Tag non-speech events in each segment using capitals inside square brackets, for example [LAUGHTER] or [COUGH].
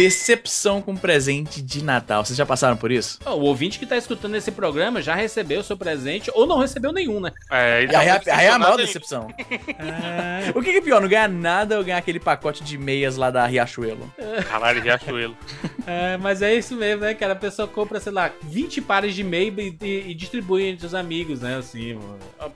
Decepção com presente de Natal. Vocês já passaram por isso? O ouvinte que tá escutando esse programa já recebeu o seu presente ou não recebeu nenhum, né? É, e aí, aí, aí é a maior decepção. é... [LAUGHS] [LAUGHS] O que, que é pior, não ganhar nada ou ganhar aquele pacote de meias lá da Riachuelo? Caralho, Riachuelo. [LAUGHS] É, mas é isso mesmo, né, cara? A pessoa compra, sei lá, 20 pares de meia e, e, e distribui entre os amigos, né? Assim,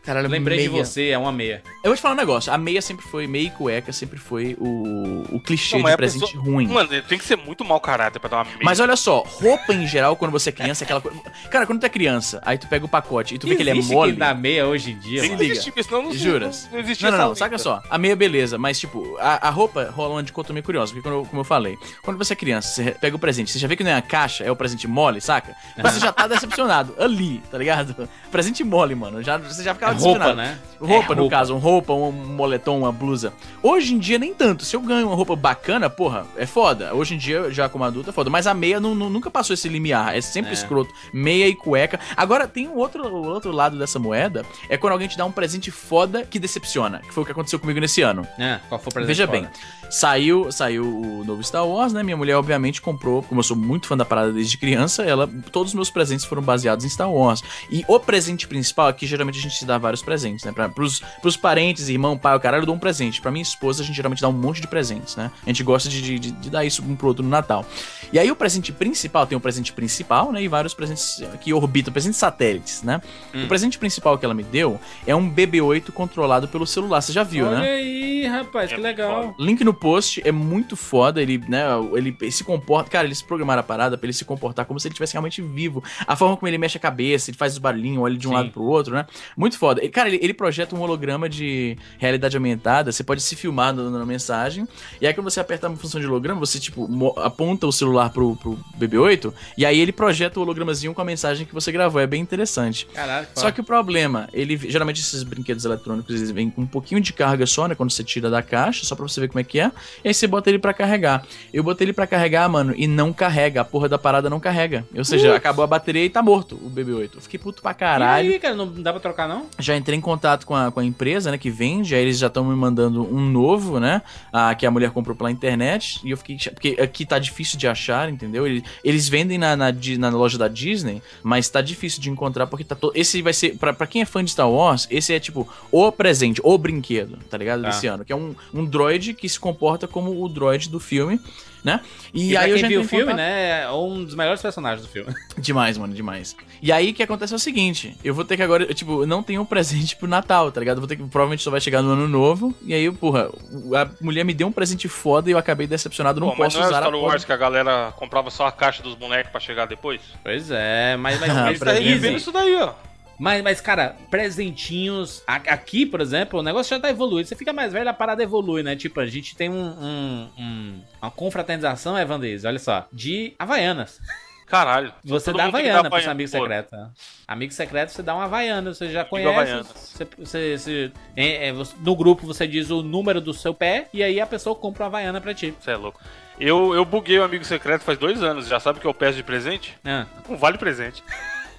Caralho, lembrei meia. de você, é uma meia. Eu vou te falar um negócio, a meia sempre foi, meia e cueca sempre foi o, o clichê não, de presente pessoa... ruim. Mano, tem que ser muito mau caráter pra dar uma meia. Mas olha só, roupa em geral, quando você é criança, é aquela coisa. Cara, quando tu é criança, aí tu pega o pacote e tu vê que ele é mole. Quem dá meia hoje em dia, Se liga. Existe, senão não, Juras? Não, não existe Não, não, não, saca só. A meia, beleza, mas tipo, a, a roupa rola uma dicotomia curiosa, porque quando, como eu falei, quando você é criança, você pega o presente, você já vê que não é a caixa, é o presente mole, saca? Você já tá decepcionado ali, tá ligado? Presente mole, mano. Já, você já ficava é decepcionado. Roupa, né? Roupa, é, no roupa. caso, um roupa, um moletom, uma blusa. Hoje em dia, nem tanto. Se eu ganho uma roupa bacana, porra, é foda. Hoje em dia, já como adulto, é foda. Mas a meia não, não, nunca passou esse limiar. É sempre é. escroto. Meia e cueca. Agora, tem um outro, o outro lado dessa moeda. É quando alguém te dá um presente foda que decepciona. Que foi o que aconteceu comigo nesse ano. É, qual foi o presente Veja foda? bem. Saiu, saiu o novo Star Wars, né? Minha mulher, obviamente, comprou. Como eu sou muito fã da parada desde criança, ela. Todos os meus presentes foram baseados em Star Wars. E o presente principal, aqui geralmente a gente se dá vários presentes, né? Pra, pros, pros parentes, irmão, pai, o caralho, eu dou um presente. Pra minha esposa, a gente geralmente dá um monte de presentes, né? A gente gosta de, de, de dar isso um pro outro no Natal. E aí o presente principal, tem o presente principal, né? E vários presentes que orbitam, presentes satélites, né? Hum. O presente principal que ela me deu é um BB-8 controlado pelo celular. Você já viu, Olha né? Olha aí, rapaz, que legal. Link no post é muito foda. Ele, né? Ele se comporta. Cara, eles programaram a parada pra ele se comportar como se ele estivesse realmente vivo. A forma como ele mexe a cabeça, ele faz os barulhinhos, olha de um Sim. lado pro outro, né? Muito foda. Ele, cara, ele, ele, projeta um holograma de realidade aumentada. Você pode se filmar na mensagem. E aí, quando você aperta a função de holograma, você, tipo, aponta o celular pro, pro BB-8. E aí ele projeta o hologramazinho com a mensagem que você gravou. É bem interessante. Caralho, Só que o problema, ele geralmente esses brinquedos eletrônicos eles vêm com um pouquinho de carga só, né? Quando você tira da caixa, só pra você ver como é que é. E aí você bota ele para carregar. Eu botei ele para carregar, mano, e não carrega. A porra da parada não carrega. Ou seja, acabou a bateria e tá morto o BB-8. Eu fiquei puto pra caralho. E aí, cara, não dá pra trocar, não? Já entrei em contato com a, com a empresa, né, que vende. Aí eles já estão me mandando um novo, né? Ah, que a mulher comprou pela internet. E eu fiquei. Porque aqui tá difícil de achar, entendeu? Eles, eles vendem na, na, na, loja da Disney, mas tá difícil de encontrar porque tá todo. Esse vai ser. Pra, pra quem é fã de Star Wars, esse é tipo o presente, o brinquedo, tá ligado? Tá. Desse ano. Que é um, um droid que se comporta como o droid do filme né? E, e aí eu já viu o filme, contato... né? É um dos melhores personagens do filme. [LAUGHS] Demais, mano, demais. E aí o que acontece é o seguinte: eu vou ter que agora, eu, tipo, não tenho um presente pro Natal, tá ligado? Eu vou ter que, provavelmente só vai chegar no ano novo. E aí, porra, a mulher me deu um presente foda e eu acabei decepcionado, não Pô, posso mas não é usar Star Wars que a galera comprava só a caixa dos bonecos pra chegar depois? Pois é, mas, mas, [LAUGHS] mas tá revivendo isso daí, ó. Mas, mas, cara, presentinhos. Aqui, por exemplo, o negócio já tá evoluindo. Você fica mais velho, a parada evolui, né? Tipo, a gente tem um, um, um uma confraternização, Evandez, olha só, de Havaianas. Caralho. Você dá Havaiana pro seu amigo secreto. Né? Amigo secreto, você dá uma Havaiana, você já conhece. Você, você, você, é, é, no grupo você diz o número do seu pé e aí a pessoa compra uma Havaiana pra ti. Você é louco. Eu, eu buguei o amigo secreto faz dois anos, já sabe o que eu peço de presente? Ah. Um vale presente.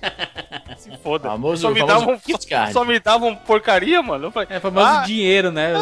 [LAUGHS] Se foda. Famoso, só, me davam, só, só, me davam porcaria, mano. Falei, é famoso ah, dinheiro, né?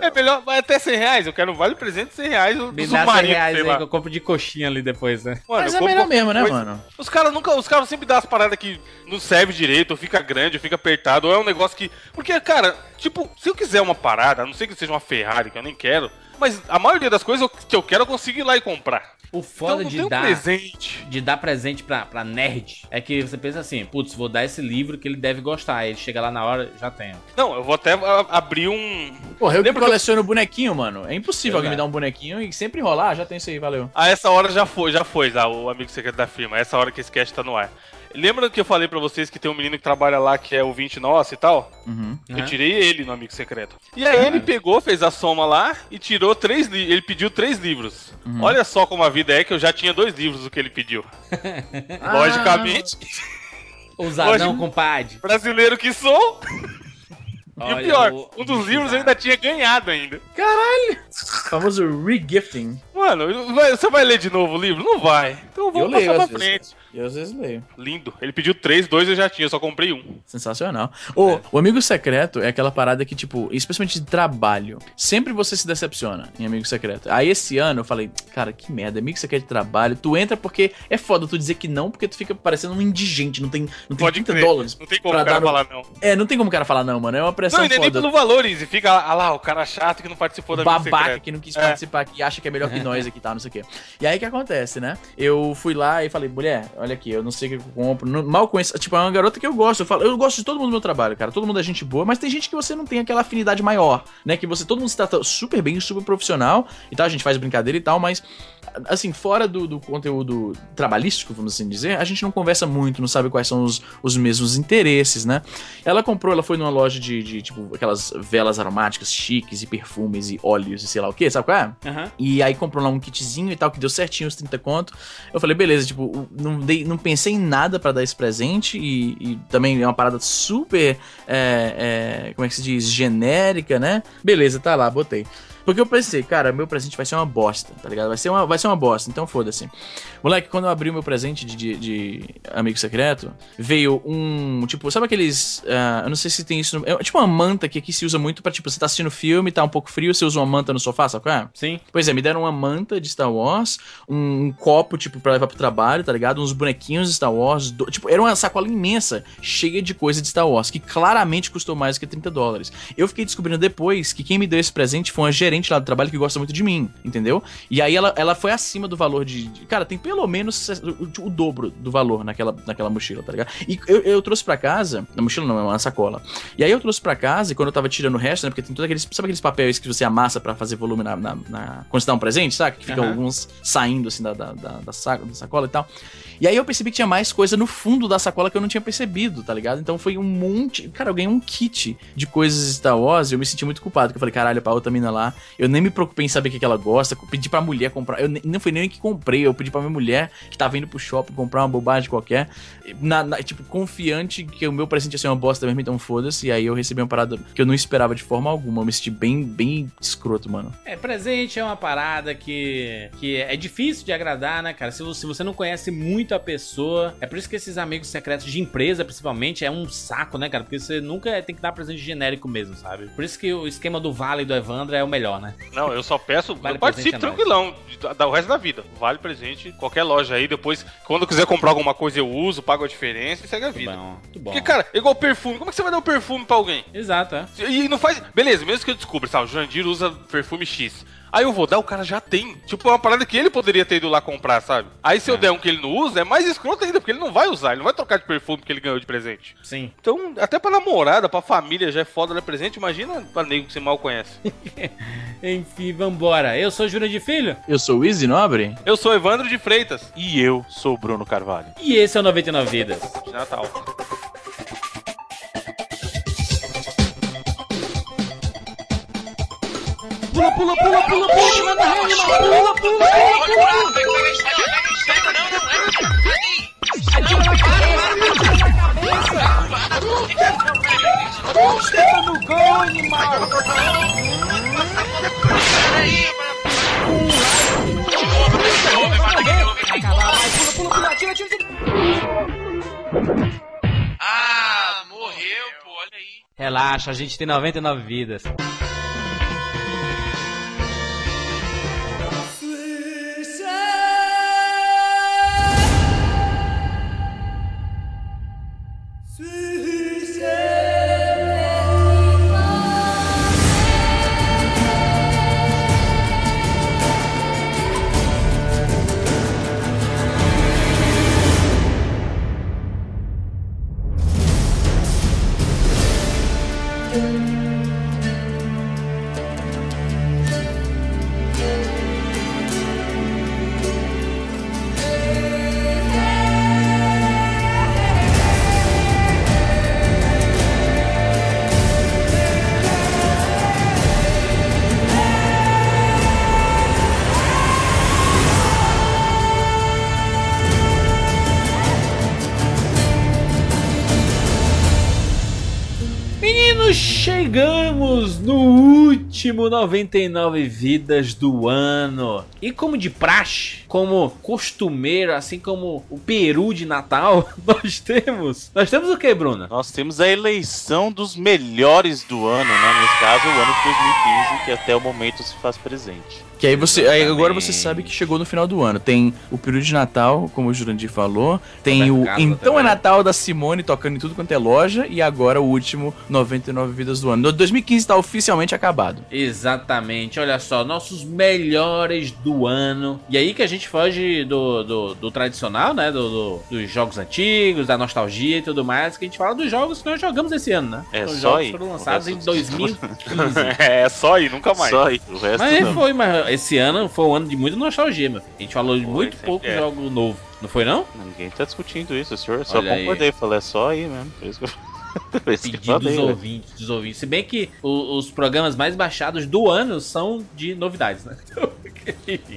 É melhor, vai até 100 reais. Eu quero um vale presente 100 reais. Me dá 100 reais aí que eu compro de coxinha ali depois, né? Mano, Mas é melhor mesmo, né, mano? Os caras nunca, os caras sempre dão as paradas que não serve direito, ou fica grande, ou fica apertado, ou é um negócio que. Porque, cara, tipo, se eu quiser uma parada, a não ser que seja uma Ferrari, que eu nem quero, mas a maioria das coisas que eu quero eu consigo ir lá e comprar. O foda então, de dar presente. de dar presente pra, pra nerd é que você pensa assim, putz, vou dar esse livro que ele deve gostar. Aí ele chega lá na hora, já tem. Não, eu vou até abrir um. Porra, eu que coleciono eu... bonequinho, mano. É impossível alguém me dar um bonequinho e sempre enrolar, ah, já tem isso aí, valeu. A essa hora já foi, já foi, já, o amigo secreto da firma. essa hora que esse cast tá no ar. Lembra que eu falei para vocês que tem um menino que trabalha lá que é ouvinte nosso e tal? Uhum. Eu tirei ele no Amigo Secreto. E aí ele pegou, fez a soma lá e tirou três livros. Ele pediu três livros. Uhum. Olha só como a vida é que eu já tinha dois livros do que ele pediu. [LAUGHS] Logicamente. Ousadão, compadre. Brasileiro que sou. E Olha, o pior, o- um dos livros eu ainda tinha ganhado ainda. Famoso regifting. Mano, vai- você vai ler de novo o livro? Não vai. Então Eu vamos leio passar às pra vezes. frente. Eu às vezes leio. Lindo. Ele pediu três, dois eu já tinha, eu só comprei um. Sensacional. O, o amigo secreto é aquela parada que, tipo, especialmente de trabalho, sempre você se decepciona em amigo secreto. Aí esse ano eu falei, cara, que merda, amigo secreto de trabalho, tu entra porque é foda tu dizer que não, porque tu fica parecendo um indigente, não tem, não tem Pode 30 crer. dólares. Não tem como o cara no- falar não. É, não tem como o cara falar não, mano, é uma pressão Não, e nem pelo valor, Izzy. Fica ah lá, o cara chato que não participou da babaca secreta. que não quis É. participar aqui, acha que é melhor que nós aqui e tal, não sei o quê. E aí o que acontece, né? Eu fui lá e falei, mulher, olha aqui, eu não sei o que eu compro, não- mal conheço. Tipo, é uma garota que eu gosto. Eu, falo, eu gosto de todo mundo do meu trabalho, cara. Todo mundo é gente boa, mas tem gente que você não tem aquela afinidade maior, né? Que você, todo mundo se trata super bem, super profissional e tal, a gente faz brincadeira e tal, mas assim, fora do, do conteúdo trabalhístico, vamos assim dizer, a gente não conversa muito, não sabe quais são os, os mesmos interesses, né? Ela comprou, ela foi numa loja de, de, tipo, aquelas velas aromáticas chiques e perfumes e óleos e sei lá o que, sabe qual é? Aham. E aí comprou lá um kitzinho e tal, que deu certinho os 30 conto. Eu falei, beleza, tipo, não, dei, não pensei em nada pra dar esse presente e, e também é uma parada super, é, é, como é que se diz, genérica, né? Beleza, tá lá, botei. Porque eu pensei, cara, meu presente vai ser uma bosta, tá ligado? Vai ser uma, vai ser uma bosta, então foda-se. Moleque, quando eu abri o meu presente de, de, de amigo secreto, veio um, tipo, sabe aqueles, ah, eu não sei se tem isso, no, é tipo uma manta que aqui se usa muito pra, tipo, você tá assistindo filme, tá um pouco frio, você usa uma manta no sofá, sabe qual é? Sim. Pois é, me deram uma manta de Star Wars, um, copo, tipo, pra levar pro trabalho, tá ligado? Uns bonequinhos de Star Wars. do- tipo, era uma sacola imensa, cheia de coisa de Star Wars, que claramente custou mais do que 30 dólares. Eu fiquei descobrindo depois que quem me deu esse presente foi uma gerente lá do trabalho que gosta muito de mim, entendeu? E aí ela, ela foi acima do valor de. de- cara, tem pelo menos o, o dobro do valor naquela, naquela mochila, tá ligado? E eu, eu trouxe pra casa. Na mochila não, é uma sacola. E aí eu trouxe pra casa e quando eu tava tirando o resto, né? Porque tem todos aqueles. Sabe aqueles papéis que você amassa pra fazer volume na. na, na- quando você dá um presente, sabe? Que ficam Aham. alguns saindo assim da, da, da, da saco- da sacola e tal. E aí eu percebi que tinha mais coisa no fundo da sacola que eu não tinha percebido, tá ligado? Então foi um monte. Cara, eu ganhei um kit de coisas Star Wars e eu me senti muito culpado. Porque eu falei, caralho, pra outra mina lá. Eu nem me preocupei em saber o que, que ela gosta. Pedi pra mulher comprar. Eu nem, não foi nem que comprei. Eu pedi pra minha mulher que tava indo pro shopping comprar uma bobagem qualquer. Na, na- tipo, confiante que o meu presente ia ser uma bosta mesmo, então foda-se. E aí eu recebi uma parada que eu não esperava de forma alguma. Eu me senti bem, bem escroto, mano. É, presente é uma parada que, que é difícil de agradar, né, cara? Se você, se você não conhece muito a pessoa, é por isso que esses amigos secretos de empresa, principalmente, é um saco, né, cara? Porque você nunca tem que dar presente genérico mesmo, sabe? Por isso que o esquema do Vale do Evandro é o melhor, né? Não, eu só peço. Vale eu participo tranquilão. da- o resto da vida. Vale presente, qualquer loja aí. Depois, quando eu quiser comprar alguma coisa, eu uso, pago a diferença e segue a Muito vida. bom, muito bom. Porque, cara, é igual perfume. Como é que você vai dar um perfume pra alguém? Exato, é. E não faz. Beleza, mesmo que eu descubra, sabe? O Jandir usa perfume X. Aí eu vou dar, o cara já tem. Tipo, é uma parada que ele poderia ter ido lá comprar, sabe? Aí se eu É. der um que ele não usa, é mais escroto ainda, porque ele não vai usar, ele não vai trocar de perfume que ele ganhou de presente. Sim. Então, até pra namorada, pra família já é foda dar presente, imagina pra nego que você mal conhece. [LAUGHS] Enfim, vambora. Eu sou Júnior de Filho Eu sou o Easy Nobre. Eu sou Evandro de Freitas, E eu sou o Bruno Carvalho. e esse é o 99 Vidas. de Natal. Ah, morreu, pô, olha aí. Relaxa, a gente tem 99 vidas. Chegamos no último 99 vidas do ano. E como de praxe, como costumeiro, assim como o peru de Natal, [LAUGHS] nós temos. Nós temos o que, Bruna? Nós temos a eleição dos melhores do ano, né? Nesse caso, o ano de 2015, que até o momento se faz presente. Que aí você. Aí agora você sabe que chegou no final do ano. Tem o período de Natal, como o Jurandir falou. Tem o Então também. é Natal da Simone tocando em tudo quanto é loja. E agora o último 99 vidas do ano. 2015 tá oficialmente acabado. Exatamente, olha só, nossos melhores do ano. E aí que a gente foge do, do, do tradicional, né? Do, do- dos jogos antigos, da nostalgia e tudo mais. Que a gente fala dos jogos que nós jogamos esse ano, né? É, Os só jogos aí. foram lançados em resto- 2015. [LAUGHS] é, só aí, nunca mais. Só aí, o resto Mas não. foi, mas esse ano foi um ano de muita nostalgia, meu. A gente falou de muito pouco é. jogo novo. Não foi, não? Ninguém tá discutindo isso, senhor. Eu Só Olha aí. concordei, falei, é só aí mesmo. Por isso que eu... Pedido dos velho. ouvintes, dos ouvintes. Se bem que o- os programas mais baixados do ano são de novidades, né? [LAUGHS]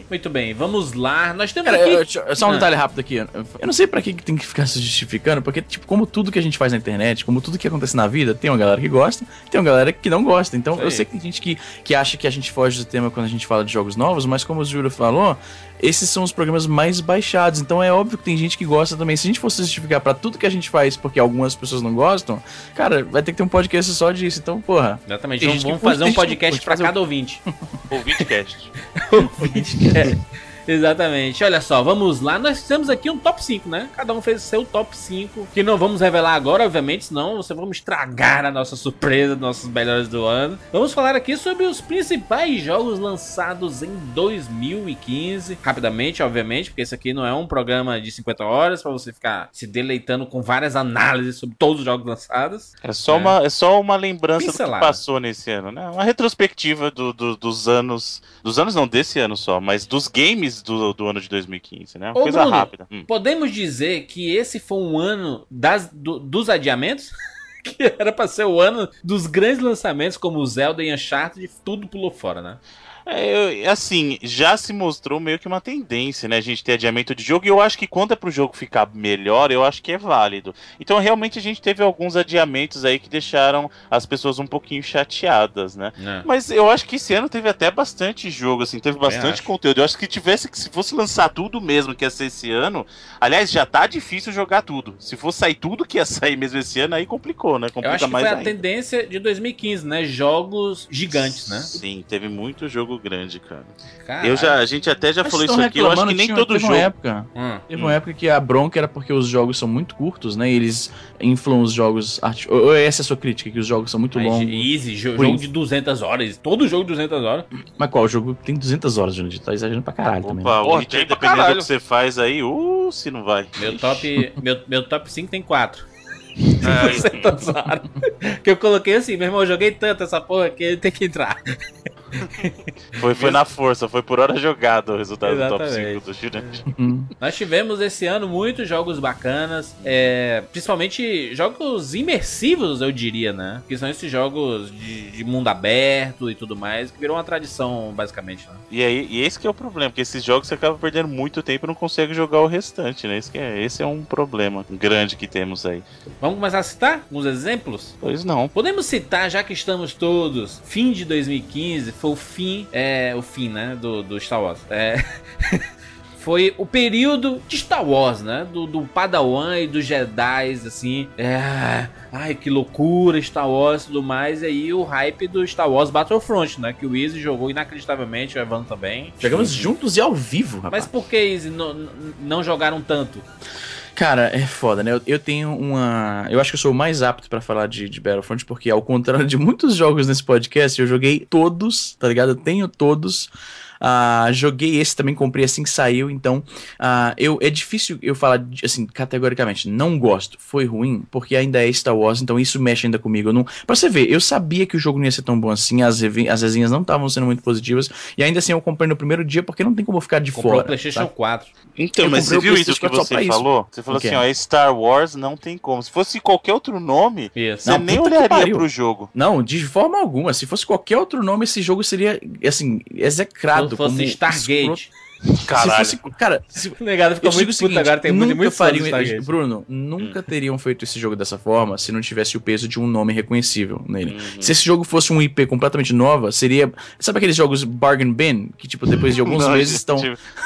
Muito bem, vamos lá. Nós temos Cara, aqui. eu- eu- só um Ah. detalhe rápido aqui. Eu não sei pra que tem que ficar se justificando, porque, tipo, como tudo que a gente faz na internet, como tudo que acontece na vida, tem uma galera que gosta, tem uma galera que não gosta. Então, eu sei que tem gente que, que acha que a gente foge do tema quando a gente fala de jogos novos, mas como o Júlio falou, esses são os programas mais baixados. Então, é óbvio que tem gente que gosta também. Se a gente fosse justificar pra tudo que a gente faz porque algumas pessoas não gostam, cara, vai ter que ter um podcast só disso. Então, porra. Exatamente, vamos, vamos fazer um podcast o cada ouvinte. [LAUGHS] Ouvinte cast. [LAUGHS] Exatamente. Olha só, vamos lá. Nós fizemos aqui um top 5, né? Cada um fez o seu top 5. Que não vamos revelar agora, obviamente, senão você vamos estragar a nossa surpresa nossos melhores do ano. Vamos falar aqui sobre os principais jogos lançados em 2015. Rapidamente, obviamente, porque esse aqui não é um programa de 50 horas pra você ficar se deleitando com várias análises sobre todos os jogos lançados. É só, É. Uma, é só uma lembrança do que passou nesse ano, né? Uma retrospectiva do, do- dos anos. Dos anos não desse ano só, mas dos games do, do ano de 2015, né? Uma Ô, coisa Bruno, rápida. Hum. Podemos dizer que esse foi um ano das, do- dos adiamentos? [LAUGHS] que era pra ser o ano dos grandes lançamentos, como o Zelda e Uncharted, tudo pulou fora, né? É, eu- assim, já se mostrou meio que uma tendência, né? A gente ter adiamento de jogo, e eu acho que quando é pro jogo ficar melhor, eu acho que é válido. Então, realmente, a gente teve alguns adiamentos aí que deixaram as pessoas um pouquinho chateadas, né? Mas eu acho que esse ano teve até bastante jogo, assim, teve bastante conteúdo. Eu acho que tivesse que se fosse lançar tudo mesmo que ia ser esse ano, aliás, já tá difícil jogar tudo. Se fosse sair tudo que ia sair mesmo esse ano, aí complicou, né? Eu Complica acho que mais foi a ainda. tendência de 2015, né? Jogos gigantes, né? Sim, teve muito jogo grande, cara. Caralho. Eu já, a gente até já Mas falou isso aqui, eu acho que nem tinha- todo teve jogo. Uma época, Hum. Teve uma época que a bronca era porque os jogos são muito curtos, né? E eles inflam os jogos. arti- Ou essa é a sua crítica, que os jogos são muito Mas longos. Easy, jo- jogo isso. de 200 horas. Todo jogo de 200 horas. Mas qual? O jogo tem 200 horas, Jurandir. Tá exagerando pra caralho também. né? Opa, Porra, tem pra dependendo do que você faz aí, uh, se não vai. Meu top, [LAUGHS] meu, meu top 5 tem 4. É, 200 horas. que eu coloquei assim, meu irmão, eu joguei tanto essa porra que ele tem que entrar. Foi, foi na força, foi por hora jogada o resultado do top Exatamente. 5 do. Hum. Nós tivemos esse ano muitos jogos bacanas, é, principalmente jogos imersivos, eu diria, né? Que são esses jogos de, de mundo aberto e tudo mais, que virou uma tradição, basicamente, né? E aí, e esse que é o problema, porque esses jogos você acaba perdendo muito tempo e não consegue jogar o restante, né? Esse, que é, esse é um problema grande que temos aí. Vamos começar a citar alguns exemplos? Pois não. Podemos citar, já que estamos todos, fim de 2015, foi o fim, é, o fim, né, do, do Star Wars. É, [LAUGHS] foi o período de Star Wars, né, do, do Padawan e dos Jedi, assim, é, ai, que loucura, Star Wars e tudo mais, e aí o hype do Star Wars Battlefront, né, que o Easy jogou inacreditavelmente, o Evan também. Jogamos juntos e ao vivo, rapaz. Mas por que, Easy, não, não jogaram tanto? Cara, é foda, né? Eu, eu tenho uma. Eu acho que eu sou mais apto pra falar de, de Battlefront, porque ao contrário de muitos jogos nesse podcast, eu joguei todos, tá ligado? Eu tenho todos. Ah, joguei esse também, comprei assim que saiu, então ah, eu, é difícil eu falar assim, categoricamente, não gosto, foi ruim, porque ainda é Star Wars, então isso mexe ainda comigo. Eu não, pra você ver, eu sabia que o jogo não ia ser tão bom assim, as, as resenhas não estavam sendo muito positivas, e ainda assim eu comprei no primeiro dia, porque não tem como eu ficar de Comprou fora. o PlayStation sabe? 4. Então, Eu mas você viu isso que você isso. falou? Você falou O quê? assim, ó, Star Wars não tem como. Se fosse qualquer outro nome, Isso. você Não, nem olharia pro jogo. Não, de forma alguma. Se fosse qualquer outro nome, esse jogo seria, assim, execrado. Se fosse como Stargate. Caralho. Se fosse, cara, se, negado ficou muito seguinte, agora, tem muito, nunca muito fariam. Bruno, nunca teriam feito esse jogo dessa forma se não tivesse o peso de um nome reconhecível nele. Uhum. Se esse jogo fosse um IP completamente nova, seria, sabe aqueles jogos bargain bin que tipo depois de alguns Não, meses estão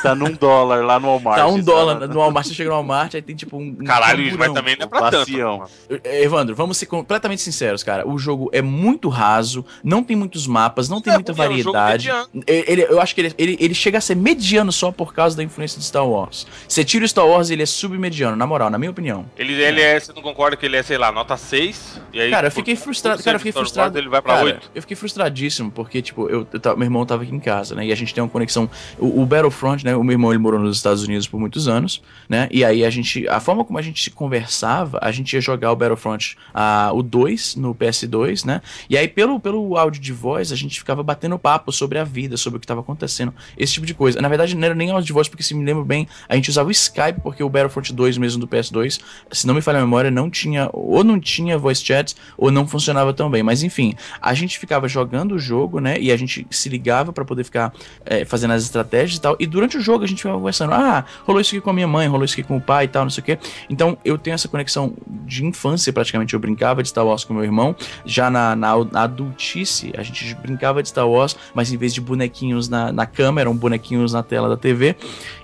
Tá num dólar lá no Walmart. tá um sabe? dólar no Walmart, você chega no Walmart aí tem tipo um um Caralho, mas camburão. também não é pra tanto. Bacião. Eh, Evandro, vamos ser completamente sinceros, cara. O jogo é muito raso, não tem muitos mapas, não tem É, muita porque é um variedade. Ele, eu acho que ele, ele, ele chega a ser mediano só por causa da influência de Star Wars. Você tira o Star Wars ele é submediano, na moral, na minha opinião. Ele, ele é, você não concorda que ele é, sei lá, nota 6? E aí, Cara, eu por- fiquei frustrado. Cara, eu fiquei Wars, frustrado. Ele vai pra cara, 8. Eu fiquei frustradíssimo, porque, tipo, eu, eu meu irmão tava aqui em casa, né? E a gente tem uma conexão. O, o Battlefront, né? O meu irmão ele morou nos Estados Unidos por muitos anos, né? E aí a gente. A forma como a gente se conversava, a gente ia jogar o Battlefront, ah, o 2 no PS2, né? E aí, pelo, pelo áudio de voz, a gente ficava batendo papo sobre a vida, sobre o que tava acontecendo, esse tipo de coisa. Na verdade, não era nem áudio de voz, porque se me lembro bem, a gente usava o Skype, porque o Battlefront 2 mesmo do PS2, se não me falha a memória, não tinha, ou não tinha voice chat, ou não funcionava tão bem. Mas enfim, a gente ficava jogando o jogo, né? E a gente se ligava pra poder ficar é, fazendo as estratégias e tal. E durante o jogo a gente ficava conversando: ah, rolou isso aqui com a minha mãe, rolou isso aqui com o pai e tal, não sei o quê. Então eu tenho essa conexão de infância, praticamente. Eu brincava de Star Wars com meu irmão. Já na, na, na adultice, a gente brincava de Star Wars, mas em vez de bonequinhos na, na câmera, eram bonequinhos na tela da TV.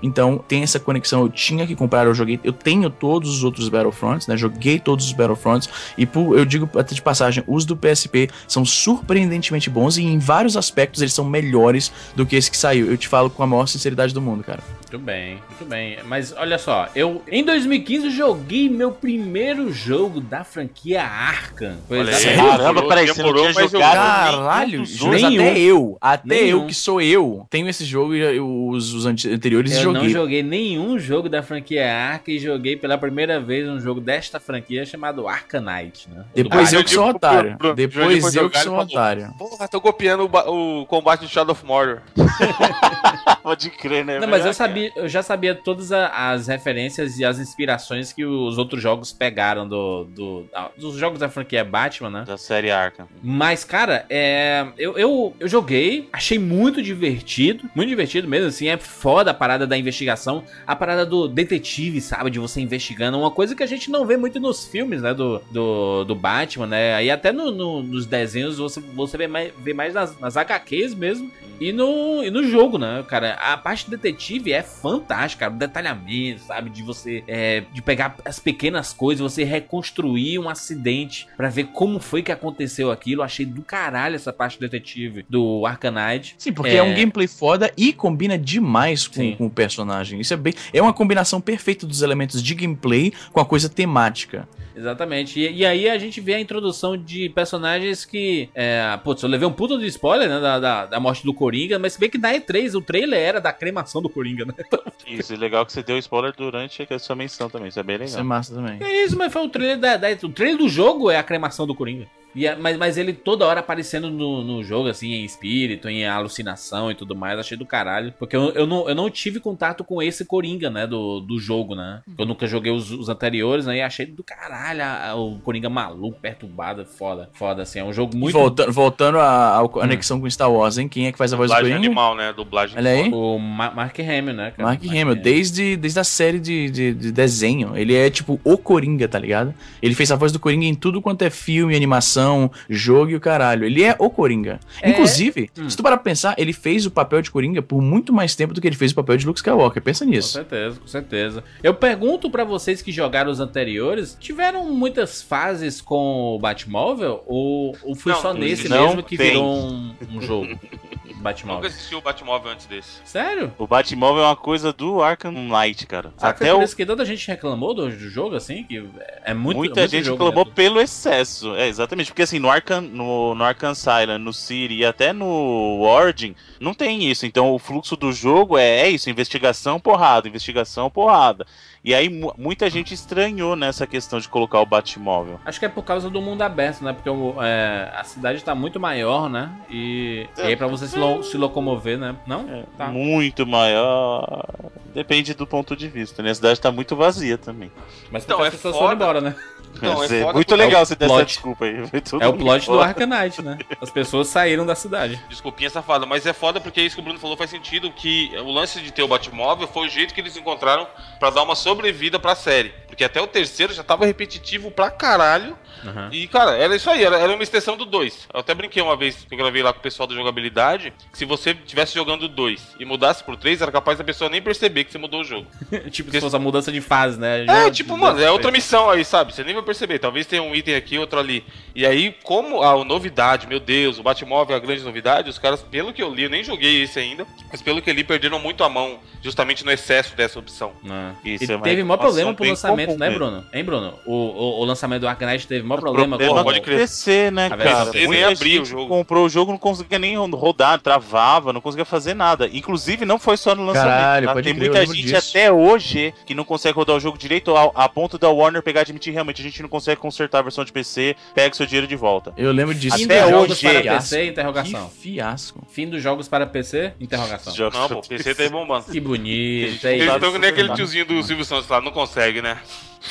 Então tem essa conexão. Eu tinha que comprar, eu joguei, eu tenho todos os outros Battlefronts, né? Joguei todos os Battlefronts. E por- eu digo até de passagem, os do PSP são surpreendentemente bons e em vários aspectos eles são melhores do que esse que saiu. Eu te falo com a maior sinceridade do mundo, cara. Muito bem, muito bem. Mas olha só, eu em 2015 joguei meu primeiro jogo da franquia Arkham. Pois Olha é. Caramba, Demorou, peraí, você não tinha jogado Caralho, Nenhum. até eu, até Nenhum. eu que sou eu, tenho esse jogo e eu- os, os ante- anteriores Eu não joguei. joguei nenhum jogo da franquia Arkham e joguei pela primeira vez um jogo desta franquia chamado Arcanite, né? Depois Ah, eu que sou otário. Bruno, Depois Jurandir foi eu que sou falou, otário. Porra, tô copiando o, o combate de Shadow of Mordor. [LAUGHS] Pode crer, né? Não, mas eu sabia, eu já sabia todas a- as referências e as inspirações que os outros jogos pegaram do, do- dos jogos da franquia Batman, né? Da série Arkham. Mas, cara, é, eu, eu, eu joguei, achei muito divertido, muito divertido mesmo, assim, é foda a parada da investigação, a parada do detetive, sabe, de você investigando, uma coisa que a gente não vê muito nos filmes, né, do, do, do Batman, né, aí até no, no- nos desenhos você, você vê mais, vê mais nas, nas HQs mesmo, e no, e no jogo, né, cara, a parte detetive é fantástica, cara, o detalhamento, sabe, de você, é, de pegar as pequenas coisas, você reconstruir um acidente pra ver como foi que aconteceu aquilo, achei do caralho essa parte detetive do Arcanide. Sim, porque é... É. um gameplay foda e combina demais com, Sim. com o personagem. Isso é bem. É uma combinação perfeita dos elementos de gameplay com a coisa temática. Exatamente. E, e aí a gente vê a introdução de personagens que. É, putz, eu levei um puta de spoiler, né? Da, da, da morte do Coringa, mas se bem que na E3 o trailer era da cremação do Coringa, né? [LAUGHS] Isso, e legal que você deu spoiler durante a sua menção também, isso é bem Isso é legal. massa também. É isso, mas foi o trailer da, da- O trailer do jogo é a cremação do Coringa. E é- mas, mas ele toda hora aparecendo no, no jogo, assim, em espírito, em alucinação e tudo mais, achei do caralho. Porque eu, eu, não, eu não tive contato com esse Coringa, né, do, do jogo, né? Eu nunca joguei os, os anteriores, né? E achei do caralho a- o Coringa maluco, perturbado, foda. Foda, assim, é um jogo muito... Voltando, voltando à à conexão com Star Wars, hein? Quem é que faz a voz do Dublagem Coringa? animal, né? Dublagem Olha aí. O Ma Mark Hamill, né, cara? Mark Hamill, desde, desde a série de, de, de desenho. Ele é tipo o Coringa, tá ligado? Ele fez a voz do Coringa em tudo quanto é filme, animação, jogo e o caralho. Ele é o Coringa. É- Inclusive, Hum. se tu parar pra pensar, ele fez o papel de Coringa por muito mais tempo do que ele fez o papel de Luke Skywalker. Pensa Com nisso. certeza, com certeza. Eu pergunto pra vocês que jogaram os anteriores, tiveram muitas fases com o Batmóvel ou, ou foi Não, só nesse mesmo que tem. virou um, um jogo? [LAUGHS] Nunca Batmóvel. assisti o Batmóvel antes desse. Sério? O Batmóvel é uma coisa do Arkham Knight, cara. Que Até por o isso que tanta gente reclamou do, do jogo, assim? Que é muito Muita muito gente jogo reclamou mesmo. pelo excesso. É, exatamente. Porque assim, no Arkham, no, no Arkham Asylum, no City e até no Origin, não tem isso. Então o fluxo do jogo é, é isso: investigação, porrada, investigação, porrada. E aí mu- muita gente estranhou nessa questão de colocar o Batmóvel. Acho que é por causa do mundo aberto, né? Porque é, a cidade tá muito maior, né? E, e aí pra você se, lo- se locomover, né? Não? Tá. Muito maior. Depende do ponto de vista, né? A cidade tá muito vazia também. Mas Então, é as pessoas foda. foram embora, né? Então, é é foda muito legal você dar essa plot. desculpa aí. É o plot do embora. Arcanite, né? As pessoas saíram da cidade. Desculpinha safada, mas é foda porque isso que o Bruno falou faz sentido, que o lance de ter o Batmóvel foi o jeito que eles encontraram pra dar uma sobrevida pra série. Porque até o terceiro já tava repetitivo pra caralho. Aham. E, cara, era isso aí, era, era uma extensão do 2. Eu até brinquei uma vez que eu gravei lá com o pessoal da jogabilidade, que se você tivesse jogando o 2 e mudasse pro 3, era capaz da pessoa nem perceber que você mudou o jogo. [LAUGHS] tipo, se fosse a mudança de fase, né? É, Já- tipo, mano, é outra missão aí, sabe? Você nem vai perceber. Talvez tenha um item aqui, outro ali. E aí, como a novidade, meu Deus, o Batmóvel é a grande novidade, os caras, pelo que eu li, eu nem joguei esse ainda, mas pelo que eu li, perderam muito a mão, justamente no excesso dessa opção. Ah. Isso e é teve maior problema pro lançamento, comum né. Bruno? Hein, Bruno? O, o, o lançamento do Arcanite teve maior problema, problema com- pode crer. PC, né, A cara? Muita nem abria o jogo. comprou o jogo, não conseguia nem rodar, travava, não conseguia fazer nada. Inclusive, não foi só no lançamento. Caralho, tá? pode Tem crer, muita gente disso. até hoje que não consegue rodar o jogo direito a, a ponto da Warner pegar e admitir realmente a gente não consegue consertar a versão de PC, pega o seu dinheiro de volta. Eu lembro disso. Fim Até dos jogos hoje, para fiasco. PC, interrogação. Que fiasco. Fim dos jogos para PC, interrogação. Jogos Não, pô, o PC tá aí bombando. Que bonito, é Eles isso. estão que nem aquele tiozinho do Silvio Santos lá, não consegue, né?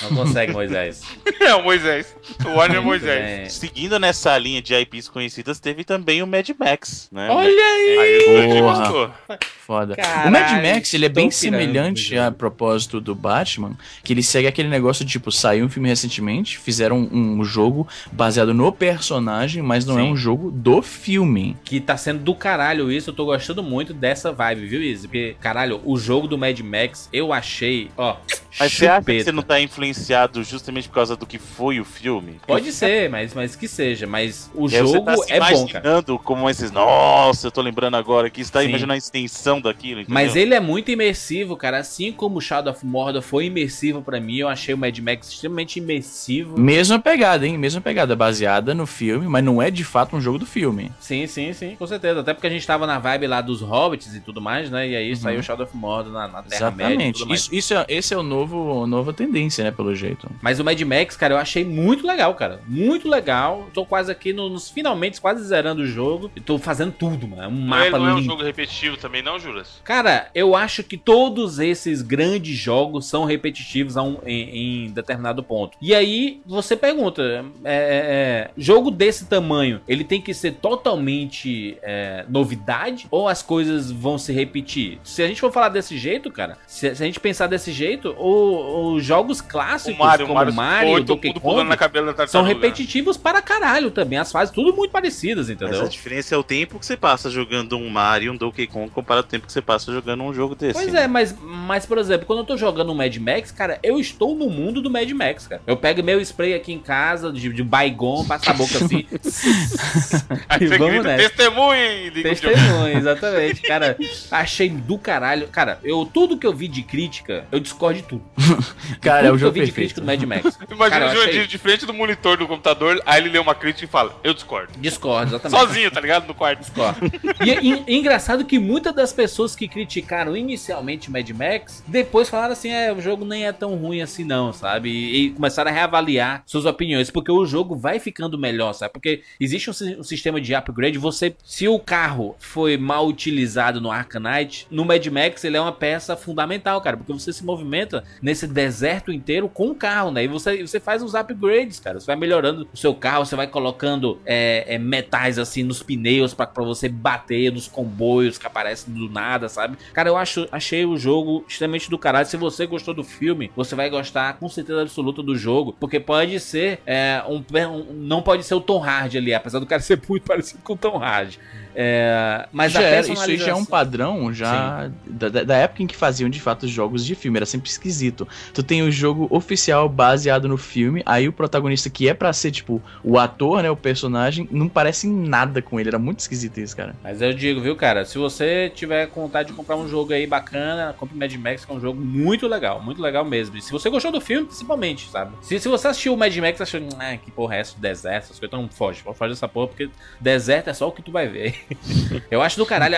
Não consegue, Moisés. [LAUGHS] É o Moisés. O Warner é Moisés. bem. Seguindo nessa linha de IPs conhecidas, teve também o Mad Max, né? Olha aí! Aí Porra. Foda. Caralho, o Mad Max, ele é bem pirando, semelhante meu a propósito do Batman, que ele segue aquele negócio de, tipo, saiu um filme recentemente, fizeram um, um jogo baseado no personagem, mas não é Sim. um jogo do filme. Que tá sendo do caralho isso, eu tô gostando muito dessa vibe, viu, Izzy? Porque, caralho, o jogo do Mad Max, eu achei, ó, Mas você acha que chupeta. você não tá influenciado justamente por causa do que foi o filme? Pode ser, mas, mas que seja, mas o você jogo tá se é bom, cara. como esses. Nossa, eu tô lembrando agora que você tá Sim. imaginando a extensão daquilo. Entendeu? Mas ele é muito imersivo, cara. Assim como o Shadow of Mordor foi imersivo pra mim, eu achei o Mad Max extremamente imersivo. Mesma pegada, hein? Mesma pegada, baseada no filme, mas não é de fato um jogo do filme. Sim, sim, sim, com certeza. Até porque a gente tava na vibe lá dos Hobbits e tudo mais, né? E aí Uhum. saiu o Shadow of Mordor na, na Terra-média Exatamente. Isso, isso é, esse é o novo, a nova tendência, né, pelo jeito. Mas o Mad Max, cara, eu achei muito legal, cara. Muito legal. Tô quase aqui no- nos finalmente, quase zerando o jogo. E tô fazendo tudo, mano. É um Não mapa não é um jogo repetitivo também, não, Juras? Cara, eu acho que todos esses grandes jogos são repetitivos a um- em, em determinado ponto. E aí você pergunta: é, é, é, jogo desse tamanho, ele tem que ser totalmente é, novidade ou as coisas vão se repetir? Se a gente for falar desse jeito, cara, se, se a gente pensar desse jeito, os jogos O clássicos Mario, o como Mario, Mario, todo Donkey mundo pulando Kong na cabela da são tartaruga. repetitivos para caralho também. As fases tudo muito parecidas, Mas entendeu? a diferença é o tempo que você passa jogando um Mario, um Donkey Kong, comparado ao tempo que você passa jogando um jogo desse. Pois né? é, mas, mas, por exemplo, quando eu tô jogando um Mad Max, cara, eu estou no mundo do Mad Max, cara. Eu pego meu spray aqui em casa, de, de Baigon, passo a boca assim. Aí [LAUGHS] você Vamos grita, testemunha e jogo. Testemunho, exatamente. Cara, achei do caralho. Cara, eu, tudo que eu vi de crítica, eu discordo de tudo. [LAUGHS] Cara, é o tudo que eu jogo vi de perfeito. crítica do Mad Max. [LAUGHS] Imagina Cara, o Jurandir achei- de frente do monitor do computador, aí ele lê uma crítica e fala, eu discordo. Discordo, exatamente. Sozinho, tá ligado? No quarto. Discordo. E é en- engraçado que muitas das pessoas que criticaram inicialmente Mad Max, depois falaram assim: é, o jogo nem é tão ruim assim, não, sabe? E, e começaram a reavaliar suas opiniões, porque o jogo vai ficando melhor, sabe? Porque existe um, um sistema de upgrade. Você, se o carro foi mal utilizado no Arcanite, no Mad Max ele é uma peça fundamental, cara, porque você se movimenta nesse deserto inteiro com o carro, né? E você, você faz os upgrades, cara. Você vai melhorando o seu carro, você vai colocando é, é, metais assim nos pneus pra você bater nos comboios que aparecem do nada, sabe? Cara, eu acho, achei o jogo extremamente do caralho. Se você gostou do filme, você vai gostar com certeza absoluta do jogo, porque pode ser é, um, um- não pode ser o Tom Hardy ali, apesar do cara [LAUGHS] ser muito parecido com o Tom Hardy. É, mas Já a era- isso aí já é um padrão já da, da- época em que faziam de fato jogos de filme, era sempre esquisito. Tu tem o jogo oficial baseado no filme, aí o protagonista que é pra ser tipo o ator, né, o personagem, não parece em nada com ele, era muito esquisito isso, cara. Mas eu digo, viu, cara, se você tiver com vontade de comprar um jogo aí bacana, compre Mad Max, que é um jogo muito legal, muito legal mesmo. E se você gostou do filme, principalmente, sabe? Se, se você assistiu o Mad Max achou, ah, que porra é essa, deserto, essas coisas, então foge, foge dessa porra, porque deserto é só o que tu vai ver. [LAUGHS] [LAUGHS] Eu acho do caralho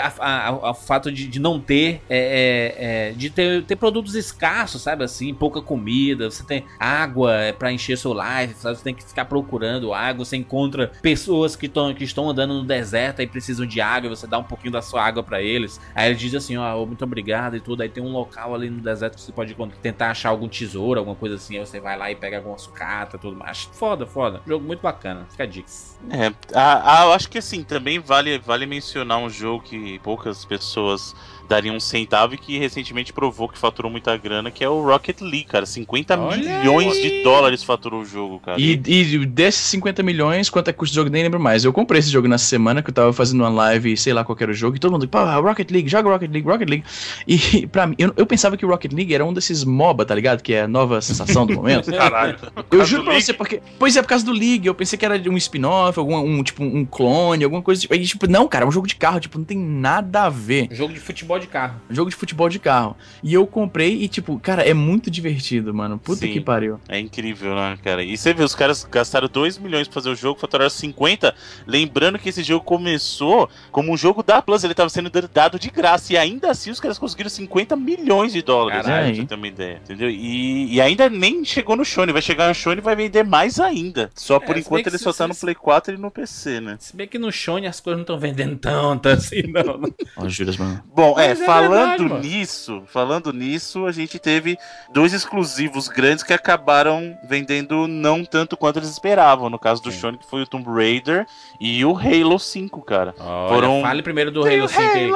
o fato de, de não ter. é, é, é, de ter, ter produtos escassos, sabe assim? Pouca comida, você tem água é, pra encher seu life, sabe? Você tem que ficar procurando água, você encontra pessoas que, tão, que estão andando no deserto e precisam de água, você dá um pouquinho da sua água pra eles. Aí ele diz assim: ó, muito obrigado e tudo. Aí tem um local ali no deserto que você pode tentar achar algum tesouro, alguma coisa assim. Aí você vai lá e pega alguma sucata tudo mais. Foda, foda. Jogo muito bacana. Fica a dica. É, a- a- eu acho que assim, também vale, vale mencionar um jogo que poucas pessoas dariam um centavo e que recentemente provou que faturou muita grana, que é o Rocket League, cara. 50 Olha milhões aí. de dólares faturou o jogo, cara. E, e desses 50 milhões, quanto é que custa o jogo, nem lembro mais. Eu comprei esse jogo na semana que eu tava fazendo uma live, sei lá qual que era o jogo, e todo mundo, pô, Rocket League, joga Rocket League, Rocket League. E pra mim, eu, eu pensava que o Rocket League era um desses MOBA, tá ligado? Que é a nova sensação do momento. [LAUGHS] Caralho. Eu juro pra League? você, porque. Pois é, por causa do League. Eu pensei que era um spin-off, algum um, tipo, um clone, alguma coisa. Tipo, aí, tipo, não, cara, é um jogo de carro, tipo, não tem nada a ver. Jogo de futebol de carro. Jogo de futebol de carro. E eu comprei e, tipo, cara, é muito divertido, mano. Puta Sim. que pariu. É incrível, né, cara? E você vê, os caras gastaram 2 milhões pra fazer o jogo, faturaram 50. Lembrando que esse jogo começou como um jogo da Plus, ele tava sendo dado de graça. E ainda assim os caras conseguiram 50 milhões de dólares, Caralho. né, pra ter uma ideia. Entendeu? E, e ainda nem chegou no Shone. Vai chegar no Shone e vai vender mais ainda. Só por se bem enquanto ele se- só tá se- no Play 4 e no PC, né? Se bem que no Shone as coisas não estão vendendo tanto assim, não. Ó, Juras, mano. Bom, é, Mas é falando verdade, mano. nisso, falando nisso, a gente teve dois exclusivos grandes que acabaram vendendo não tanto quanto eles esperavam. No caso do Sim. Sonic foi o Tomb Raider e o Halo 5, cara. Olha, Foram- Fale primeiro do Halo 5 aí.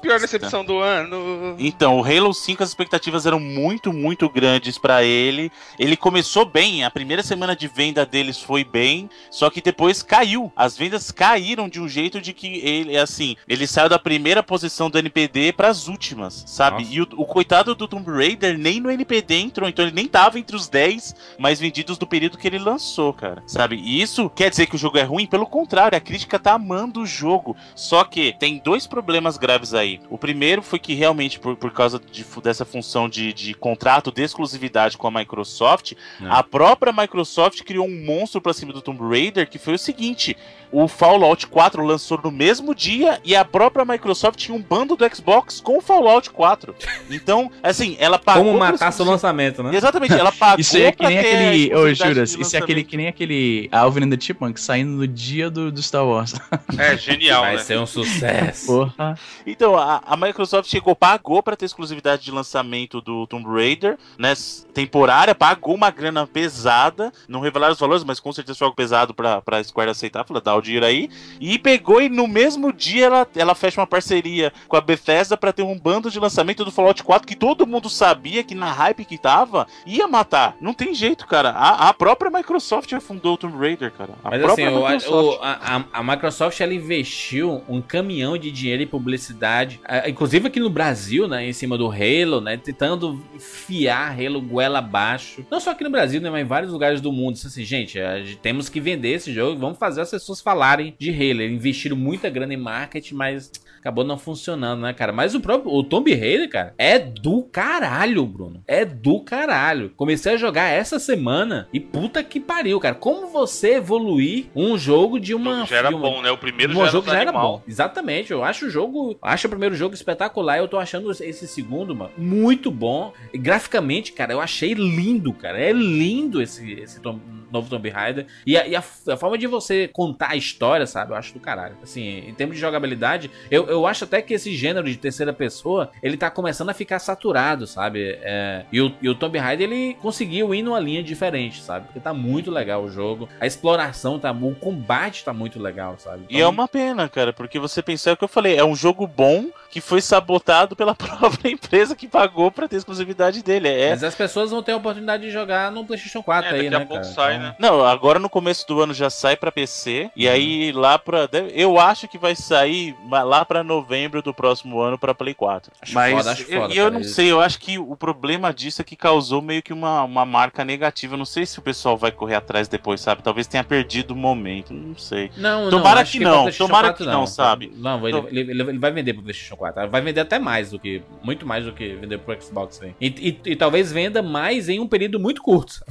Pior decepção do ano. Então, o Halo 5 as expectativas eram muito, muito grandes pra ele. Ele começou bem, a primeira semana de venda deles foi bem, só que depois caiu. As vendas caíram de um jeito de que ele, assim, ele saiu da primeira posição do NPD pras últimas, sabe? Nossa. E o, o coitado do Tomb Raider nem no NPD entrou, então ele nem tava entre os 10 mais vendidos do período que ele lançou, cara. Sabe? E isso quer dizer que o jogo é ruim? Pelo contrário, a crítica tá amando o jogo. Só que tem dois problemas graves aí. O primeiro foi que realmente, por, por causa de dessa função de, de contrato de exclusividade com a Microsoft, Não. a própria Microsoft criou um monstro pra cima do Tomb Raider que foi o seguinte: o Fallout 4 lançou no mesmo dia e a própria Microsoft tinha um bando do Xbox com o Fallout 4. Então, assim, ela pagou. Como pra matar seu lançamento, né? Exatamente, ela pagou. [LAUGHS] Isso aí é que nem aquele. Ô, Juras, isso é aquele que nem aquele Alvin and the Chipmunk saindo no dia do, do Star Wars. É, genial, Vai né? ser um sucesso. Porra. Então, a, a Microsoft chegou, pagou pra ter exclusividade de lançamento do Tomb Raider, né? Temporária, pagou uma grana pesada. Não revelaram os valores, mas com certeza foi algo pesado pra, pra Square aceitar. Falou, dá dinheiro aí. E pegou e no mesmo dia ela, ela fecha uma parceria com a Bethesda pra ter um bando de lançamento do Fallout 4 que todo mundo sabia que na hype que tava, ia matar. Não tem jeito, cara. A, a própria Microsoft afundou o Tomb Raider, cara. A Mas assim, própria acho- Microsoft. o- a, a- Microsoft ela investiu um caminhão de dinheiro em publicidade, inclusive aqui no Brasil, né, em cima do Halo, né, tentando enfiar Halo goela abaixo. Não só aqui no Brasil, né, mas em vários lugares do mundo. Isso Assim, gente- temos que vender esse jogo, vamos fazer as pessoas falarem de Halo. Investiram muita grana em marketing, mas acabou não funcionando, né, cara? Mas o próprio o Tomb Raider, cara, é do caralho, Bruno. É do caralho. Comecei a jogar essa semana e puta que pariu, cara. Como você evoluir um jogo de uma já era bom, né? O primeiro um já era, jogo um já era animal. bom. Exatamente. Eu acho o jogo. Acho o primeiro jogo espetacular. Eu tô achando esse segundo, mano, muito bom. E graficamente, cara, eu achei lindo, cara. É lindo esse, esse Tom- novo Tomb Raider. E, a, e a- a forma de você contar a história, sabe? Eu acho do caralho. Assim, em termos de jogabilidade, eu, eu acho até que esse gênero de terceira pessoa, ele tá começando a ficar saturado, sabe? É, e, o, e o Tomb Raider, ele conseguiu ir numa linha diferente, sabe? Porque tá muito legal o jogo. A exploração tá... O combate tá muito legal, sabe? E é uma pena, cara, porque você pensar o que eu falei, é um jogo bom que foi sabotado pela [LAUGHS] própria empresa que pagou pra ter exclusividade dele. É. Mas as pessoas vão ter a oportunidade de jogar no PlayStation 4 É, aí, daqui a né, pouco cara? sai, Então, né? Não, agora no começo do ano já sai pra PC e aí lá pra eu acho que vai sair lá pra novembro do próximo ano pra Play 4. Acho Mas foda, acho eu, foda, e eu cara, não sei, eu acho que o problema disso é que causou meio que uma, uma marca negativa. Eu não sei se o pessoal vai correr atrás depois, sabe? Talvez tenha perdido o momento, não sei. Não, Tomara acho que pra não, PlayStation tomara 4 que não, sabe? Não, ele, Então- ele, ele- ele vai vender pro PlayStation 4. Vai vender até mais do que. Muito mais do que vender pro Xbox. E, e, e talvez venda mais em um período muito curto.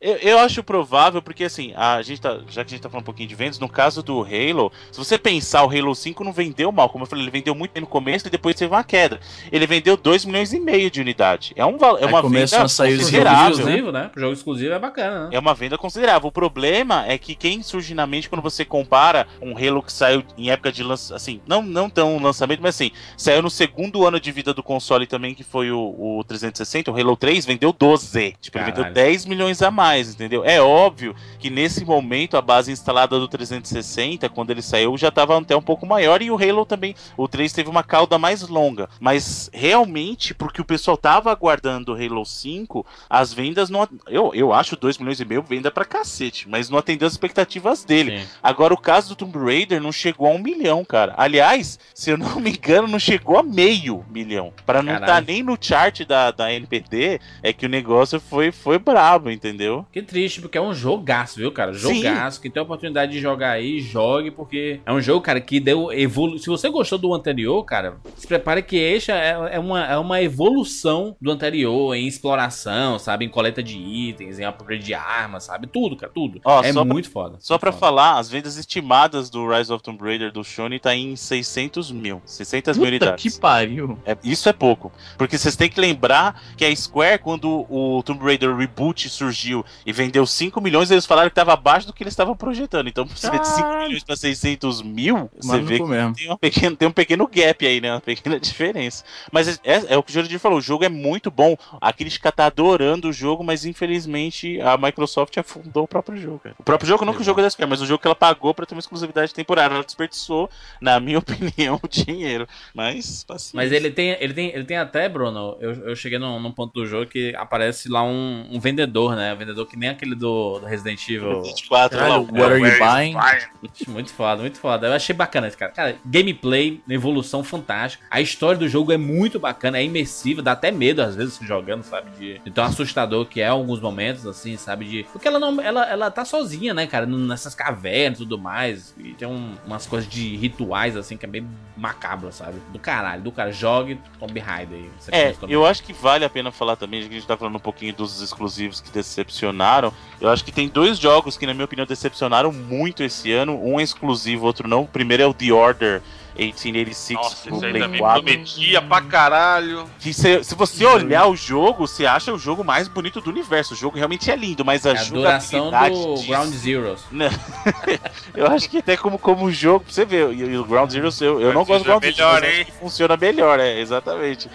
Eu, eu acho provável, porque assim, a gente tá, já que a gente tá falando um pouquinho de vendas, no caso do Halo, se você pensar, o Halo 5 não vendeu mal, como eu falei, ele vendeu muito bem no começo e depois teve uma queda. Ele vendeu 2 milhões e meio de unidade. É, um, é uma venda a sair Pro jogo considerável. reviews, né? exclusivo, né? Jogo exclusivo é bacana, né? É uma venda considerável. O problema é que quem surge na mente quando você compara um Halo que saiu em época de lançamento, assim, não, não tão lançamento, mas assim, saiu no segundo ano de vida do console também, que foi o, o 360, o Halo 3, vendeu 12. Tipo, ele vendeu Caralho. 10 milhões a mais, entendeu? É óbvio que nesse momento a base instalada do 360, quando ele saiu, já estava até um pouco maior e o Halo também, o 3 teve uma cauda mais longa. Mas realmente, porque o pessoal tava aguardando o Halo 5, as vendas não. Eu, eu acho 2 milhões e meio venda pra cacete, mas não atendeu as expectativas dele. Sim. Agora, o caso do Tomb Raider não chegou a um milhão, cara. Aliás, se eu não me engano, não chegou a meio milhão. Pra não estar Caralho. nem no chart da, da NPD, é que o negócio foi, foi brabo, entendeu? Que triste, porque é um jogaço, viu, cara? Sim. Jogaço. Quem tem a oportunidade de jogar aí, jogue, porque é um jogo, cara, que deu evolu... Se você gostou do anterior, cara, se prepare que este é, é uma, é uma evolução do anterior em exploração, sabe? Em coleta de itens, em upgrade de armas, sabe? Tudo, cara, tudo. Ó, é só pra- muito foda. Só muito pra foda. falar, as vendas estimadas do Rise of Tomb Raider do Sony tá em 600 mil. 600 mil unidades. que pariu. É, isso é pouco. Porque vocês têm que lembrar que a Square, quando o Tomb Raider Reboot surgiu e vendeu 5 milhões, eles falaram que estava abaixo do que eles estavam projetando. Então, você vê de 5 Caralho. milhões para 600 mil, você Maluco vê que mesmo. tem, uma pequena, tem um pequeno gap aí, né? Uma pequena [LAUGHS] diferença. Mas é, é- é o que o Jurandir falou: o jogo é muito bom. A crítica tá adorando o jogo, mas infelizmente a Microsoft afundou o próprio jogo. cara. O próprio jogo, não que o jogo é da Square, mas o jogo que ela pagou pra ter uma exclusividade temporária. Ela desperdiçou, na minha [LAUGHS] opinião, o dinheiro. Mas, paciência. Mas ele tem, ele tem, ele tem até, Bruno, eu, eu cheguei num, num ponto do jogo que aparece lá um, um vendedor, né? Um vendedor que nem aquele do, do Resident Evil. 24, Caralho, lá, what are you buying? fine? Muito foda, muito foda. Eu achei bacana esse cara. Cara, gameplay, evolução fantástica. A história do jogo é muito bacana, é imersiva, dá até medo às vezes jogando, sabe? De, de tão assustador que é em alguns momentos, assim, sabe? De. Porque ela não. Ela, ela tá sozinha, né, cara? Nessas cavernas e tudo mais. E tem um- umas coisas de rituais, assim, que é bem macabro, sabe? Do caralho, do cara. Jogue Tomb Raider aí. É, eu acho que vale a pena falar também, já que a gente tá falando um pouquinho dos exclusivos que decepcionaram. Eu acho que tem dois jogos que, na minha opinião, decepcionaram muito esse ano. Um é exclusivo, outro não. O primeiro é o The Order 1886 Nossa, pro Play também 4. prometia pra caralho. Que se, se você olhar o jogo, você acha o jogo mais bonito do universo. O jogo realmente é lindo, mas a, É a duração jogabilidade do disso- Ground Zeroes. [LAUGHS] Eu acho que até como, como jogo, pra você ver, e, o Ground Zero, eu, eu não gosto do Zero Ground é Zero, melhor, hein? funciona melhor, é, exatamente.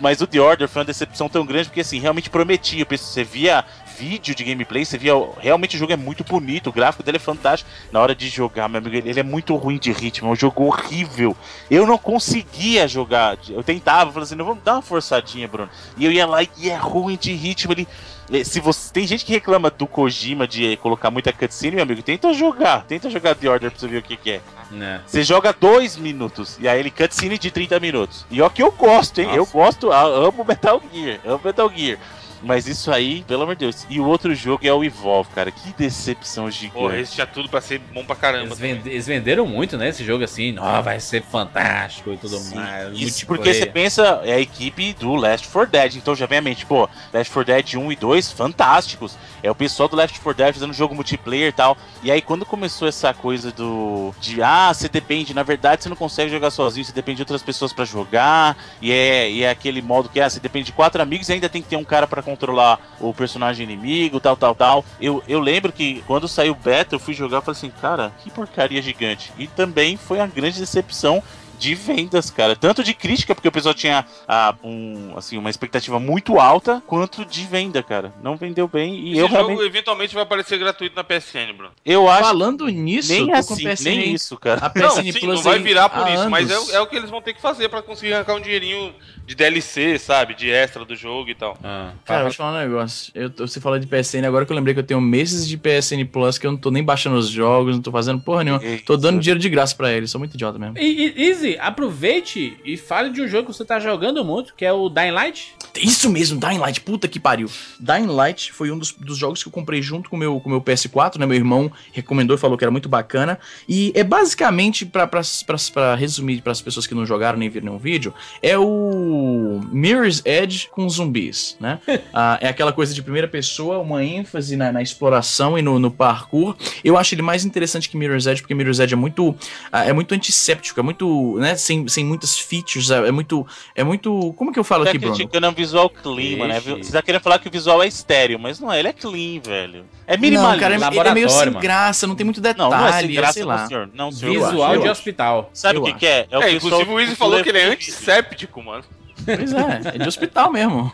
Mas o The Order foi uma decepção tão grande, porque assim, realmente prometia, você via vídeo de gameplay, você via, realmente o jogo é muito bonito, o gráfico dele é fantástico. Na hora de jogar, meu amigo, ele, é muito ruim de ritmo, é um jogo horrível. Eu não conseguia jogar, eu tentava, falei assim, não, vamos dar uma forçadinha, Bruno. E eu ia lá e é ruim de ritmo, ele... Eh, Se você tem gente que reclama do Kojima de colocar muita cutscene, meu amigo, tenta jogar, tenta jogar The Order pra você ver o que, que é. Né? Você joga dois minutos e aí ele cutscene de 30 minutos. E ó que eu gosto, hein? Nossa. Eu gosto, amo Metal Gear, amo Metal Gear. Mas isso aí, pelo amor de Deus. E o outro jogo é o Evolve, cara. Que decepção gigante. Porra, esse tinha tudo pra ser bom pra caramba. Eles, eles venderam muito, né? Esse jogo assim, ó, vai ser fantástico e tudo Sim, mais. Isso porque você pensa, é a equipe do Left 4 Dead, então já vem a mente, pô, Left 4 Dead 1 e 2, fantásticos. É o pessoal do Left 4 Dead fazendo jogo multiplayer e tal. E aí quando começou essa coisa do de ah, você depende, na verdade você não consegue jogar sozinho, você depende de outras pessoas pra jogar. E é, e é aquele modo que ah, você depende de quatro amigos e ainda tem que ter um cara pra controlar o personagem inimigo, tal, tal, tal. Eu, eu lembro que quando saiu o beta, eu fui jogar e falei assim, cara, que porcaria gigante. E também foi uma grande decepção de vendas, cara. Tanto de crítica, porque o pessoal tinha ah, um, assim, uma expectativa muito alta, quanto de venda, cara. Não vendeu bem e Esse eu jogo realmente. eventualmente vai aparecer gratuito na PSN, Bruno. Eu acho Falando nisso, nem eu assim, a PSN nem isso, cara. A Não, PSN sim, Plus não vai virar por isso, mas anos. é, é o que eles vão ter que fazer pra conseguir arrancar um dinheirinho de DLC, sabe? De extra do jogo e tal. Ah, Cara, eu vou te falar um negócio. Eu, você falou de PSN, agora que eu lembrei que eu tenho meses de PSN Plus que eu não tô nem baixando os jogos, não tô fazendo porra nenhuma. Tô dando dinheiro de graça pra eles, sou muito idiota mesmo. E, e- Easy, Aproveite e fale de um jogo que você tá jogando muito, que é o Dying Light. Isso mesmo, Dying Light, puta que pariu. Dying Light foi um dos, dos jogos que eu comprei junto com meu, o com meu PS4, né? Meu irmão recomendou e falou que era muito bacana. E é basicamente, pra, pra, pra, pra resumir para as pessoas que não jogaram nem viram nenhum vídeo, é o Mirror's Edge com zumbis, né? [LAUGHS] Ah, é aquela coisa de primeira pessoa, uma ênfase na, na exploração e no, no parkour. Eu acho ele mais interessante que Mirror's Edge, porque Mirror's Edge é muito, ah, é muito antisséptico, é muito, né? Sem, sem muitas features, é, é muito, é muito. Como que eu falo Tá aqui, Bruno? criticando é um visual clean, mano. É, Ixi. Você tá querendo falar que o visual é estéreo, mas não é, ele é clean, velho. É Não, minimalista. cara, ele- ele é meio sem mano. graça, não tem muito detalhe, Não, não é sem é, graça, sei não, lá. senhor. Não, senhor. Visual de hospital. Sabe o que, que é? É, o É, pessoal inclusive o que Izzy falou que ele é antisséptico, mano. Pois é, é de hospital mesmo.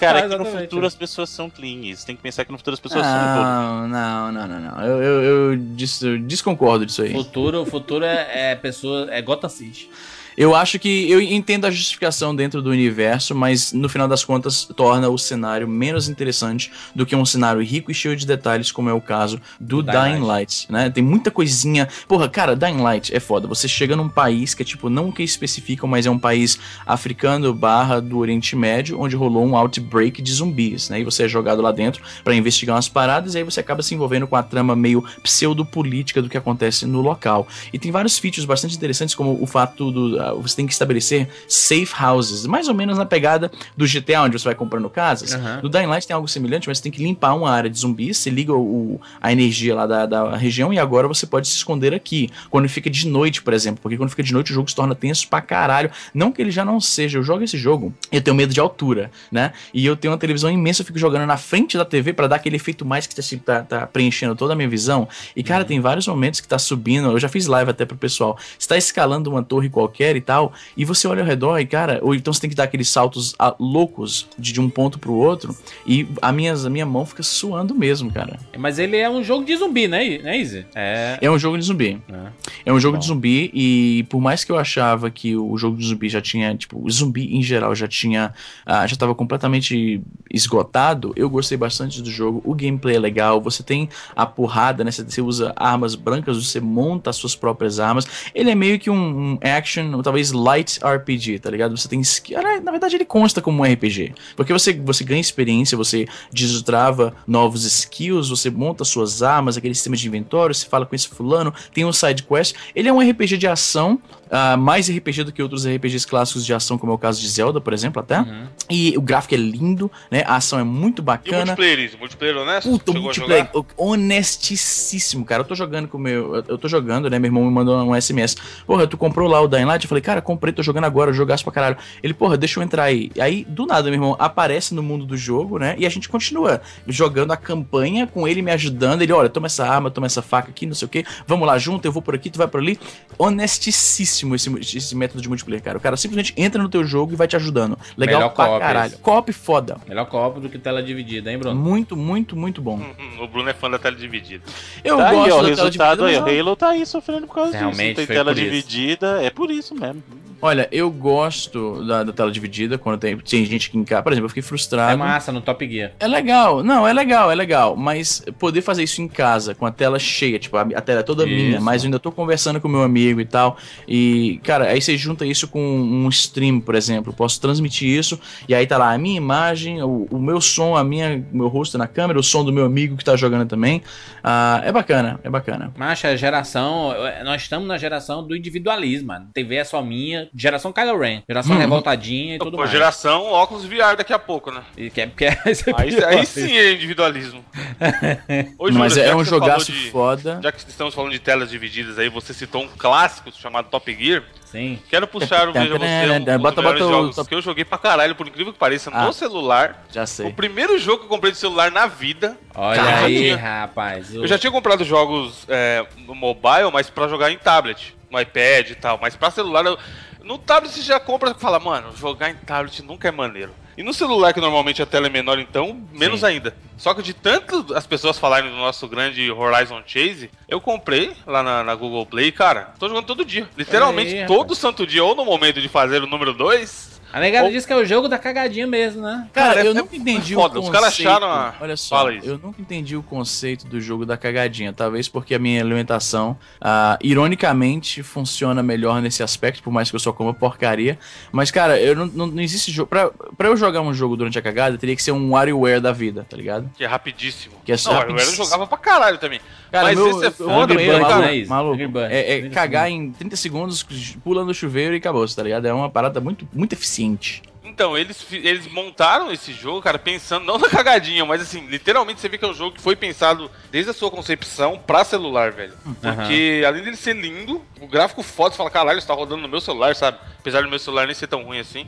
Cara, é que no futuro as pessoas são clean. Você tem que pensar que no futuro as pessoas são todas. Não, não, não, não, não. Eu, eu, eu dis- eu desconcordo disso aí. Futuro, futuro é, é pessoa, é Gotham City. Eu acho que eu entendo a justificação dentro do universo, mas no final das contas torna o cenário menos interessante do que um cenário rico e cheio de detalhes, como é o caso do Dying Dying, Light, né? Tem muita coisinha. Porra, cara, Dying Light é foda. Você chega num país que é tipo, não que especificam, mas é um país africano barra do Oriente Médio, onde rolou um outbreak de zumbis, né? E você é jogado lá dentro pra investigar umas paradas, e aí você acaba se envolvendo com a trama meio pseudopolítica do que acontece no local. E tem vários features bastante interessantes, como o fato do. Você tem que estabelecer safe houses, mais ou menos na pegada do GTA, onde você vai comprando casas. Aham. No Dying Light tem algo semelhante, mas você tem que limpar uma área de zumbis, você liga o, a energia lá da, da região e agora você pode se esconder aqui. Quando fica de noite, por exemplo, porque quando fica de noite o jogo se torna tenso pra caralho. Não que ele já não seja, eu jogo esse jogo, eu tenho medo de altura, né? E eu tenho uma televisão imensa, eu fico jogando na frente da TV pra dar aquele efeito mais que tá, tá, tá preenchendo toda a minha visão. E cara, tem vários momentos que tá subindo, eu já fiz live até pro pessoal, está escalando uma torre qualquer e tal, e você olha ao redor e cara, ou então você tem que dar aqueles saltos ah, loucos de, de um ponto pro outro, e a minha, a minha mão fica suando mesmo, cara. Mas ele é um jogo de zumbi, né, né Izzy? É. É um jogo de zumbi. É. É um jogo Bom. de zumbi e por mais que eu achava que o jogo de zumbi já tinha, tipo, o zumbi em geral já tinha, ah, já tava completamente esgotado, eu gostei bastante do jogo. O gameplay é legal, você tem a porrada, né? Você, você usa armas brancas, você monta as suas próprias armas. Ele é meio que um, um action, ou talvez light RPG, tá ligado? Você tem skill. ah, Na verdade, ele consta como um RPG. Porque você, você ganha experiência, você destrava novos skills, você monta suas armas, aquele sistema de inventório, você fala com esse fulano, tem um side quest. Ele é um RPG de ação, ah, mais RPG do que outros RPGs clássicos de ação, como é o caso de Zelda, por exemplo, até. Uhum. E o gráfico é lindo, né? A ação é muito E o bacana. multiplayer, Izzy? Multiplayer honesto? Puta, o multiplayer honestíssimo, cara. Eu tô jogando com o meu. eu- Eu tô jogando, né? Meu irmão me mandou um SMS. Porra, tu comprou lá o Dying Light? Eu falei, cara, comprei, tô jogando agora, jogaço pra caralho. Ele, porra, deixa eu entrar aí. Aí, do nada, meu irmão aparece no mundo do jogo, né? E a gente continua jogando a campanha com ele me ajudando. Ele, olha, toma essa arma, toma essa faca aqui, não sei o que. Vamos lá junto, eu vou por aqui, tu vai por ali. Honestíssimo esse, esse método de multiplayer, cara. O cara simplesmente entra no teu jogo e vai te ajudando. Legal Melhor pra caralho. esse. Coop foda. Melhor copo do que tela dividida, hein, Bruno? Muito, muito, muito bom. Hum, O Bruno é fã da tela dividida. Eu Tá aí, gosto ó, o da tela resultado aí. dividida, O mas eu- Halo tá aí sofrendo por causa disso. Realmente Não tem tela isso. dividida, é por isso mesmo. Olha, eu gosto da, da tela dividida quando tem, tem gente que encaixa. Por exemplo, eu fiquei frustrado. É massa no Top Gear. É legal, não, é legal, é legal, mas poder fazer isso em casa, com a tela cheia, tipo, a, a tela é toda Isso. minha, mas eu ainda tô conversando com meu amigo e tal, e, cara, aí você junta isso com um stream, por exemplo, eu posso transmitir isso, e aí tá lá a minha imagem, o, o meu som, a minha, o meu rosto na câmera, o som do meu amigo que tá jogando também, ah, é bacana, é bacana. Macha, a geração. Nós estamos na geração do individualismo, mano. TV é só minha. Geração Kylo Ren. Geração Uhum. revoltadinha e tudo Pô, mais. geração óculos VR daqui a pouco, né? E quer, quer, [LAUGHS] Aí, aí sim é individualismo. [LAUGHS] Ô, mas Júlio, é um que jogaço de- foda. Já que estamos falando de telas divididas aí, você citou um clássico chamado Top Gear. Sim. Quero puxar o Veja Você, um, um Bota- bota o jogos top- que eu joguei pra caralho, por incrível que pareça, Ah. no celular. Já O sei. primeiro jogo que eu comprei de celular na vida. Olha Caralho. aí, rapaz. o- Eu já tinha comprado jogos é, no mobile, mas pra jogar em tablet, no iPad e tal. Mas pra celular, eu- no tablet você já compra e fala, mano, jogar em tablet nunca é maneiro. E no celular, que normalmente a tela é menor, então, menos Sim. ainda. Só que de tanto as pessoas falarem do nosso grande Horizon Chase, eu comprei lá na, na Google Play, cara, tô jogando todo dia. Literalmente aí, todo santo dia, ou no momento de fazer o número 2, A negada Ou- diz que é o jogo da cagadinha mesmo, né? Cara, Cara, eu é- nunca entendi foda, o os conceito. caras acharam a- Olha só, Fala isso. eu nunca entendi o conceito do jogo da cagadinha. Talvez porque a minha alimentação, ah, ironicamente, funciona melhor nesse aspecto, por mais que eu só coma porcaria. Mas, cara, eu não, não, não existe jogo. Pra, pra eu jogar um jogo durante a cagada, teria que ser um WarioWare da vida, tá ligado? Que é rapidíssimo. Que é não, rapidíssimo. eu jogava pra caralho também. Cara, Mas meu, esse é foda, eu- Angry eu- Birds, maluco, né, isso? maluco. Angry Birds, É, é 30 cagar em 30 segundos, pulando no chuveiro e acabou, tá ligado? É uma parada muito, muito eficiente. Então, eles, eles montaram esse jogo, cara, pensando não na cagadinha, mas assim, literalmente você vê que é um jogo que foi pensado desde a sua concepção pra celular, velho. Porque além dele ser lindo, o gráfico foda, você fala, caralho, isso tá rodando no meu celular, sabe? Apesar do meu celular nem ser tão ruim assim.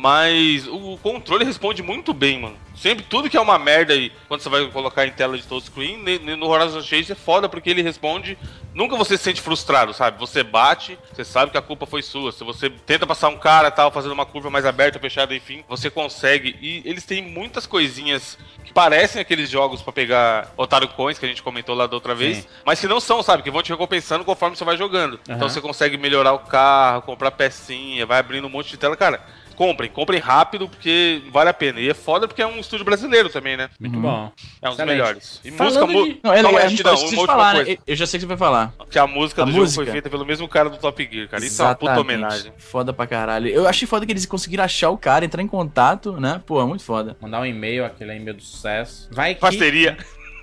Mas o controle responde muito bem, mano. Sempre tudo que é uma merda aí, quando você vai colocar em tela de touchscreen, no Horizon Chase é foda porque ele responde. Nunca você se sente frustrado, sabe? Você bate, você sabe que a culpa foi sua. Se você tenta passar um cara tal, fazendo uma curva mais aberta, fechada, enfim, você consegue. E eles têm muitas coisinhas que parecem aqueles jogos pra pegar Otário Coins que a gente comentou lá da outra vez, Sim. mas que não são, sabe? Que vão te recompensando conforme você vai jogando. Aham. Então você consegue melhorar o carro, comprar pecinha, vai abrindo um monte de tela. Cara, comprem, comprem rápido porque vale a pena. E é foda porque é um estúdio brasileiro também, né? Muito Uhum. bom. É um dos Excelente. melhores. E Falando música. de- Não, é Calma a gente uma falar, né? coisa. Eu já sei o que você vai falar. Que a música A do música. jogo foi feita pelo mesmo cara do Top Gear, cara. Isso é uma puta Exatamente. homenagem. Foda pra caralho. Eu achei foda que eles conseguiram achar o cara, entrar em contato, né? Pô, muito foda. Mandar um e-mail, aquele e-mail do sucesso. Vai que Parceria.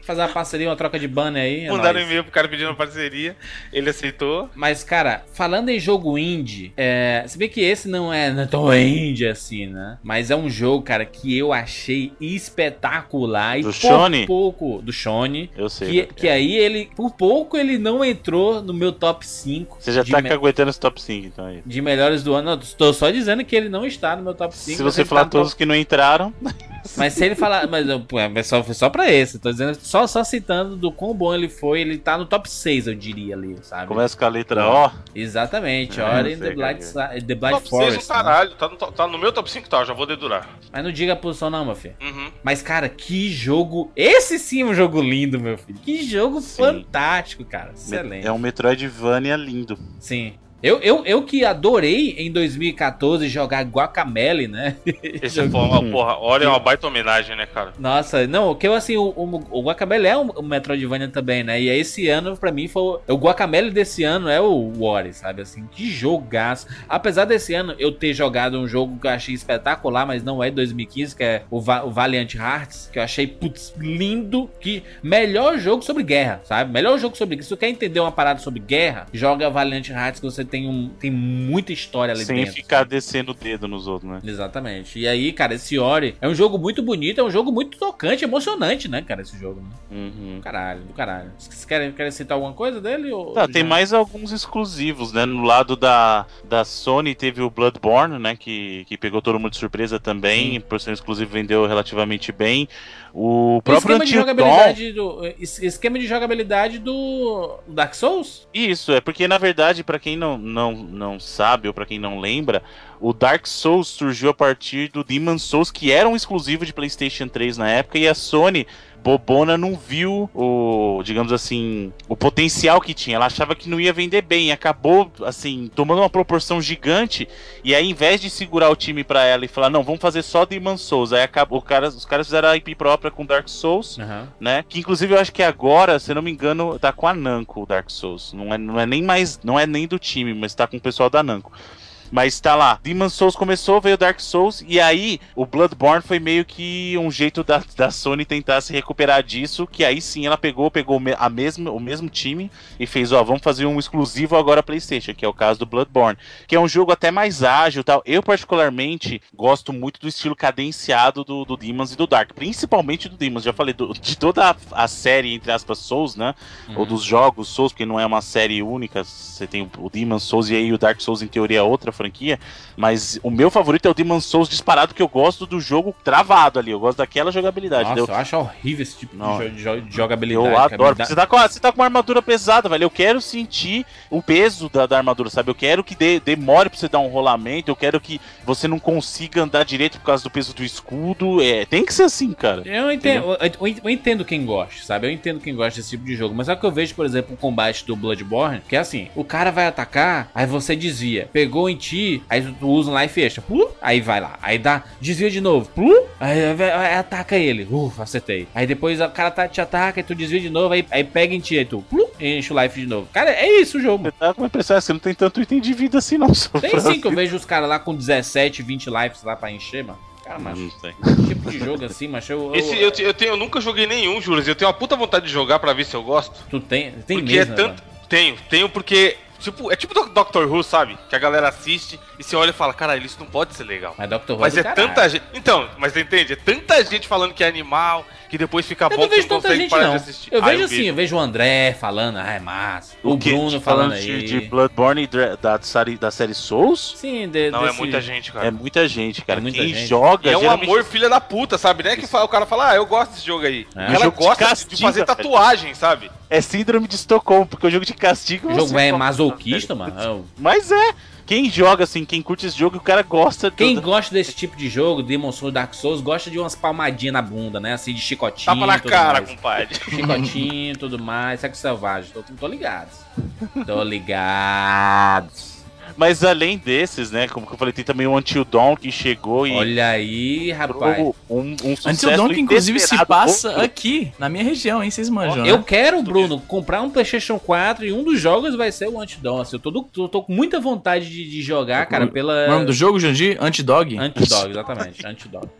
Fazer uma parceria, uma troca de banner aí. é Mandaram um e-mail pro cara pedindo parceria. Ele aceitou. Mas, cara, falando em jogo indie, é, se bem que esse não é, não é tão indie assim, né? Mas é um jogo, cara, que eu achei espetacular. E Do por Shone? pouco. Do Shone. Eu sei. Que, né? que aí ele, por pouco, ele não entrou no meu top 5 Você já tá me- caguetando esse top 5, então aí. de melhores do ano. Não, tô só dizendo que ele não está no meu top 5. Se você falar tá todos que não entraram, [LAUGHS] Mas se ele falar. Mas pô, é só, foi só pra esse. Tô dizendo, só, só citando do quão bom ele foi. Ele tá no top 6, eu diria ali, sabe? começa com a letra O. Exatamente. É, sei, the Blind, cara. Si- the Blind top 6 Forest. do né? caralho. Tá, no, tá no meu top 5, tá? Já vou dedurar. Mas não diga a posição, não, meu filho. Uhum. Mas, cara, que jogo. Esse sim é um jogo lindo, meu filho. Que jogo Sim. fantástico, cara. Excelente. É um Metroidvania lindo. Sim. Eu, eu, eu que adorei em 2014 jogar Guacamele, né? Esse é foda. Porra, olha, é uma baita homenagem, né, cara? Nossa, não, o que eu assim, o, o, o Guacamele é um, um Metroidvania também, né? E aí esse ano, pra mim, foi. o- Guacamele desse ano é o Ori, sabe? Assim, que jogaço. Apesar desse ano eu ter jogado um jogo que eu achei espetacular, mas não é de 2015, que é o, Va- o Valiant Hearts, que eu achei, putz, lindo. Que melhor jogo sobre guerra, sabe? Melhor jogo sobre guerra. Se você quer entender uma parada sobre guerra, joga Valiant Hearts, que você tem, um, tem muita história ali Sem dentro. ficar descendo o dedo nos outros, né? Exatamente. E aí, cara, esse Ori é um jogo muito bonito, é um jogo muito tocante, emocionante, né, cara, esse jogo. Né? Uhum. Caralho, do caralho. Vocês querem, querem citar alguma coisa dele? Ou Tá, tem mais alguns exclusivos, né? No lado da, da Sony teve o Bloodborne, né? Que, que pegou todo mundo de surpresa também. Por ser exclusivo, vendeu relativamente bem. O O próprio esquema de Dawn. jogabilidade do es- esquema de jogabilidade do Dark Souls? Isso, é porque na verdade, pra quem não, não, não sabe ou pra quem não lembra, o Dark Souls surgiu a partir do Demon Souls, que era um exclusivo de PlayStation 3 na época, e a Sony bobona não viu o, digamos assim, o potencial que tinha. Ela achava que não ia vender bem, acabou assim, tomando uma proporção gigante, e aí, ao invés de segurar o time pra ela e falar, não, vamos fazer só Demon Souls, aí acabou, o cara, os caras fizeram a IP própria com Dark Souls, Aham. né? Que inclusive eu acho que agora, se eu não me engano, tá com a Namco o Dark Souls. Não é, não é nem mais, não é nem do time, mas tá com o pessoal da Namco. Mas tá lá, Demon Souls começou, veio Dark Souls, e aí o Bloodborne foi meio que um jeito da, [LAUGHS] da Sony tentar se recuperar disso, que aí sim ela pegou, pegou a mesma, o mesmo time e fez, ó, vamos fazer um exclusivo agora Playstation, que é o caso do Bloodborne, que é um jogo até mais ágil e tal. Eu particularmente gosto muito do estilo cadenciado do, do Demons e do Dark, principalmente do Demons, já falei, do- de toda a, a série, entre aspas, Souls, né, ou dos jogos Souls, porque não é uma série única, você tem o- o Demon Souls e aí o Dark Souls em teoria é outra franquia, mas o meu favorito é o Demon Souls disparado, que eu gosto do jogo travado ali, eu gosto daquela jogabilidade. Nossa, entendeu? eu acho horrível esse tipo Não, de, jo- de jogabilidade. Eu adoro. Você tá, com você tá com uma armadura pesada, velho. Eu quero sentir o peso da, da armadura, sabe? Eu quero que dê- demore pra você dar um rolamento. Eu quero que você não consiga andar direito por causa do peso do escudo. É, tem que ser assim, cara. Eu entendo, eu, eu- eu entendo quem gosta, sabe? Eu entendo quem gosta desse tipo de jogo. Mas é o que eu vejo, por exemplo, o combate do Bloodborne, que é assim: o cara vai atacar, aí você desvia. Pegou em sentir, aí tu usa um life extra. Plu, aí vai lá. Aí dá, desvia de novo. Plu, aí, aí- aí ataca ele. Ufa, acertei. Aí depois o cara tá, te ataca, aí tu desvia de novo, aí, aí pega em ti, aí tu plu, enche o life de novo. Cara, é isso o jogo, mano. Tá com a impressão, você não tem tanto item de vida assim, não. Tem sim que eu vejo os caras lá com 17, 20 lives lá pra encher, mano. Cara, mas Não sei. tipo de jogo assim, mas eu, eu, Esse, eu, eu, tenho, eu nunca joguei nenhum, Juras. Eu tenho uma puta vontade de jogar pra ver se eu gosto. tu tem, tem porque mesmo, é tanto. Tenho, tenho porque. Tipo, é tipo do Doctor Who, sabe? Que a galera assiste e você olha e fala, caralho, isso não pode ser legal. Mas Dr. Who Mas do é caralho. tanta gente. Então, mas você entende? É tanta gente falando que é animal, que depois fica Eu bom não que vejo não tanta gente, não. de assistir. Eu Ah, vejo assim, eu vejo o André falando, ah, é massa. O, que? Bruno De- falando de, aí. de Bloodborne e dra- da, série, da série Souls? Sim, de, Não, é desse- muita gente, cara. É muita gente, cara. É muita Quem gente. joga E é um geralmente- amor filha da puta, sabe? Né? Que o cara fala, ah, eu gosto desse jogo aí. É. O cara gosta de castiga, fazer velho. tatuagem, sabe? É síndrome de Estocolmo, porque o jogo de castigo O jogo é masoquista, mano. É Mas é. Quem joga assim, quem curte esse jogo, o cara gosta Quem do- gosta desse tipo de jogo, Demon Souls, Dark Souls, gosta de umas palmadinhas na bunda, né? Assim, de chicotinho. Tapa na tudo cara, mais. compadre. [LAUGHS] Chicotinho, tudo mais. Sexo selvagem. Tô, tô ligado. Tô ligado. Mas além desses, né? Como que eu falei, tem também o Until Dawn que chegou e Olha aí, rapaz. um, um, sucesso Until Dawn, que inclusive se passa Outro- aqui, na minha região, hein? Vocês manjam, né? Eu quero, Bruno, comprar um PlayStation 4 e um dos jogos vai ser o Antidon. Assim, eu tô, do- tô, tô com muita vontade de, de jogar, cara, pela. O nome do jogo, Jandir? Antidog? Antidog, exatamente. Antidog. [LAUGHS]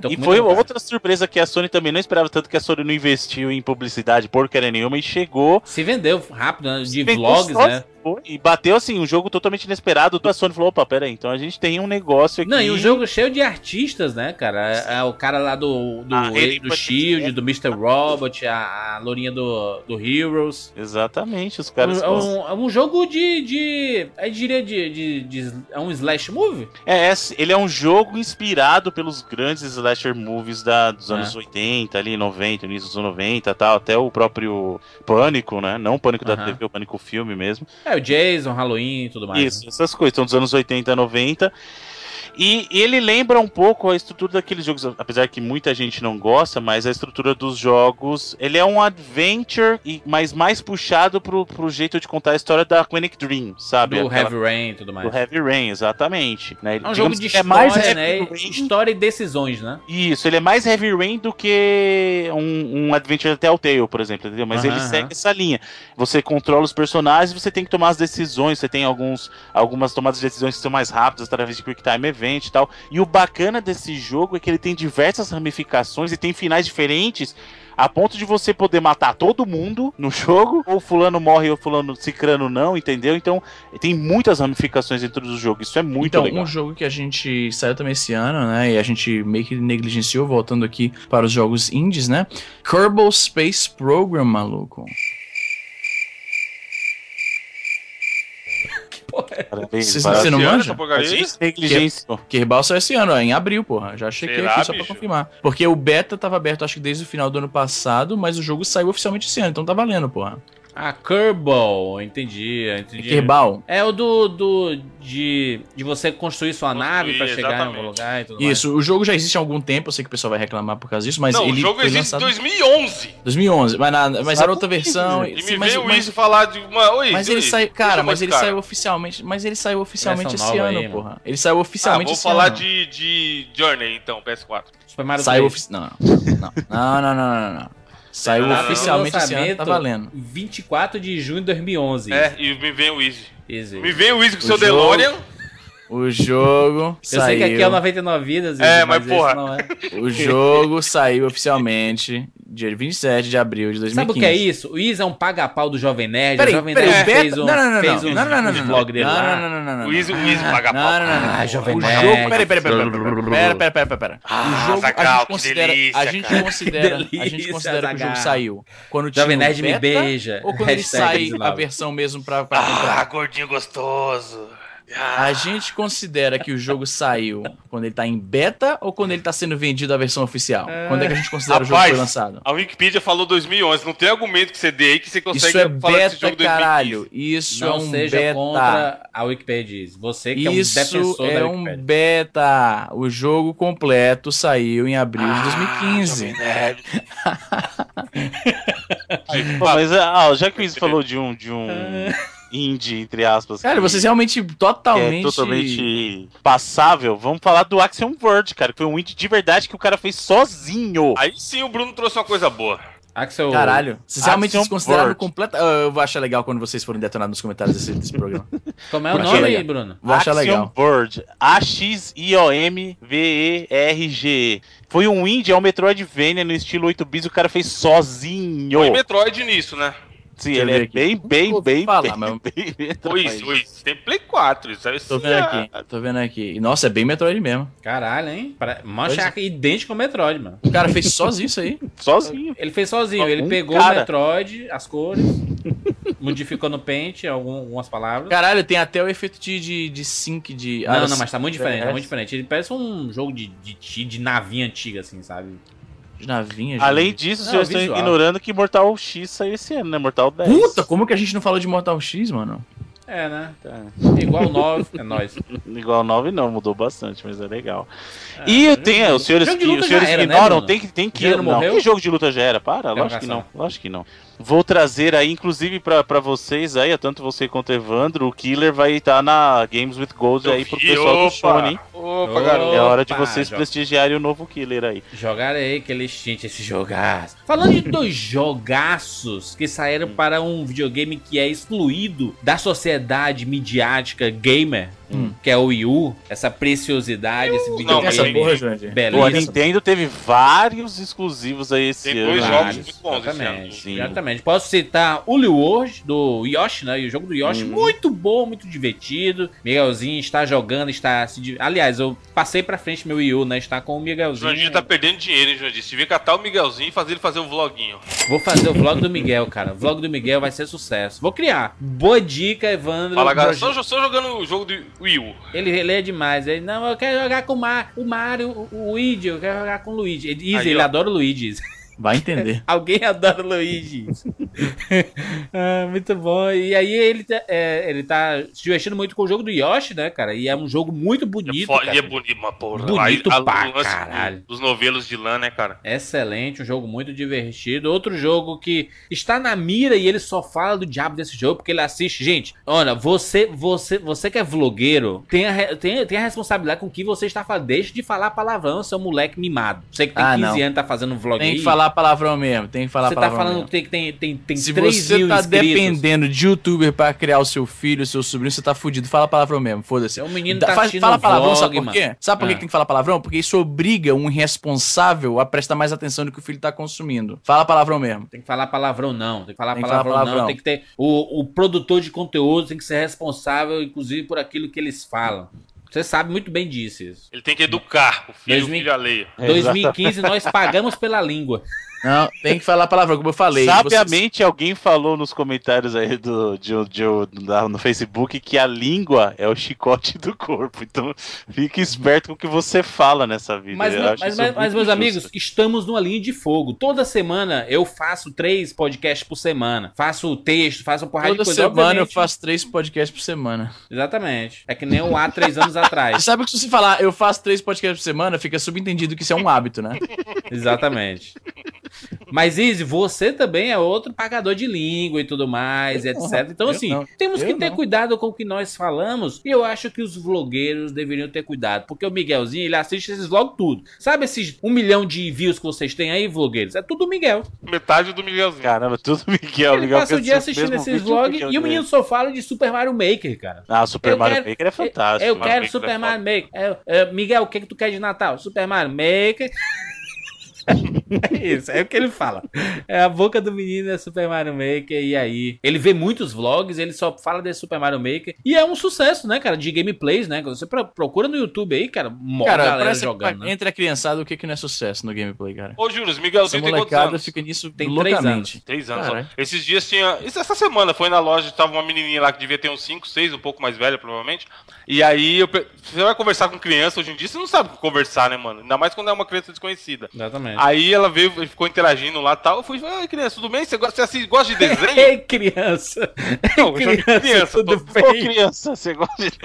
Tô E foi vontade. outra surpresa que a Sony também não esperava tanto que a Sony não investiu em publicidade porcaria nenhuma e chegou. Se vendeu rápido, né? De vlogs, né? E bateu assim, um jogo totalmente inesperado. A Sony falou: opa, pera aí, então a gente tem um negócio aqui. Não, e um jogo cheio de artistas, né, cara? É, é o cara lá do, do, A Hayley do Shield, do Mr. Robot, a, a lourinha do, do Heroes. Exatamente, os É caras. um, é um jogo de. de eu diria de, de, de- É um slash movie? É, é, ele é um jogo inspirado pelos grandes slasher movies da, dos É. anos 80, ali, 90, início dos anos 90 tal, até o próprio Pânico, né? Não o Pânico da Aham. TV, o Pânico filme mesmo. É, o Jason, Halloween e tudo mais. Isso, né? essas coisas, são dos anos 80, 90. E ele lembra um pouco a estrutura daqueles jogos, apesar que muita gente não gosta, mas a estrutura dos jogos, ele é um adventure, e, mas mais puxado pro, pro jeito de contar a história da Quenic Dream, sabe? Do Aquela- Heavy Rain e tudo mais. do Heavy Rain, exatamente. Né? É um jogo de história, é mais né? Rain História e decisões, né? isso, ele é mais Heavy Rain do que um, um Adventure Telltale, por exemplo, entendeu? Mas ele segue essa linha. Você controla os personagens, você tem que tomar as decisões, você tem alguns, algumas tomadas de decisões que são mais rápidas através de Quick Time Event e tal. E o bacana desse jogo é que ele tem diversas ramificações e tem finais diferentes. A ponto de você poder matar todo mundo no [LAUGHS] jogo, ou fulano morre ou fulano cicrano não, entendeu? Então tem muitas ramificações dentro do jogo. Isso é muito então, legal. um jogo que a gente saiu também esse ano, né? E a gente meio que negligenciou, voltando aqui para os jogos indies, né? Kerbal Space Program, maluco. Parabéns, Vocês- você não manja? Kerbal saiu esse ano, ó, em abril, porra. Já chequei Será, aqui só pra bicho? confirmar. Porque o beta tava aberto, acho que desde o final do ano passado, mas o jogo saiu oficialmente esse ano, então tá valendo, porra. Ah, Kerbal, entendi, entendi. Kerbal. É o do, do de, de você construir sua Construir, nave pra chegar em algum exatamente. lugar e tudo mais. Isso, o jogo já existe há algum tempo, eu sei que o pessoal vai reclamar por causa disso, mas não, ele o jogo foi existe lançado... em 2011. 2011, mas, na- mas era outra Exatamente, versão. E sim, me mas, veio o mas- Izzy falar de uma. Oi, mas ele saiu, cara, mas ele cara. saiu oficialmente, mas ele saiu oficialmente esse ano, aí, porra. Ele saiu Ah, oficialmente vou esse falar ano. de, de Journey então, PS4. Super Mario Saiu 3. ofi... não, não, não, não, não, não, não. Saiu não. oficialmente esse ano, tá valendo. 24 de junho de 2011. É, e me vem o Easy. Easy. Me vem o Easy com O seu jogo- DeLorean. O jogo Eu saiu. sei que aqui é 99 vidas. É, mas, mas porra. Não é. O jogo saiu oficialmente dia 27 de abril de 2015. Sabe o que é isso? O Iz é um paga-pau do Jovem Nerd. Peraí, o Jovem peraí, Nerd peraí, fez um, não, não, não, fez um, não, não, não, um blog dele não, lá. Não, não, não, não, não. O Iz, o Iz paga-pau. Não, não, não. Ah, Jovem o Nerd. Jogo, peraí, peraí, peraí, pera, pera, pera, pera. Ah, o jogo, Zagal, a gente delícia, a gente considera, delícia, a gente considera que o jogo saiu quando tinha Jovem Nerd me beija. Ou quando ele sai a versão mesmo pra. Ah, gordinho gostoso. Ah, A gente considera que o jogo saiu quando ele tá em beta ou quando ele tá sendo vendido a versão oficial? Quando é que a gente considera o jogo que Rapaz, foi lançado? A Wikipedia falou 2011. Não tem argumento que você dê aí que você consegue Isso é falar desse beta, jogo 2015. caralho. Isso Não é um seja beta. contra a Wikipedia. Você que é um Isso defensor é da um beta. O jogo completo saiu em abril Ah, de 2015. Jovem Nerd. [LAUGHS] Pô, mas ah, já que o Izzy falou de um, de um indie, entre aspas. Cara, vocês realmente totalmente. é totalmente passável. Vamos falar do Axiom Verge, cara, que foi um indie de verdade que o cara fez sozinho. Aí sim o Bruno trouxe uma coisa boa. Axel. Caralho, vocês realmente Axiom desconsideraram Verge. completa. Ah, Eu vou achar legal quando vocês forem detonados nos comentários desse, desse programa. [LAUGHS] Como é o nome aí, legal. Bruno? Vou achar legal. Verge. A-X-I-O-M-V-E-R-G. Foi um indie, é um Metroidvania no estilo 8 bits, o cara fez sozinho. Foi Metroid nisso, né? Sim, Deixa ele é bem, bem, bem, falar, bem, mas- bem [LAUGHS] Foi isso, foi isso. Tem Play 4. Isso aí Tô vendo é- aqui, tô vendo aqui. Nossa, é bem Metroid mesmo. Caralho, hein? Para... Mancha Pois é. idêntico ao Metroid, mano. O cara fez sozinho isso aí. [LAUGHS] Sozinho. Ele fez sozinho. Ele Um pegou cara. o Metroid, as cores, [LAUGHS] modificou no Paint algum- algumas palavras. Caralho, tem até o efeito de, de, de sync de. Não, ah, não, mas tá muito diferente, tá é, muito diferente. Ele parece um jogo de, de, de, de navinha antiga, assim, sabe? De navinha, Além gente. disso, Não, vocês estão ignorando que Mortal X saiu esse ano, né? Mortal 10. Puta, como que a gente não falou de Mortal X, mano? É, né? Tá. Igual o 9, é nóis. [LAUGHS] Igual 9 não, mudou bastante, mas é legal. É, e tem, os senhores que os senhores era, né, ignoram, Bruno? tem que tem que não morreu? que jogo de luta já era, para, lógico que não, lógico que não. Vou trazer aí inclusive pra, pra vocês aí, tanto você quanto Evandro, o Killer vai estar na Games with Gold aí pro pessoal do opa, Shonen. Opa, Opa. garoto. É hora de vocês prestigiarem o novo Killer aí. Jogarei aquele extinto, esse jogaço. Falando de dois jogaços que saíram para um videogame que é excluído da sociedade midiática gamer, Hum. que é o Wii U, essa preciosidade, esse não, videogame mas Essa porra, Jurandir. Pô, a. Nintendo teve vários exclusivos aí esse Tem ano. dois jogos muito bons esse ano. exatamente, exatamente. Posso citar o Liu World do Yoshi, né? E o jogo do Yoshi, Uhum. muito bom, muito divertido. Miguelzinho está jogando, está se. Aliás, eu passei pra frente meu Wii U, né? Está com o O Miguelzinho. Jurandir tá perdendo dinheiro, hein, Jurandir? Se devia catar o Miguelzinho e fazer ele fazer um vloguinho. Vou fazer o vlog do Miguel, cara. O vlog do Miguel vai ser sucesso. Vou criar. Boa dica, Evandro. Fala, galera. Só, só jogando o jogo do Wii U. Ele relê demais. Ele, não, eu quero jogar com o, Mar, o Mario, o, o Luigi, eu quero jogar com o Luigi. Ele, Aí, ele ó. adora o Luigi. Vai entender. [LAUGHS] Alguém adora o Luigi. [LAUGHS] ah, muito bom. E aí ele tá, é, ele tá se divertindo muito com o jogo do Yoshi, né, cara? E é um jogo muito bonito. Cara. Ele é bonito, mas porra. Bonito a- pra o lance caralho. Dos novelos de lã, né, cara? Excelente, um jogo muito divertido. Outro jogo que está na mira e ele só fala do diabo desse jogo porque ele assiste. Gente, olha, você você você que é vlogueiro, tem a, tem, tem a responsabilidade com o que você está falando. Deixa de falar palavrão, seu moleque mimado. Você que tem Ah, 15 não. anos tá fazendo um vlog Tem aí. que falar palavrão mesmo, tem que falar Você tá palavrão falando mesmo. que tem, tem, tem, Se 3 você mil tá inscritos. dependendo de youtuber pra criar o seu filho, o seu sobrinho, você tá fudido. Fala palavrão mesmo, foda-se. Seu menino Da- tá faz- fala palavrão, vlog, sabe por mano. quê? Sabe por que Ah. que tem que falar palavrão? Porque isso obriga um irresponsável a prestar mais atenção no que o filho tá consumindo. Fala palavrão mesmo. Tem que falar palavrão não, tem que falar Tem que palavrão, falar não, palavrão. tem que ter o, o produtor de conteúdo tem que ser responsável inclusive por aquilo que eles falam. Você sabe muito bem disso. Isso. Ele tem que educar o filho, Dois o mil- filho alheio. É, 2015 nós pagamos pela língua. Não, tem que falar palavrão, como eu falei. Sabiamente alguém falou nos comentários aí do, de, de- no Facebook que a língua é o chicote do corpo. Então fique esperto com o que você fala nessa vida. Mas, Eu mas, acho mas, mas, meus amigos, estamos numa linha de fogo. Toda semana eu faço três podcasts por semana. Faço texto, faço uma porrada Toda de coisa. semana eu obviamente. faço três podcasts por semana. Exatamente. É que nem o há três anos Você atrás. sabe que se você falar eu faço três podcasts por semana, fica subentendido que isso é um hábito, né? Exatamente. Mas, Izzy, você também é outro pagador de língua e tudo mais, Eu etc. não, Então, eu assim, não, temos eu que ter não. cuidado com o que nós falamos. E eu acho que os vlogueiros deveriam ter cuidado. Porque o Miguelzinho, ele assiste esses vlogs tudo. Sabe esses um milhão de views que vocês têm aí, vlogueiros? É tudo Miguel. Metade do Miguelzinho. Caramba, tudo Miguel. ele Miguel passa o dia assistindo esses vlogs e o menino só fala de Super Mario Maker, cara. Ah, Super Eu Mario quero- Maker é fantástico. Eu Mario quero Maker Super é Mario Maker. É, é, Miguel, o que, que tu quer de Natal? Super Mario Maker. [LAUGHS] É isso, é o que ele fala. É a boca do menino é Super Mario Maker. E aí, ele vê muitos vlogs, ele só fala desse Super Mario Maker. E é um sucesso, né, cara, de gameplays, né? Quando Você pro- procura no YouTube aí, cara, mó Cara, galera jogando. Né? entre a criançada o que, que não é sucesso no gameplay, cara. Ô, Júlio, Miguelzinho tem quantos anos? fica nisso Tem três loucamente. Três anos. Caralho. ó. Esses dias tinha. Isso, essa semana foi na loja, tava uma menininha lá que devia ter uns 5, 6, um pouco mais velha, provavelmente. E aí, eu pe- você vai conversar com criança hoje em dia, você não sabe conversar, né, mano? Ainda mais quando é uma criança desconhecida. Exatamente. [LAUGHS] Aí ela veio e ficou interagindo lá e tal. Eu fui, ai, criança, tudo bem? Você gosta, você assi- gosta de [LAUGHS] desenho? Ei, criança! [LAUGHS] Não, criança, criança, tudo tô- Ô, bem? criança, você gosta de...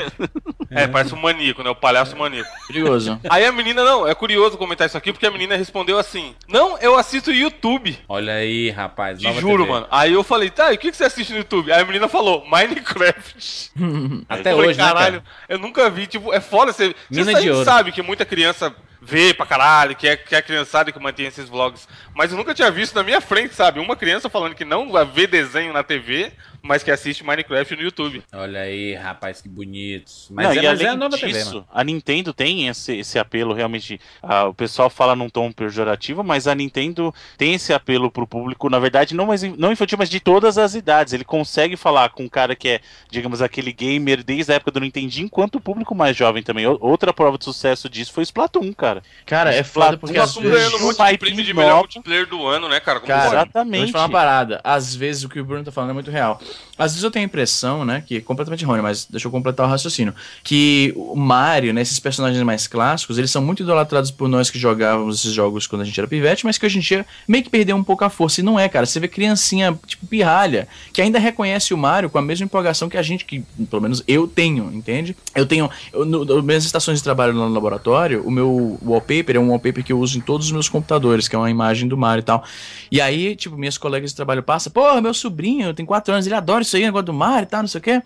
É, parece um maníaco, né? O palhaço maníaco. Perigoso. Aí a menina, não, é curioso comentar isso aqui, porque a menina respondeu assim: Não, eu assisto YouTube. Olha aí, rapaz. Te juro, TV. mano. Aí eu falei, tá, e o que que você assiste no YouTube? Aí a menina falou, Minecraft. Até Eu falei, hoje, né, caralho, cara? eu nunca vi, tipo, é foda você. Mina você de ouro. sabe que muita criança vê pra caralho, que é, que é a criançada que mantém esses vlogs. Mas eu nunca tinha visto na minha frente, sabe? Uma criança falando que não vê desenho na TV, mas que assiste Minecraft no YouTube. Olha aí, rapaz, que bonito. Mas, Não, é, e mas além é a nova TV, disso, mano. a Nintendo tem esse, esse apelo realmente. ah, o pessoal fala num tom pejorativo, mas a Nintendo tem esse apelo pro público, na verdade, não, mais, não infantil, mas de todas as idades. Ele consegue falar com um cara que é, digamos, aquele gamer desde a época do Nintendinho, enquanto o público mais jovem também. Outra prova de sucesso disso foi Splatoon, cara. Cara, é foda porque às Splatoon vezes... ganhando um prêmio de melhor multiplayer do ano, né, cara? Como Cara, pode? Vou te Exatamente. falar uma parada. Às vezes o que o Bruno tá falando é muito real. Às vezes eu tenho a impressão, né, que é completamente errôneo, mas deixa eu completar o raciocínio, que o Mario, né, esses personagens mais clássicos, eles são muito idolatrados por nós que jogávamos esses jogos quando a gente era pivete, mas que hoje em dia meio que perdeu um pouco a força. E não é, cara. Você vê criancinha, tipo, pirralha, que ainda reconhece o Mario com a mesma empolgação que a gente, que pelo menos eu tenho, entende? Eu tenho, eu, no, nas minhas estações de trabalho lá no laboratório, o meu wallpaper é um wallpaper que eu uso em todos os meus computadores, que é uma imagem do Mario e tal. E aí, tipo, minhas colegas de trabalho passam, porra, meu sobrinho tem 4 anos, ele adora isso aí, negócio do Mario e tal, não sei o quê.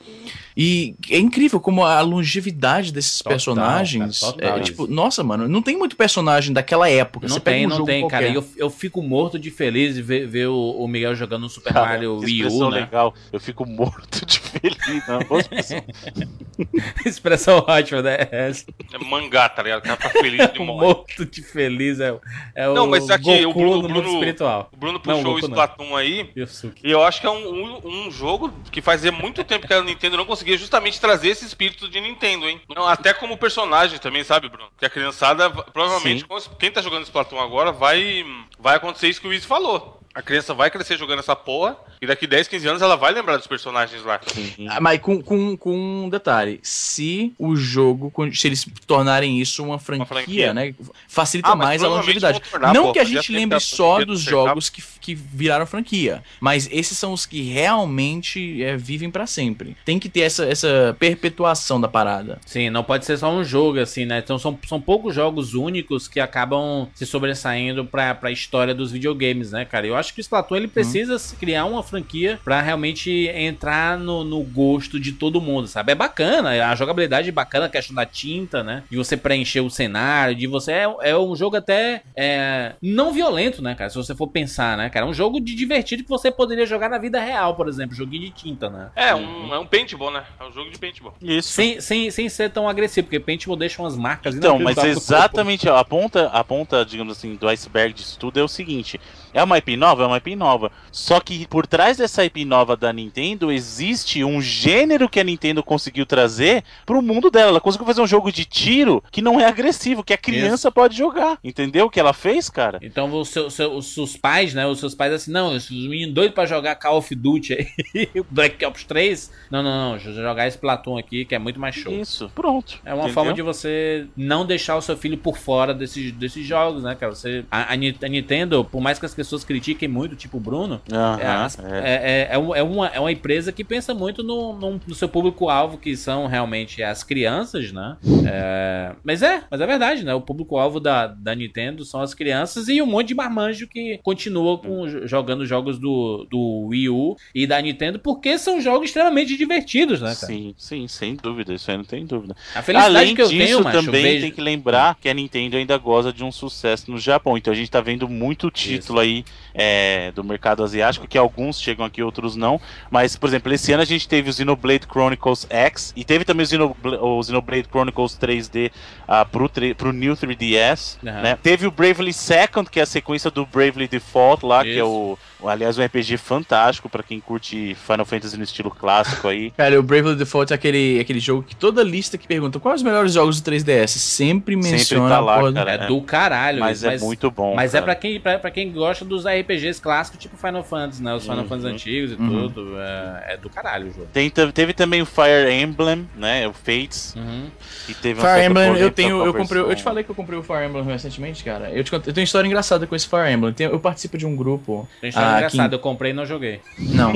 E é incrível como a longevidade desses Total, personagens. cara, total é, tipo, nossa, mano, não tem muito personagem daquela época. Não Você tem, um não jogo tem, cara. qualquer. E eu, eu fico morto de feliz de ver, ver o, o Miguel jogando no Super Cara, Mario Wii U, né? legal. Eu fico morto de feliz. Não, boa expressão. [LAUGHS] Expressão ótima, né? É, É mangá, tá ligado? O cara tá feliz [LAUGHS] de o morte. morto de feliz é, é Não, o mas aqui, Goku o Bruno- no mundo Bruno- espiritual. O Bruno Não, puxou Goku o não. Splatoon aí. Yusuke. E eu acho que é um, um, um jogo que fazia muito tempo que a Nintendo não conseguia justamente trazer esse espírito de Nintendo, hein? Não, até como personagem também, sabe, Bruno? Que a criançada, provavelmente, quem tá jogando Splatoon agora, vai, vai acontecer isso que o Wiz falou. A criança vai crescer jogando essa porra, e daqui 10, 15 anos ela vai lembrar dos personagens lá. Ah, Mas com, com, com um detalhe, se o jogo, se eles tornarem isso uma franquia, franquia. né, facilita Ah, mais a longevidade. tornar, Não pô, que a gente lembre só dos jogos que, que viraram franquia, mas esses são os que realmente é, vivem pra sempre. Tem que ter essa, essa perpetuação da parada. Sim, não pode ser só um jogo, assim, né? Então são, são poucos jogos únicos que acabam se sobressaindo pra, pra história dos videogames, né, cara? Eu acho que o Splatoon ele precisa se criar uma franquia pra realmente entrar no, no gosto de todo mundo, sabe? É bacana, a jogabilidade é bacana, a questão da tinta, né? De você preencher o cenário, de você. É, é um jogo até é, não violento, né, cara? Se você for pensar, né, cara? É um jogo de divertido que você poderia jogar na vida real, por exemplo, joguinho de tinta, né? É, um, é um paintball, né? É um jogo de paintball. Isso. Sem, sem, sem ser tão agressivo, porque Paintball deixa umas marcas Então, mas exatamente a ponta, a ponta, digamos assim, do iceberg disso tudo é o seguinte: é uma IP nova, é uma IP nova. Só que por trás dessa IP nova da Nintendo existe um gênero que a Nintendo conseguiu trazer pro mundo dela. Ela conseguiu fazer um jogo de tiro que não é agressivo, que a criança pode jogar. Entendeu o que ela fez, cara? Então o seu- seu- os seus pais, né? Os seus pais assim, não, os meninos doidos pra jogar Call of Duty aí, [LAUGHS] Black Ops 3. Não, não, não, jogar esse Platon aqui, que é muito mais show. Isso, pronto. É uma Entendeu? forma de você não deixar o seu filho por fora desses, desses jogos, né, cara? Você, a, a Nintendo, por mais que as pessoas critiquem muito, tipo o Bruno, Aham, é, é. é- é- é um- é uma, é uma empresa que pensa muito no, no- no seu público-alvo, que são realmente as crianças, né? É, mas é, mas é verdade, né? O público-alvo da, da Nintendo são as crianças e um monte de marmanjo que continua com, jogando jogos do, do Wii U e da Nintendo, porque são jogos extremamente divertidos, né, cara? Sim, sim, sem dúvida, isso aí não tem dúvida. A felicidade Além que eu disso, tenho, macho, também vejo... tem que lembrar que a Nintendo ainda goza de um sucesso no Japão. Então a gente tá vendo muito título aí aí é, do mercado asiático, que alguns chegam aqui, outros não. Mas, por exemplo, esse ano a gente teve o Xenoblade Chronicles X e teve também o, Xenobla- o Xenoblade Chronicles 3D ah, pro, pro New 3DS. Aham. né? Teve o Bravely Second, que é a sequência do Bravely Default lá, que é Isso. o, aliás, um RPG fantástico pra quem curte Final Fantasy no estilo clássico aí. [LAUGHS] Cara, o Bravely Default é aquele, aquele jogo que toda lista que pergunta quais os melhores jogos do 3DS sempre menciona tá a lá, cara. É do caralho, Mas, mas, é muito bom. Mas é cara. pra quem, pra, pra quem gosta dos RPG RPGs clássicos, tipo Final Fantasy, né? Os Final Uhum. Fantasy antigos e Uhum. tudo. É, é do caralho o jogo. Tem, teve também o Fire Emblem, né? O Fates. Uhum. Que teve Fire Emblem, eu tenho, eu comprei, eu te falei que eu comprei o Fire Emblem recentemente, cara. Eu, te eu tenho uma história engraçada com esse Fire Emblem. Eu participo de um grupo. Tem história ah, engraçada, que- eu comprei e não joguei. Não,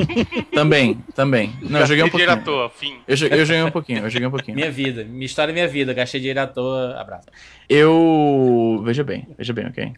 também, também. Não, eu joguei um dinheiro à pouquinho. toa, fim. Eu, eu joguei um pouquinho, eu joguei um pouquinho. Minha vida, minha história é minha vida. Gastei dinheiro à toa, abraço. Eu. Veja bem, veja bem, ok?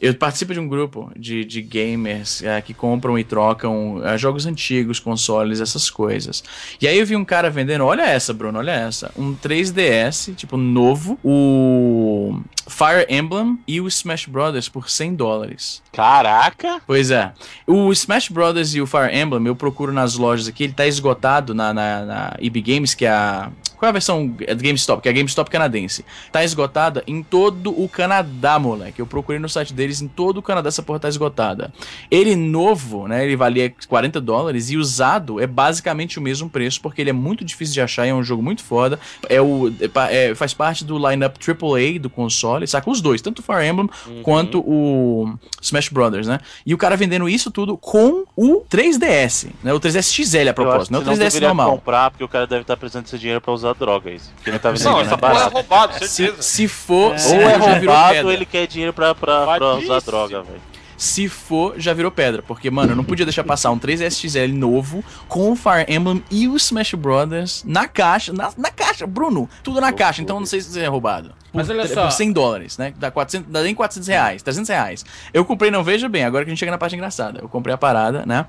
Eu participo de um grupo de, de gamers eh, que compram e trocam eh, jogos antigos, consoles, essas coisas. E aí eu vi um cara vendendo, olha essa, Bruno, olha essa. Um 3DS, tipo, novo, o Fire Emblem e o Smash Brothers por 100 dólares. Caraca! Pois é. O Smash Brothers e o Fire Emblem eu procuro nas lojas aqui, ele tá esgotado na, na, na EB Games, que é a. Qual é a versão é do GameStop? Que é a GameStop canadense. Tá esgotada em todo o Canadá, moleque. Eu procurei no site deles, em todo o Canadá essa porra tá esgotada. Ele novo, né? Ele valia 40 dólares e usado é basicamente o mesmo preço, porque ele é muito difícil de achar e é um jogo muito foda. É o, é é, faz parte do lineup AAA do console, saca? Os dois, tanto o Fire Emblem quanto o Smash Brothers, né? E o cara vendendo isso tudo com o 3DS, né? O 3DS XL a propósito, não é o que você 3DS deveria normal. comprar, porque o cara deve estar precisando esse dinheiro pra usar droga. Isso. Porque ele tá vendendo Não, mais essa porra é roubado, Se, certeza. se for, se Ou for, é já virou roubado, pedra. ou ele quer dinheiro pra, pra, pra usar droga, velho. Se for, já virou pedra. Porque, mano, eu não podia deixar passar um 3DS XL novo com o Fire Emblem e o Smash Brothers na caixa. Na, na caixa, Bruno. Tudo na caixa. Então não sei se é roubado. Por, Mas olha só. por 100 dólares, né? Dá, 400, dá nem 400 reais, 300 reais. Eu comprei, não veja bem, agora que a gente chega na parte engraçada. Eu comprei a parada, né?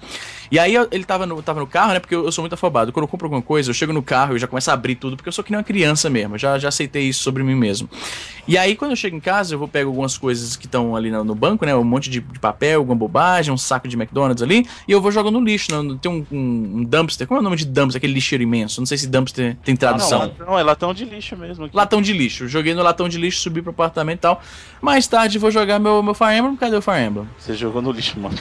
E aí eu- ele tava no, tava no carro, né? Porque eu, eu sou muito afobado. Quando eu compro alguma coisa, eu chego no carro e já começo a abrir tudo, porque eu sou que nem uma criança mesmo. Eu Já, já aceitei isso sobre mim mesmo. E aí, quando eu chego em casa, eu vou pegar algumas coisas que estão ali no, no banco, né? Um monte de, de papel, alguma bobagem, um saco de McDonald's ali, e eu vou jogando no lixo. né? Tem um, um- um dumpster. Como é o nome de dumpster? Aquele lixeiro imenso. Não sei se dumpster tem tradução. Não, latão, é latão de lixo mesmo. Aqui. Latão de lixo. Joguei no latão de lixo, subi pro apartamento e tal. Mais tarde vou jogar meu, meu Fire Emblem. Cadê o Fire Emblem? Você jogou no lixo, mano.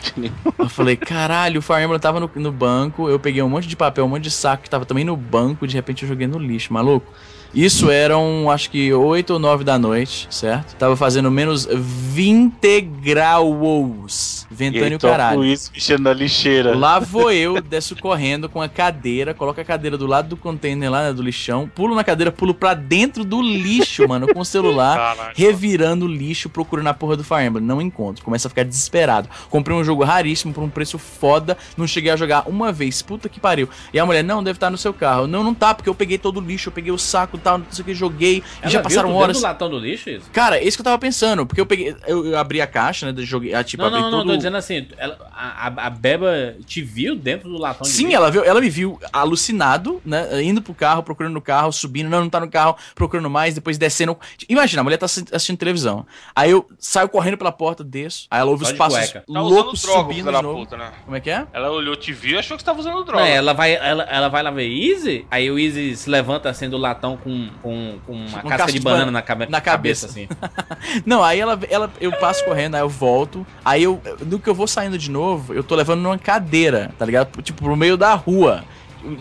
Eu falei, caralho, o Fire Emblem tava no, no banco. Eu peguei um monte de papel, um monte de saco que tava também no banco. De repente eu joguei no lixo, maluco. Isso eram, acho que 8 ou 9 da noite, certo? Tava fazendo menos 20 graus. Ventando o toca caralho. o uísque mexendo na lixeira. Lá vou eu, desço correndo com a cadeira, coloco a cadeira do lado do container lá, né, do lixão, pulo na cadeira, pulo pra dentro do lixo, mano, com o celular, Caralho. revirando o lixo, procurando a porra do Fire Emblem. Não encontro, começa a ficar desesperado. Comprei um jogo raríssimo por um preço foda, não cheguei a jogar uma vez, puta que pariu. E a mulher, não, deve estar no seu carro. Não, não tá, porque eu peguei todo o lixo, eu peguei o saco e tal, não sei o que, joguei, e já viu passaram dentro horas. do latão do lixo, isso? Cara, é isso que eu tava pensando, porque eu peguei, eu, eu abri a caixa, né, joguei, ah, tipo, não, abri não, não, todo... tô dizendo assim, ela- a, a, a Beba te viu dentro do latão de Sim, lixo? ela, viu, ela me viu alucinado, né? Indo pro carro, procurando no carro, subindo, não, não tá no carro, procurando mais, depois descendo. Imagina, a mulher tá assi- assistindo televisão. Aí eu saio correndo pela porta, desço. Aí ela ouve Só os passos cueca. Tá loucos usando droga, subindo de da novo. puta, né? Como é que é? Ela olhou, te viu e achou que você tava usando Não, droga. ela vai, ela, ela vai lá ver Easy, aí o Easy se levanta assim do latão com, com, com uma Um casca de banana na, cabe na cabeça. assim. [LAUGHS] Não, aí ela, ela, eu passo correndo, aí eu volto. Aí eu, no que eu vou saindo de novo, eu tô levando numa cadeira, tá ligado? Tipo, pro meio da rua.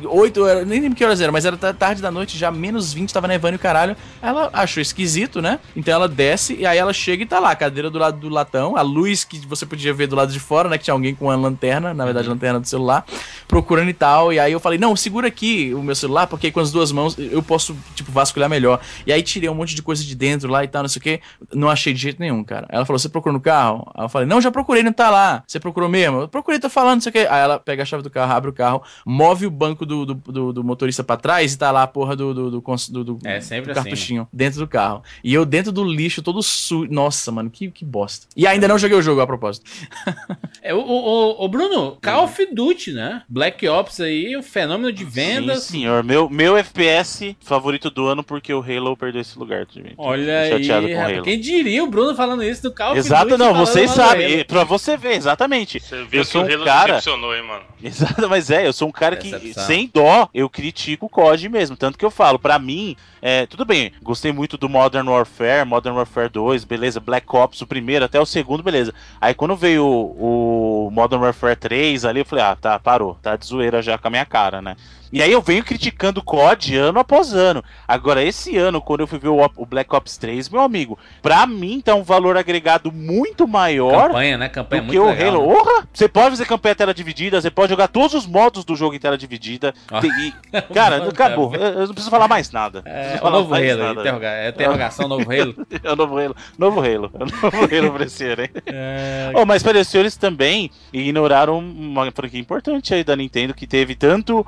Oito, era- nem lembro que horas era, mas era ta- tarde da noite, já menos 20, tava nevando e o caralho. Ela achou esquisito, né? Então ela desce e aí ela chega e tá lá, a cadeira do lado do latão, a luz que você podia ver do lado de fora, né? Que tinha alguém com uma lanterna, na verdade, lanterna do celular, procurando e tal. E aí eu falei, não, segura aqui o meu celular, porque com as duas mãos eu posso, tipo, vasculhar melhor. E aí tirei um monte de coisa de dentro lá e tal, não sei o que. Não achei de jeito nenhum, cara. Ela falou, você procurou no carro? Aí eu falei, não, já procurei, não tá lá. Você procurou mesmo? Eu procurei, tô falando, não sei o que. Aí ela pega a chave do carro, abre o carro, move o banco do, do, do- do motorista pra trás e tá lá a porra do, do, do, do- do- É, sempre do assim, cartuchinho dentro do carro. E eu dentro do lixo, todo sujo. Nossa, mano, que, que bosta. E ainda não joguei o jogo a propósito. [LAUGHS] É, o, o, o Bruno, Call of Duty, né? Black Ops aí, o fenômeno de vendas. Sim, senhor. Meu, meu FPS favorito do ano porque o Halo perdeu esse lugar, gente. Olha Tô aí, chateado com o. Halo. quem diria o Bruno falando isso do Call of Duty? Exato, não, vocês sabem. Pra você ver, exatamente. Você viu Eu que sou o um Halo cara- decepcionou, hein, mano. [LAUGHS] Exato, mas é, eu sou um cara que, Decepção. sem dó, eu critico o COD mesmo. Tanto que eu falo, pra mim, é, tudo bem, gostei muito do Modern Warfare, Modern Warfare 2, beleza, Black Ops, o primeiro até o segundo, beleza. Aí quando veio o, o Modern Warfare 3 ali, eu falei, ah, tá, parou, tá de zoeira já com a minha cara, né? E aí eu venho criticando o COD ano após ano. Agora, esse ano, quando eu fui ver o, Black Ops 3, meu amigo, pra mim tá um valor agregado muito maior Campanha, né? Campanha do muito que o legal. Halo. né? Orra! Você pode fazer campanha tela dividida, você pode jogar todos os modos do jogo em tela dividida. Tem- e- [LAUGHS] cara, Mano, acabou. Eu, eu não preciso falar mais nada. É, preciso o novo Halo, nada. interroga- é interrogação [LAUGHS] novo Halo. É o novo Halo. Novo Halo. É o novo [LAUGHS] Halo pra esse ano, hein? É, Oh, mas pareceu eles também ignoraram uma franquia importante aí da Nintendo que teve tanto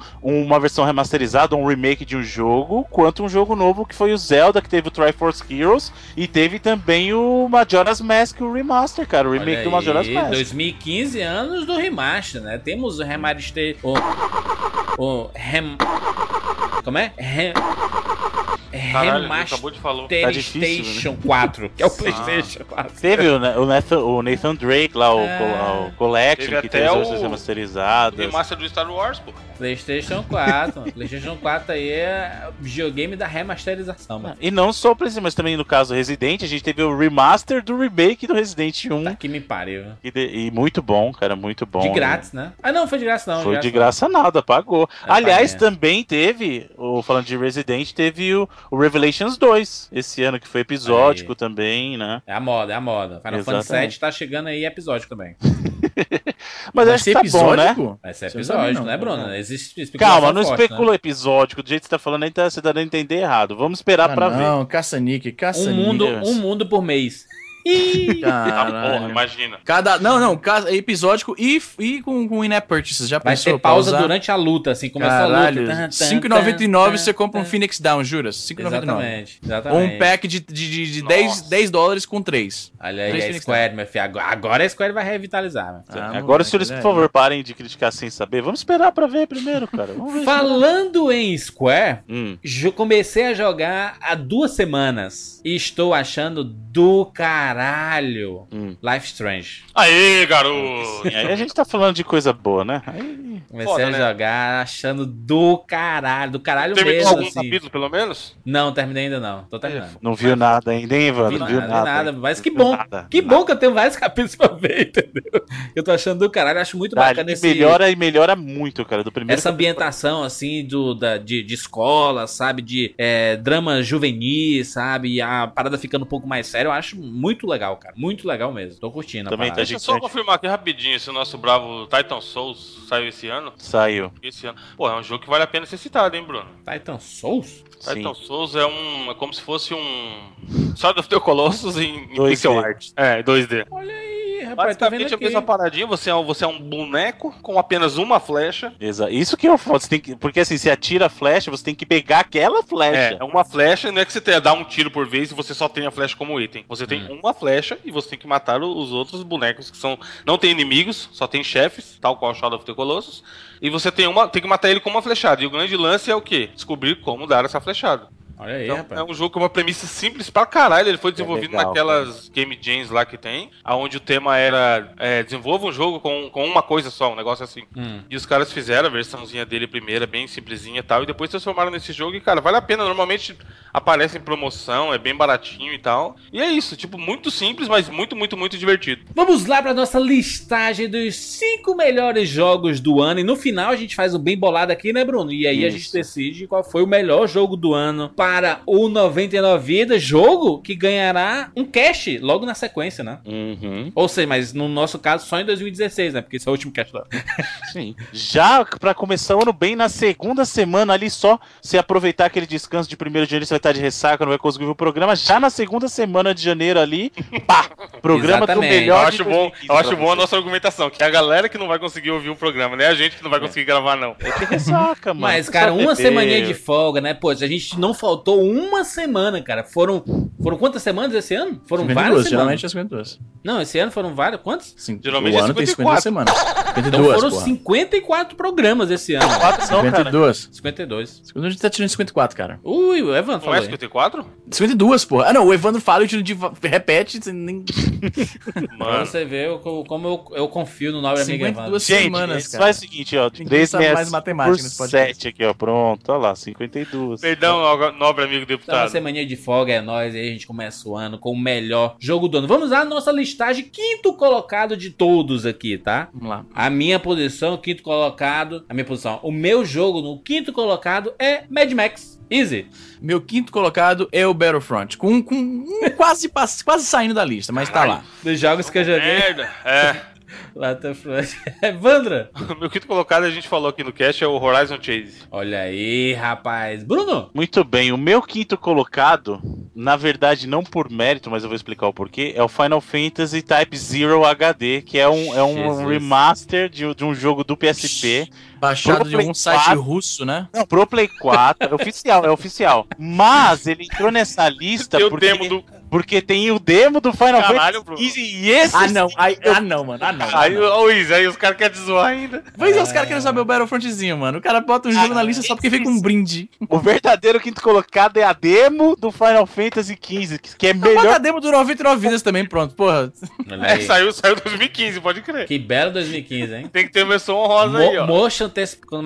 uma versão remasterizada, um remake de um jogo, quanto um jogo novo que foi o Zelda, que teve o Triforce Heroes, e teve também o Majora's Mask, o remaster, cara, o remake do Majora's Mask. 2015 anos do remaster, né? Temos o remaster. O. O. Rem. Como é? Rem. Caralho, ele Remaster. acabou de falar. Tá difícil, PlayStation 4, que é o PlayStation 4. Teve o, Na- o Nathan, o Nathan Drake lá, o, É. o Collection, Teve que teve as o- versões remasterizadas. Remaster do Star Wars, pô. PlayStation 4. mano. [LAUGHS] PlayStation 4 aí é o videogame da remasterização, mano. E não só o PlayStation, mas também no caso Resident, a gente teve o remaster do remake do Resident 1. Tá que me pariu. E, de- e muito bom, cara, muito bom. De grátis, né? Ah, não, foi de graça não. Foi de não. graça nada, pagou. É, Aliás, também teve, o, falando de Resident, teve o, o Revelations 2 esse ano, que foi episódico Aí. também, né? É a moda, é a moda. Final Fantasy. VII tá chegando aí episódio também. [LAUGHS] Mas, Vai acho ser que tá bom, né? episódico? Vai ser não episódio, não. né, Bruno? Existe especulação Calma, não forte, especula episódico. Do jeito que você tá falando, aí tá, você tá dando a entender errado. Vamos esperar Ah, pra ver. não, caça-nique, né? Um caça-nique. mundo, um mundo por mês. Ih, Tá porra, Caralho. imagina. Cada, não, não, episódico e, e com, com in-app purchases. Já vai pensou? ter pausa Pausar? durante a luta, assim, começa Caralho, a luta. Tan, tan, 5,99 tan, você compra um. Phoenix Down, juras? 5,99. Exatamente, Ou exatamente. um pack de, de, de, de 10, Nossa. 10 dólares com 3. Olha aí, Três a Square, meu filho. Agora, a Square vai revitalizar, meu. Ah, Agora, senhores, por favor, parem de criticar sem saber. Vamos esperar pra ver primeiro, cara. Vamos ver. Falando em Square, Hum. comecei a jogar há duas semanas e estou achando do caralho Hum. Life Strange. Aê, garoto! E aí a gente tá falando de coisa boa, né? Aí... Comecei Foda, a né? jogar achando do caralho, do caralho Terminou mesmo, algum assim. capítulo, pelo menos? Não, terminei ainda não. Tô terminando. Não viu nada ainda, hein, Ivan? Não viu nada, nada. nada, mas que bom. nada. Que bom que eu tenho vários [LAUGHS] capítulos pra ver, entendeu? Eu tô achando do caralho, acho muito bacana Dali esse, melhora e melhora muito, cara. Do primeiro essa ambientação, assim, do, da, de, de escola, sabe? De é, drama juvenil, sabe? E a parada ficando um pouco mais séria. Eu acho muito legal, cara. Muito legal mesmo. Tô curtindo a Também parada. tá Deixa só confirmar aqui rapidinho se o nosso bravo Titan Souls saiu esse ano. Saiu. Esse ano. Pô, é um jogo que vale a pena ser citado, hein, Bruno? Titan Souls? Sim. Titan Souls é um. É como se fosse um. Sword of the Colossus em, em 2D. pixel art. É, 2D. Olha aí, rapaz, tá Basicamente a aqui. mesma paradinha, você é, um, você é um boneco com apenas uma flecha. Exato. Isso que eu falo. Você tem que... Porque assim, você atira a flecha, você tem que pegar aquela É, flecha. é uma flecha, não é que você tenha, dá um tiro por vez e você só tem a flecha como item. Você tem Hum. uma flecha e você tem que matar os outros bonecos que são. Não tem inimigos, só tem chefes, tal qual o Shadow of the Colossus. E você tem uma. Tem que matar ele com uma flechada. E o grande lance é o quê? Descobrir como dar essa flechada. Olha aí, Então, rapaz. é um jogo com uma premissa simples pra caralho. Ele foi desenvolvido legal, naquelas game jams lá que tem, aonde o tema era é, desenvolva um jogo com, com uma coisa só, um negócio assim. Hum. E os caras fizeram a versãozinha dele primeira, bem simplesinha e tal, e depois transformaram nesse jogo e, cara, vale a pena. Normalmente aparece em promoção, é bem baratinho e tal. E é isso, tipo, muito simples, mas muito, muito, muito divertido. Vamos lá pra nossa listagem dos cinco melhores jogos do ano. E no final a gente faz um bem bolado aqui, né, Bruno? E aí a gente Isso. decide qual foi o melhor jogo do ano para o 99 Vidas. Jogo que ganhará um cash logo na sequência, né? Uhum. Ou seja, mas no nosso caso só em 2016, né? Porque esse é o último cash do ano. [LAUGHS] Sim. Já pra começar o ano bem, na segunda semana ali só, você aproveitar aquele descanso de 1 de janeiro, você vai estar de ressaca, não vai conseguir ver o programa. Já na segunda semana de janeiro ali, pá! Programa do Exatamente. Eu melhor de acho bom, 2015 eu acho bom a nossa argumentação, que é a galera que não vai conseguir ouvir o programa, né? A gente que não vai conseguir gravar, não. É que ressaca, mano. Mas, cara, uma semaninha de folga, né? Pô, a gente não faltou uma semana, cara. Foram. Foram quantas semanas esse ano? Foram 52, várias geralmente semanas. é 52. Não, esse ano foram várias. Quantas? Sim, Geralmente o é ano tem 54. 52 semanas. Então 52, foram porra. 54 programas esse ano. Quatro não, cara. 52. 52. Segundo a gente tá tirando 54, cara. Ui, o Evan Não falou. é aí. 54? 52, porra. Ah, não, o Evandro fala e o Tino de repete. você Nem... Pra Mano. você o- como eu, eu confio no nobre amigo Evandro. 52 Gente, semanas, isso cara. faz o seguinte, ó. Ninguém 3 sabe mais matemática por podcast. 7 aqui, ó. Pronto, olha lá, 52. Perdão, no- nobre amigo Então, uma deputado. semaninha de folga é nóis, aí a gente começa o ano com o melhor jogo do ano. Vamos lá, nossa listagem, quinto colocado de todos aqui, tá? Vamos lá. A minha posição quinto colocado. A minha posição. O meu jogo no quinto colocado é Mad Max. Easy. Meu quinto colocado é o Battlefront, com, com um quase, quase saindo da lista, mas tá lá. Dos jogos que eu joguei. Merda. É. [LAUGHS] Battlefront. [LAUGHS] Evandra. [LAUGHS] O meu quinto colocado, a gente falou aqui no cast, é o Horizon Chase. Olha aí, rapaz. Bruno. Muito bem, o meu quinto colocado, na verdade não por mérito, mas eu vou explicar o porquê, é o Final Fantasy Type Zero HD, que é um, é um Jesus. remaster de, de um jogo do PSP. Baixado de algum Play site 4. russo, né? Não, pro Play 4, é oficial, é oficial. [LAUGHS] Mas ele entrou nessa lista Tem o porque, demo do. Porque tem o demo do Final Caralho, Fantasy Bruno. 15 e esse Ah, não. Aí, ah, não, mano. Ah, não. Ah, Aí, não. ô Luiz, aí os caras querem te zoar ainda. Pois é, os caras querem saber o Battlefrontzinho, mano. O cara bota um jogo na lista só porque vem com um brinde. O verdadeiro quinto colocado é a demo do Final Fantasy XV, que é Bota a melhor. demo do 99 vidas também, pronto. Porra. É, aí. saiu, saiu 2015, pode crer. Que belo 2015, hein? Tem que ter versão honrosa aí, Mo ó. motion antecipado.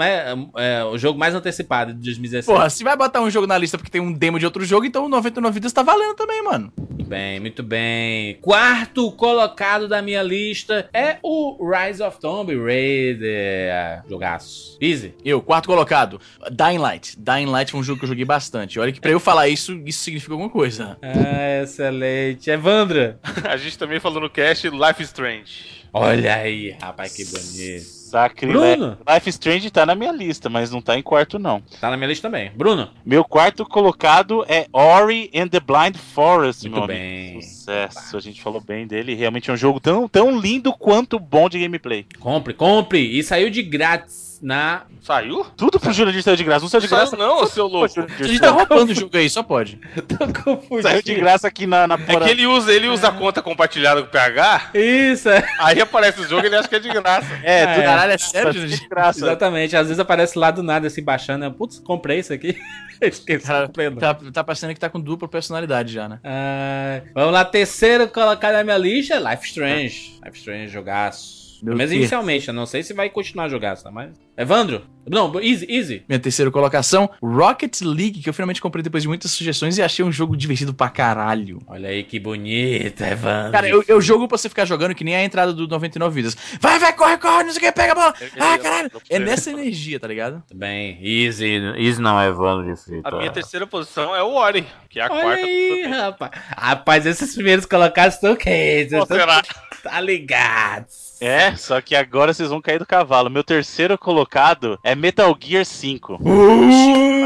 É, o jogo mais antecipado de 2017. Porra, se vai botar um jogo na lista porque tem um demo de outro jogo, então o 99 vidas tá valendo também, mano. Muito bem, muito bem. Quarto colocado da minha lista é o Rise of Tomb Raider. Jogaço. Easy. Eu, quarto colocado, Dying Light. Dying Light foi um jogo que eu joguei bastante. Olha que pra eu falar isso, isso significa alguma coisa. Ah, excelente. Evandra. [LAUGHS] A gente também falou no cast Life is Strange. Olha aí, rapaz, que bonito. Sacrilégio. Bruno. Life Strange tá na minha lista, mas não tá em quarto, não. Tá na minha lista também. Bruno. Meu quarto colocado é Ori and the Blind Forest, Muito meu bem. amigo. Sucesso, a gente falou bem dele. Realmente é um jogo tão, tão lindo quanto bom de gameplay. Compre, compre. E saiu de grátis na. Saiu? Tudo pro Jurandir saiu de graça. Não saiu de graça, Saiu não, seu louco. A gente tá roubando o jogo aí, só pode. [LAUGHS] Tô confundindo. Saiu de graça aqui na, na É que ele usa, ele usa a conta compartilhada com o PH, Isso, é. aí aparece o jogo e ele acha que é de graça. É, tudo Caralho, é sério, tudo gente? de graça. Exatamente. Às vezes aparece lá do nada assim, baixando. Putz, comprei isso aqui. [LAUGHS] Esqueci. Não. Tá, tá parecendo que tá com dupla personalidade já, né? Ah, vamos lá, terceiro colocado na minha lista, Life Strange. Life Strange, jogaço. Meu Deus. inicialmente, eu não sei se vai continuar a jogaço, tá? Mas. Evandro? Não, easy, easy. Minha terceira colocação, Rocket League, que eu finalmente comprei depois de muitas sugestões e achei um jogo divertido pra caralho. Olha aí que bonito, Evandro. Cara, eu, eu jogo pra você ficar jogando que nem a entrada do 99 vidas. Vai, vai, corre, corre, não sei o que, pega a bola. Ah, caralho. É nessa energia, tá ligado? Bem, easy. Easy não é Evandro de. A minha terceira posição é o Ori, que é a Olha quarta. aí, rapaz. Rapaz, esses primeiros colocados estão quentes. Estão-? [LAUGHS] Tá ligados. É, só que agora vocês vão cair do cavalo. Meu terceiro colocado é Metal Gear 5.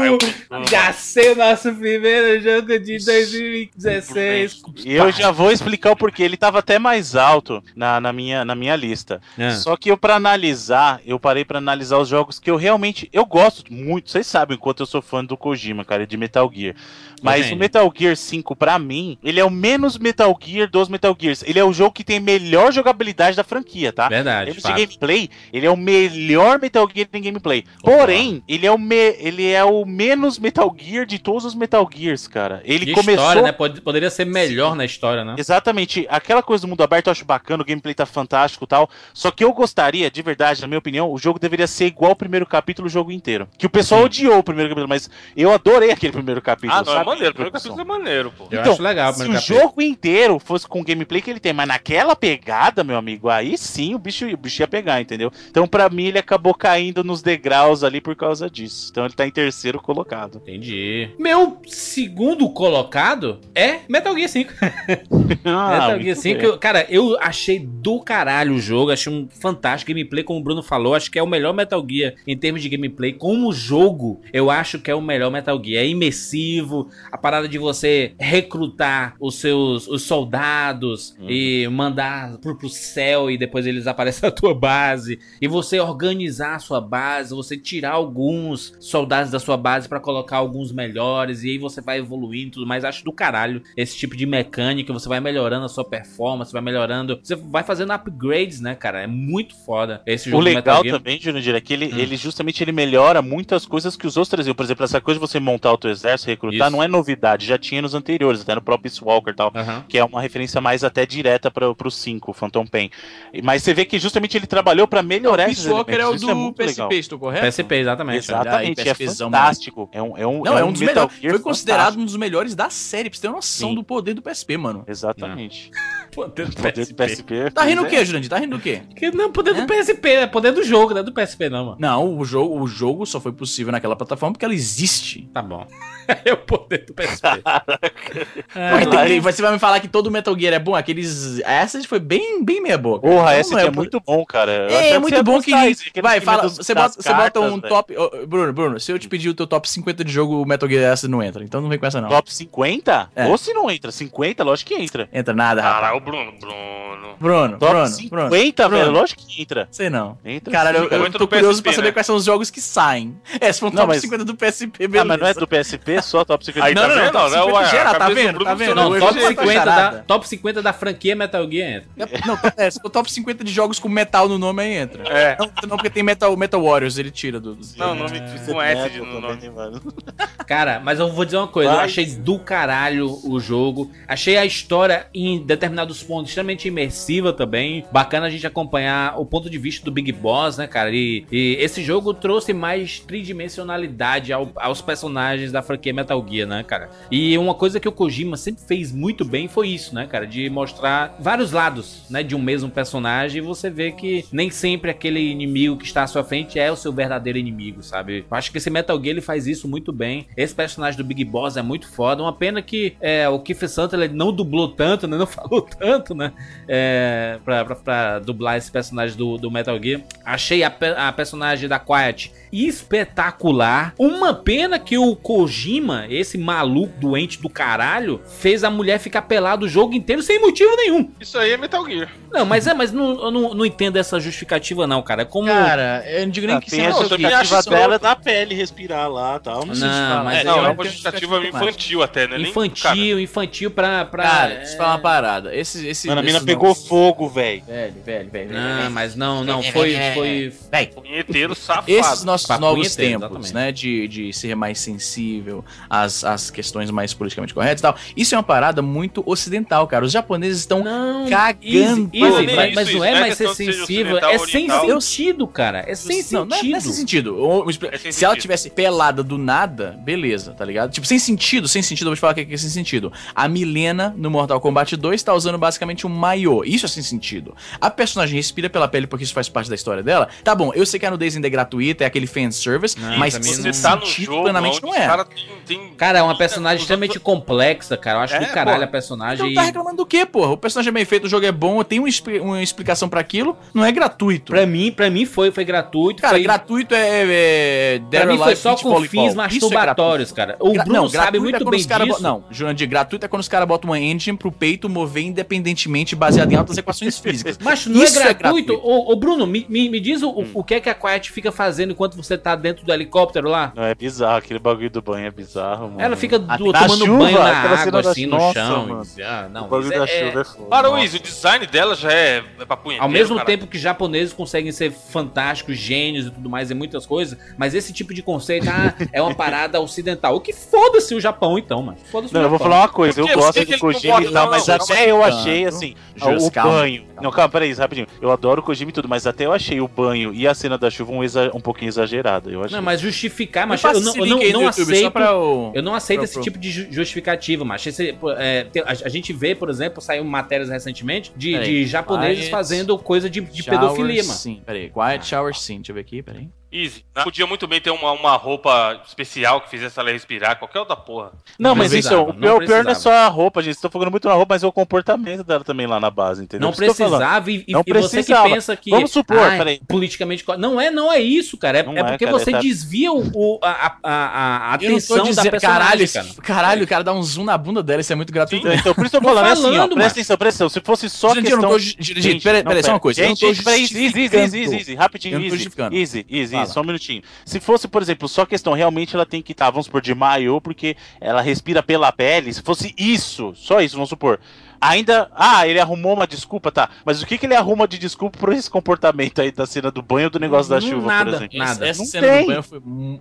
Aí eu- Já sei o nosso primeiro jogo de 2016. E eu já vou explicar o porquê. Ele tava até mais alto na, na, minha, na minha lista. Ah. Só que eu, pra analisar, eu parei pra analisar os jogos que eu realmente. Eu gosto muito. Vocês sabem o quanto eu sou fã do Kojima, cara, de Metal Gear. Mas Entendo. o Metal Gear 5, pra mim, ele é o menos Metal Gear dos Metal Gears. Ele é o jogo que tem melhor jogabilidade da franquia, tá? Verdade, de fato. gameplay, ele é o melhor Metal Gear em gameplay. Porém, ele é o, me- ele é o menos Metal Gear de todos os Metal Gears, cara. Ele De começou. história, né? Pod- Poderia ser melhor na história, né? Exatamente, aquela coisa do mundo aberto eu acho bacana, o gameplay tá fantástico e tal. Só que eu gostaria, de verdade, na minha opinião, o jogo deveria ser igual ao primeiro capítulo, o jogo inteiro. Que o pessoal Sim. odiou o primeiro capítulo, mas eu adorei aquele primeiro capítulo. Ah, não, é maneiro. O primeiro capítulo é maneiro, pô. Eu Então, acho legal o Se o primeiro capítulo. jogo inteiro fosse com o gameplay que ele tem, mas naquela pegada, meu amigo, aí sim o bicho, o bicho ia pegar, entendeu? Então, pra mim, ele acabou caindo nos degraus ali por causa disso. Então, ele tá em terceiro colocado. Entendi. Meu segundo colocado é Metal Gear 5. [LAUGHS] Ah, Metal Gear 5, bem. eu- cara, eu achei do caralho o jogo, achei um fantástico gameplay, como o Bruno falou, acho que é o melhor Metal Gear em termos de gameplay. Como jogo, eu acho que é o melhor Metal Gear. É imersivo, a parada de você recrutar os seus os soldados Uhum. e mandar pro, pro céu e depois eles aparecem [LAUGHS] na tua base. E você organizar a sua base, você tirar alguns soldados da sua base pra colocar alguns melhores, e aí você vai evoluindo e tudo mais. Acho do caralho esse tipo de mecânica, você vai melhorando a sua performance, vai melhorando. Você vai fazendo upgrades, né, cara? É muito foda esse O jogo do legal também, Jurandir, é que ele, Hum. ele justamente ele melhora muitas coisas que os outros traziam. Por exemplo, essa coisa de você montar o teu exército, recrutar, Isso. não é novidade, já tinha nos anteriores, até no próprio Peace Walker e tal. Aham. Que é uma referência mais até direta para pro 5, Phantom Pain. Mas você vê que justamente ele trabalhou pra melhorar o esses Peace Walker é o elementos. Isso do muito PSP, legal. estou correto? PSP, exatamente. Exatamente, é PSPzão, fantástico. É um, é um, Não, é um dos Metal melhores. Foi considerado fantástico. um dos melhores da série, pra você ter uma noção Sim. do poder do PSP, mano. Exatamente. Poder do Poder do PSP. Tá rindo o quê, Jurandir? Tá rindo o quê? Que não, poder É? do PSP, é poder do jogo, não é do PSP não, mano. Não, o jogo, o jogo só foi possível naquela plataforma porque ela existe. Tá bom. [LAUGHS] É o poder do PSP. Tem- você vai me falar que todo Metal Gear é bom? Aqueles. Essa foi bem, bem meia boca. Porra, esse é, é muito bom, cara. Eu É, é muito bom que. aquele Vai, fala. Você bota, você bota cartas, um velho. top. ô, Bruno, Bruno, se eu te pedir o teu top 50 de jogo, o Metal Gear essa não entra. Então não vem com essa, não. Top 50? É. Ou se não entra? 50? Lógico que entra. Entra nada, rapaz. Caralho, o Bruno, Bruno. Bruno, Top Bruno, 50, Bruno. velho? Lógico que entra. Sei não. Entra. Cara, eu, eu 50 tô curioso PSP, pra saber né? quais são os jogos que saem. [LAUGHS] É, se for um Não, top mas- 50 do PSP, Ah, beleza. mas não é do PSP, só top 50. Aí Não, tá não, não, vendo? top Não, 50 ué, a geral, tá vendo? Tá vendo? Não, top já- 50, da, top 50 da franquia Metal Gear entra. Não, é, se for top 50 de jogos com metal no nome, aí entra. É. Não, não, porque tem Metal, metal Warriors, ele tira do. Não, o nome com S de no nome. Cara, mas eu vou dizer uma coisa, eu achei do caralho o jogo. Achei a história em determinados pontos extremamente imersiva também. Bacana a gente acompanhar o ponto de vista do Big Boss, né, cara? E, e esse jogo trouxe mais tridimensionalidade ao- aos personagens da franquia Metal Gear, né, cara? E uma coisa que o Kojima sempre fez muito bem foi isso, né, cara? De mostrar vários lados, né, de um mesmo personagem e você vê que nem sempre aquele inimigo que está à sua frente é o seu verdadeiro inimigo, sabe? Eu acho que esse Metal Gear ele faz isso muito bem. Esse personagem do Big Boss é muito foda. Uma pena que é, o Kiefer Sutherland não dublou tanto, né? Não [LAUGHS] falou tanto, né? É, pra, pra, pra dublar esse personagem do, do Metal Gear. Achei a, a personagem da Quiet espetacular. Uma pena que o Kojima, esse maluco doente do caralho, fez a mulher ficar pelada o jogo inteiro sem motivo nenhum. Isso aí é Metal Gear. Não, mas é, mas não, eu não, não entendo essa justificativa, não, cara. É como. Cara, eu não digo nem Ah, que tem a não, eu também acho justificativa dela da pele respirar lá e tal. Não, falar. mas É, não, é uma justificativa é infantil até, né? Nem- infantil, infantil pra. pra Cara, é... deixa eu falar uma parada. Esse, esse, Mano, a mina pegou fogo, velho. Velho, velho, velho. velho, Não, velho. mas não, não, foi. foi... Velho, Punheteiro [LAUGHS] safado. Esses nossos Papo novos tempos, exatamente. né? De, de ser mais sensível às, às questões mais politicamente corretas e tal. Isso é uma parada muito ocidental, cara. Os japoneses estão Não, cagando. Easy, easy, mas, isso, mas não é é mais ser sensível, é sem sentido, cara. É sem não, não é, sentido. não é sem sentido. É sem se ela sentido. tivesse pelada do nada, beleza, tá ligado? Tipo, sem sentido, sem sentido, eu vou te falar o que é, que é sem sentido. A Milena, no Mortal Kombat 2, tá usando basicamente um maiô. Isso é sem sentido. A personagem respira pela pele porque isso faz parte da história dela. Tá bom, eu sei que a nudez ainda é gratuita, é aquele fanservice, Não, mas pra não- Você tá no sentido jogo, plenamente não os é. caras tem, tem- Cara, é uma personagem extremamente complexa, cara. Eu acho É, do caralho pô. a personagem. Então tá reclamando do quê, porra? O personagem é bem feito, o jogo é bom, tem uma, expli- uma explicação pra aquilo, não é gratuito. Pra mim, pra mim foi, foi gratuito. Cara, foi... gratuito é. é Pra Dead mim foi só com Volleyball. fins é masturbatórios, cara. O Gra- Bruno não, sabe gratuito muito é bem cara disso. bo- Não, Jurandir, gratuito é quando os caras botam uma engine pro peito mover independentemente baseado em altas equações físicas. [LAUGHS] Mas não Isso é é gratuito? gratuito. Ô, ô, Bruno, me, me, me diz o, o- o que é que a Quiet fica fazendo enquanto você tá dentro do helicóptero lá? Não, é bizarro. Aquele bagulho do banho é bizarro, mano. Ela fica A- do- na tomando chuva, banho na água, da- assim, no Nossa, chão. mano. e- Ah, não, o bagulho isso da é- chuva é foda. Para. Wiz, o design dela já é, é pra punheteiro, Ao mesmo cara. tempo que japoneses conseguem ser fantásticos, gênios e tudo mais em muitas coisas, mas esse tipo de conceito ah, [LAUGHS] é uma parada ocidental. O que foda-se o Japão, então, mano. Foda-se Não, o eu vou Japão. falar uma coisa, eu gosto não Kojima e tal, mas até eu. Achei assim, o calma. banho. Não, calma, peraí, rapidinho. Eu adoro o Kojima e tudo, mas até eu achei o banho e a cena da chuva um, exa- um pouquinho exagerada. Eu achei. Não, mas justificar, mas passa eu não, eu não, não YouTube, aceito. O... Eu não aceito esse pro- tipo de ju- justificativa, mas esse, é, a, gente vê, por exemplo, saiu matérias recentemente de, de japoneses Quiet fazendo coisa de, de Shower pedofilia, mano. Sim, peraí. Quiet Shower Sim, deixa eu ver aqui, peraí. Easy. né? Podia muito bem ter uma, uma roupa especial que fizesse ela respirar, qualquer outra porra. Não, mas isso, precisava, o pior, o pior não é precisava. só a roupa, gente. Vocês estão focando muito na roupa, mas é o comportamento dela também lá na base, entendeu? Não falando. precisava e, e- Não e você que precisava. pensa que Vamos supor, ah, é peraí. politicamente não é não é isso, cara. É, é é, porque cara, você tá- desvia o, a, a, a, atenção da personagem, caralho, cara. caralho, o cara dá um zoom na bunda dela, isso é muito gratuito. Então, então, por isso que eu tô Tô falando, é assim, ó, falando, presta atenção, presta atenção. Se fosse só Gente, eu questão... não tô... ju- Gente, peraí, peraí, só uma coisa. Gente, peraí, easy, easy, easy, easy, easy, easy, rapidinho, easy, justificando. easy, easy, Só um minutinho. Se fosse, por exemplo, só questão, realmente ela tem que estar, vamos supor, de maiô, porque ela respira pela pele, se fosse isso, só isso, vamos supor, ainda, ah, ele arrumou uma desculpa, tá, mas o que que ele arruma de desculpa por esse comportamento aí da cena do banho ou do negócio da Não, chuva, nada. por exemplo? Nada. Essa Não cena tem. do banho foi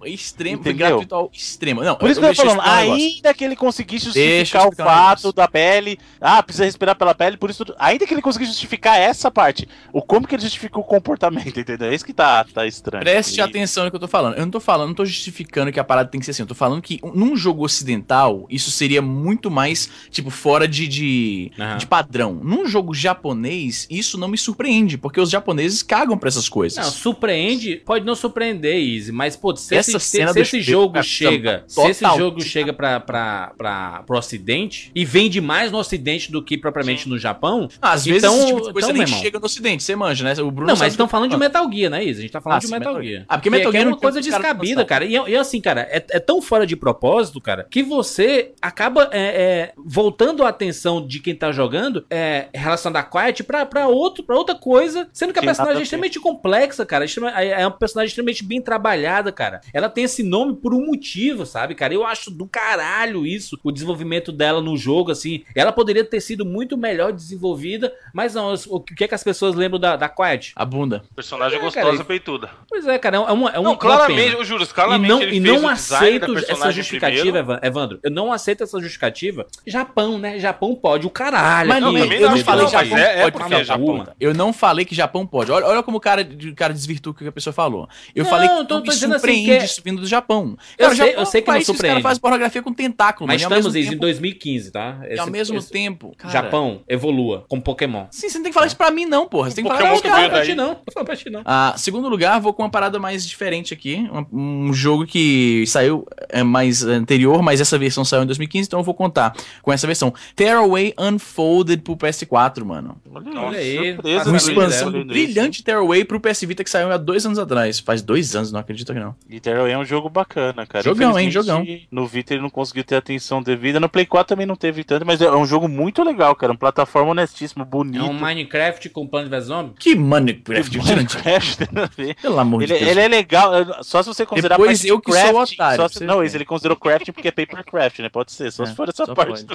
extremo, foi gratuito ao extremo. Não, Por isso que eu tô falando, ainda que ele conseguisse eu justificar o um fato da pele, ah, precisa respirar pela pele, por isso tudo, ainda que ele conseguisse justificar essa parte, o como que ele justifica o comportamento, [LAUGHS] entendeu? É isso que tá, tá estranho. Preste E- atenção no que eu tô falando. Eu não tô falando, não tô justificando que a parada tem que ser assim. Eu tô falando que num jogo ocidental, isso seria muito mais, tipo, fora de. de de, Aham. de padrão. Num jogo japonês, isso não me surpreende, porque os japoneses cagam pra essas coisas. Não, surpreende, pode não surpreender, Easy, mas, pô, se Essa esse, se, cena se esse jogo chega, se total. esse jogo chega pra, pra, pra, pro ocidente e vende mais no ocidente do que propriamente no Japão, Às vezes então- esse tipo de coisa então, nem irmão. chega no ocidente, você manja, né? O Bruno não, mas estão do- falando de Metal Gear, né, Easy? A gente tá falando Ah, de Metal Metal Gear. Ah, porque Que- Metal Gear é não uma coisa descabida, cara. E, e assim, cara, é, é tão fora de propósito, cara, que você acaba é, é, voltando a atenção de quem tá jogando é, relacionado a Quiet pra, pra, outro, pra outra coisa, sendo que a Tem personagem é extremamente complexa, cara. extrema- É é uma personagem extremamente bem trabalhada, cara. Ela tem esse nome por um motivo, sabe, cara? Eu acho do caralho isso, o desenvolvimento dela no jogo, assim. Ela poderia ter sido muito melhor desenvolvida, mas não, o que é que as pessoas lembram da, da Quiet? A bunda. Personagem É, gostosa, cara, peituda. Pois é, cara, é uma, é uma, não, uma claramente, eu juro, E claramente não, ele e fez não o design da aceito essa justificativa, primeiro. Evan- Evandro. Eu não aceito essa justificativa. Japão, né? Japão pode. O caralho. Mas não, também eu não falei que que Japão mas é- é pode porque é Japão. puta. Eu não falei que Japão pode. Olha, olha como o cara, o cara desvirtua o que a pessoa falou. Eu Não, falei que eu tô- não tô me dizendo assim surpreende que é- isso vindo do Japão. Eu o sei- Japão eu sei que é um não país os surpreende. caras fazem pornografia com tentáculo, Mas ao estamos mesmo em tempo- 2015, tá? E ao Esse- mesmo esse- tempo, cara, Japão, evolua com Pokémon. Sim, você não tem que falar isso pra mim não, porra. Você tem que falar Pokémon pra que cara. ti não. Pra ti não. Ah, segundo lugar, vou com uma parada mais diferente aqui. Um, jogo que saiu é, mais anterior, mas essa versão saiu em 2015, então eu vou contar com essa versão. Tearaway Unfolded pro PS4, mano. Olha aí, surpresa, Essa Uma né, expansão isso. brilhante Tearaway pro PS Vita que saiu há dois anos atrás. Faz dois anos, não acredito que não. Literal é um jogo bacana, cara. Jogão, hein, Infelizmente, No Vita ele não conseguiu ter atenção devida. No Play 4 também não teve tanto, mas é um jogo muito legal, cara. Uma plataforma honestíssima, É bonito. um Minecraft com Plants vs Zombies? Que Minecraft, Minecraft, tem a ver. pelo amor Ele, de Deus. ele é legal, é- só se você considerar Depois eu que sou crafting, otário, só pra se- não, ver. esse ele considerou crafting porque é papercraft, né? Pode ser, só É, se for essa só parte.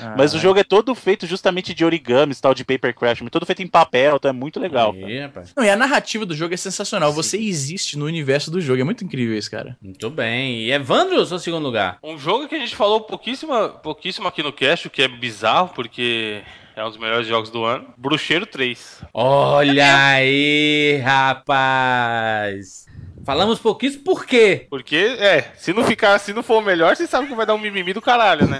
Ah, Mas o jogo é todo feito justamente de origamis, tal, de papercraft, mas todo feito em papel, então é muito legal. Aí, rapaz. Não, e a narrativa do jogo é sensacional. Você existe no universo do jogo. É muito incrível isso, cara. Muito bem. E Evandro, seu segundo lugar? Um jogo que a gente falou pouquíssimo, pouquíssimo aqui no cast, o que é bizarro, porque é um dos melhores jogos do ano. Bruxeiro 3. Olha aí, rapaz. Falamos pouquíssimo por quê? Porque, é, se não ficar, se não for o melhor, você sabe que vai dar um mimimi do caralho, né?